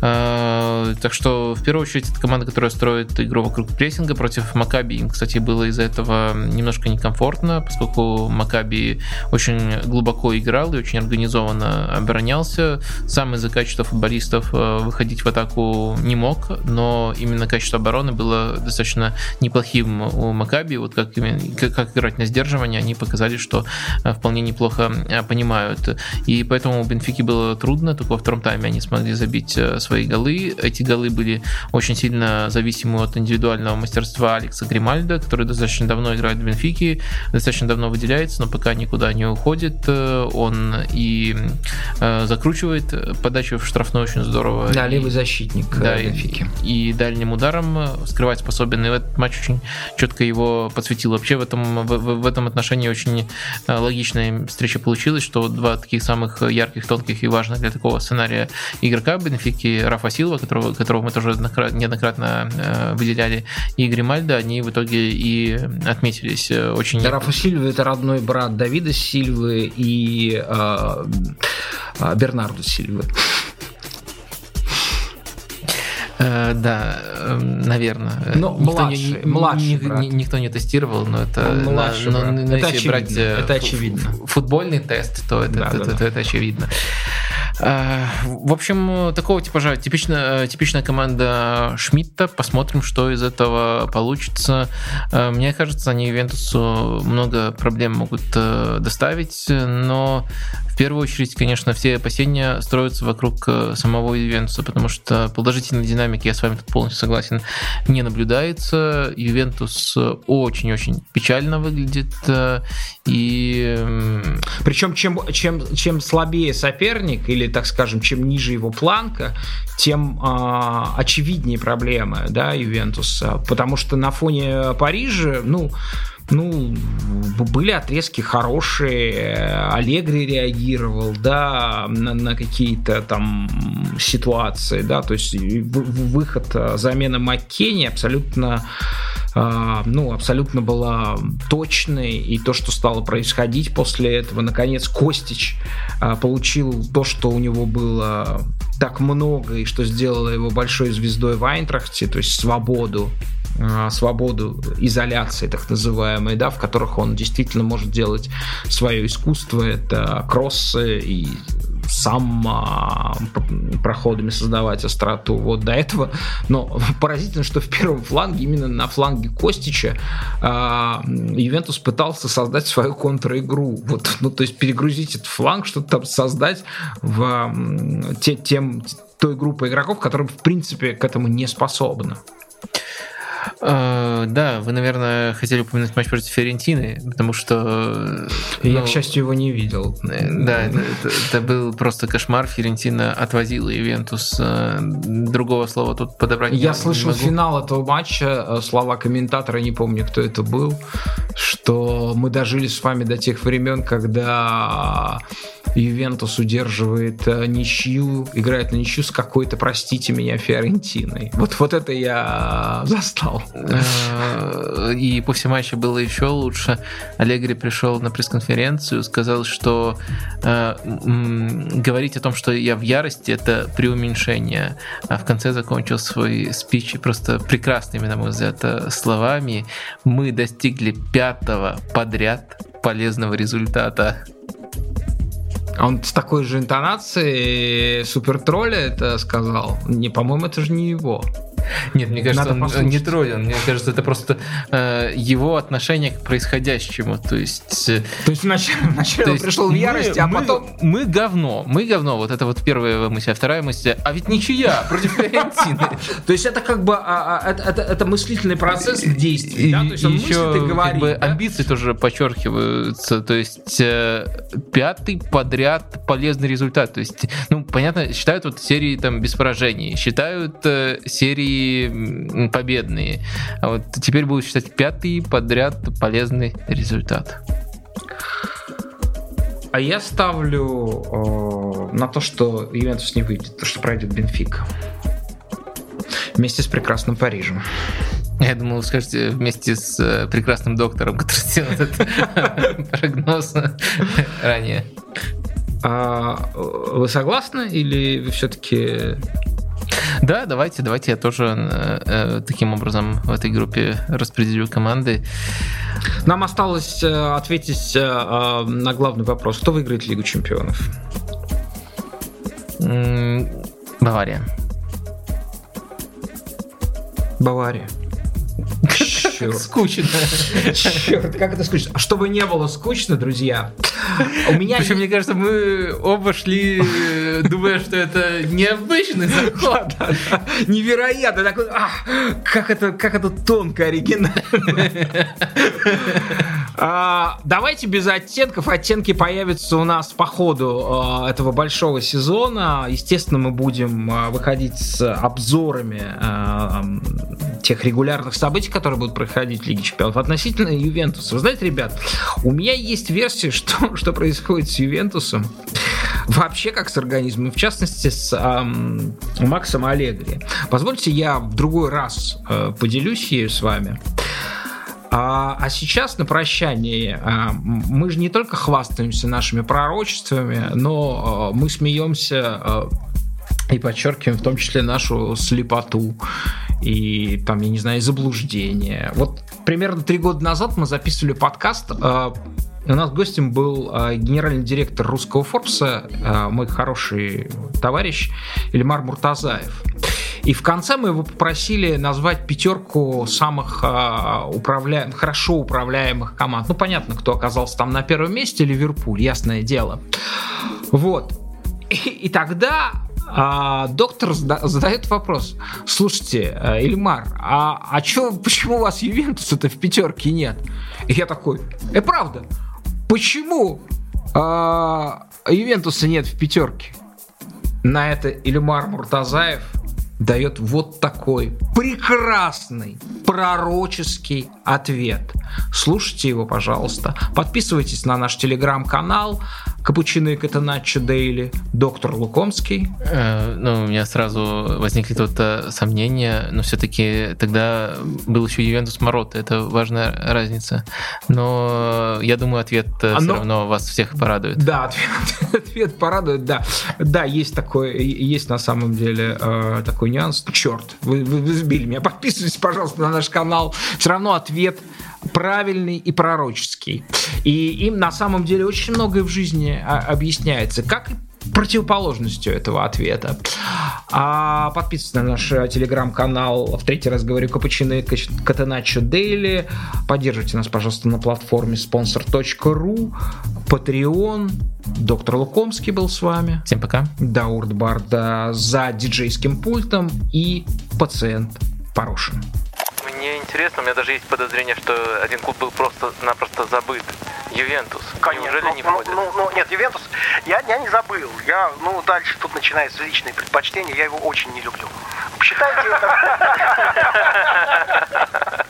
Э, так что, в первую очередь, это команда, которая строит игру вокруг прессинга против Макаби. Им, кстати, было из-за этого немножко некомфортно, поскольку Макаби очень глубоко играл и очень организованно оборонялся. Сам из-за качества футболистов э, выходить в атаку не мог, но именно качество обороны было достаточно неплохим у Макаби. Вот как, как, как играть на сдерживание, они показали, что э, вполне неплохо э, понимают. И поэтому у Бенфики было трудно, только во втором тайме они смогли забить свои голы. Эти голы были очень сильно зависимы от индивидуального мастерства Алекса Гримальда, который достаточно давно играет в Бенфике, достаточно давно выделяется, но пока никуда не уходит. Он и закручивает подачу в штрафной очень здорово. Да, левый защитник да, Бенфики. И, и дальним ударом скрывать способен. И этот матч очень четко его подсветил. Вообще в этом, в, в этом отношении очень э, логичная встреча получилась, что два таких самых ярких, тонких и важных для такого сценария игрока Бенфики, Рафа Силва, которого, которого мы тоже неоднократно э, выделяли, и Гримальда, они в итоге и отметились э, очень... Рафа Сильва это родной брат Давида Сильвы и э, Бернарду Сильвы. Э, да, эм, наверное. Но никто младший, не, младший брат. никто не тестировал, но это, младший но, но, это если брать э, это очевидно. футбольный тест, то это, да, это, да, это, да. это очевидно. Э, в общем, такого типажа типичная, типичная команда Шмидта. Посмотрим, что из этого получится. Мне кажется, они Ювентусу много проблем могут доставить, но первую очередь, конечно, все опасения строятся вокруг э, самого Ювентуса, потому что положительной динамики, я с вами тут полностью согласен, не наблюдается. Ювентус очень-очень печально выглядит. Э, и... Причем чем, чем, чем слабее соперник, или, так скажем, чем ниже его планка, тем э, очевиднее проблемы да, Ювентуса. Потому что на фоне Парижа, ну, ну, были отрезки хорошие, Аллегри реагировал, да, на, на какие-то там ситуации, да, то есть выход, а, замена Маккенни абсолютно а, ну, абсолютно была точной, и то, что стало происходить после этого, наконец, Костич получил то, что у него было так много, и что сделало его большой звездой в Айнтрахте, то есть свободу свободу изоляции, так называемой, да, в которых он действительно может делать свое искусство. Это кроссы и сам а, проходами создавать остроту. Вот до этого. Но поразительно, что в первом фланге, именно на фланге Костича, а, Ювентус пытался создать свою контр-игру. Вот, ну, то есть перегрузить этот фланг, что-то там создать в те, тем, той группой игроков, которые, в принципе, к этому не способны. Uh, да, вы, наверное, хотели упомянуть матч против Ферентины, потому что... Я, ну, к счастью, его не видел. Э, да, это, это, это был просто кошмар. Ферентина отвозила Ивентус. Э, другого слова тут подобрать Я не, слышал не могу. финал этого матча, э, слова комментатора, не помню, кто это был, что мы дожили с вами до тех времен, когда Ювентус удерживает ничью, играет на ничью с какой-то, простите меня, Фиорентиной. Вот, вот это я застал устал. Э, и после матча было еще лучше. Аллегри пришел на пресс-конференцию, сказал, что э, говорить о том, что я в ярости, это преуменьшение. А в конце закончил свой спич просто прекрасными, на мой взгляд, э, словами. Мы достигли пятого подряд полезного результата. А он с такой же интонацией супер тролля это сказал. Не, по-моему, это же не его. Нет, мне кажется, Надо он послушать. не троллен. Мне кажется, это просто э, его отношение к происходящему. То есть... Э, то есть вначале, вначале он пришел в ярости, а мы, потом... Мы говно. Мы говно. Вот это вот первая мысль. А вторая мысль, а ведь ничья против Фиорентины. То есть это как бы а, а, это мыслительный процесс действий. То есть он мыслит и говорит. Амбиции тоже подчеркиваются. То есть э, пятый подряд полезный результат. То есть, ну, понятно, считают вот серии там без поражений, считают э, победные. А вот теперь будут считать пятый подряд полезный результат. А я ставлю э, на то, что Ювентус не выйдет, то, что пройдет Бенфика. Вместе с прекрасным Парижем. Я думал, вы скажете вместе с э, прекрасным доктором, который сделал этот прогноз ранее. А, вы согласны или вы все-таки да, давайте, давайте я тоже э, э, таким образом в этой группе распределю команды. Нам осталось э, ответить э, э, на главный вопрос. Кто выиграет Лигу чемпионов? Бавария. Бавария. Черт. Скучно. Черт, как это скучно. А чтобы не было скучно, друзья, у меня... Причем, мне кажется, мы оба шли, думая, что это необычный заход. Невероятно. Такой, а, как это, как это тонко, оригинально. А, давайте без оттенков. Оттенки появятся у нас по ходу этого большого сезона. Естественно, мы будем выходить с обзорами тех регулярных событий, которые будут проходить в Лиге Чемпионов. Относительно Ювентуса. Вы знаете, ребят, у меня есть версия, что, что происходит с Ювентусом. Вообще, как с организмом, в частности, с эм, Максом Аллегри. Позвольте, я в другой раз э, поделюсь ею с вами. А, а сейчас на прощание а, мы же не только хвастаемся нашими пророчествами, но а, мы смеемся а, и подчеркиваем в том числе нашу слепоту и там, я не знаю, заблуждение. Вот примерно три года назад мы записывали подкаст. Э, у нас гостем был э, генеральный директор русского Форбса, э, мой хороший товарищ Ильмар Муртазаев. И в конце мы его попросили назвать пятерку самых управля... хорошо управляемых команд. Ну, понятно, кто оказался там на первом месте, Ливерпуль, ясное дело. Вот. И, и тогда а, доктор задает вопрос. Слушайте, э, Ильмар, а, а чё, почему у вас Ювентуса-то в пятерке нет? И я такой, э, правда, почему а, Ювентуса нет в пятерке? На это Ильмар Муртазаев дает вот такой прекрасный пророческий ответ. Слушайте его, пожалуйста. Подписывайтесь на наш телеграм-канал Капучино и Катаначо Дейли, доктор Лукомский. Э, ну, у меня сразу возникли тут э, сомнения, но все-таки тогда был еще Ювентус Морота, это важная разница. Но я думаю, ответ э, Оно... все равно вас всех порадует. Да, ответ, ответ порадует, да. Да, есть такой, есть на самом деле э, такой нюанс. Черт, вы, вы, вы сбили меня. Подписывайтесь, пожалуйста, на наш канал. Все равно ответ правильный и пророческий. И им на самом деле очень многое в жизни а, объясняется. Как противоположностью этого ответа. А подписывайтесь на наш э, телеграм-канал. В третий раз говорю Капучино и Катеначо Дейли. Поддерживайте нас, пожалуйста, на платформе sponsor.ru, Patreon. Доктор Лукомский был с вами. Всем пока. Даурт Барда за диджейским пультом и пациент Порошин мне интересно, у меня даже есть подозрение, что один клуб был просто-напросто забыт. Ювентус. Конечно. Неужели ну, не ну, входит? Ну, ну, нет, Ювентус, я, я не забыл. Я, ну, дальше тут начинается личные предпочтения, я его очень не люблю. Считайте это...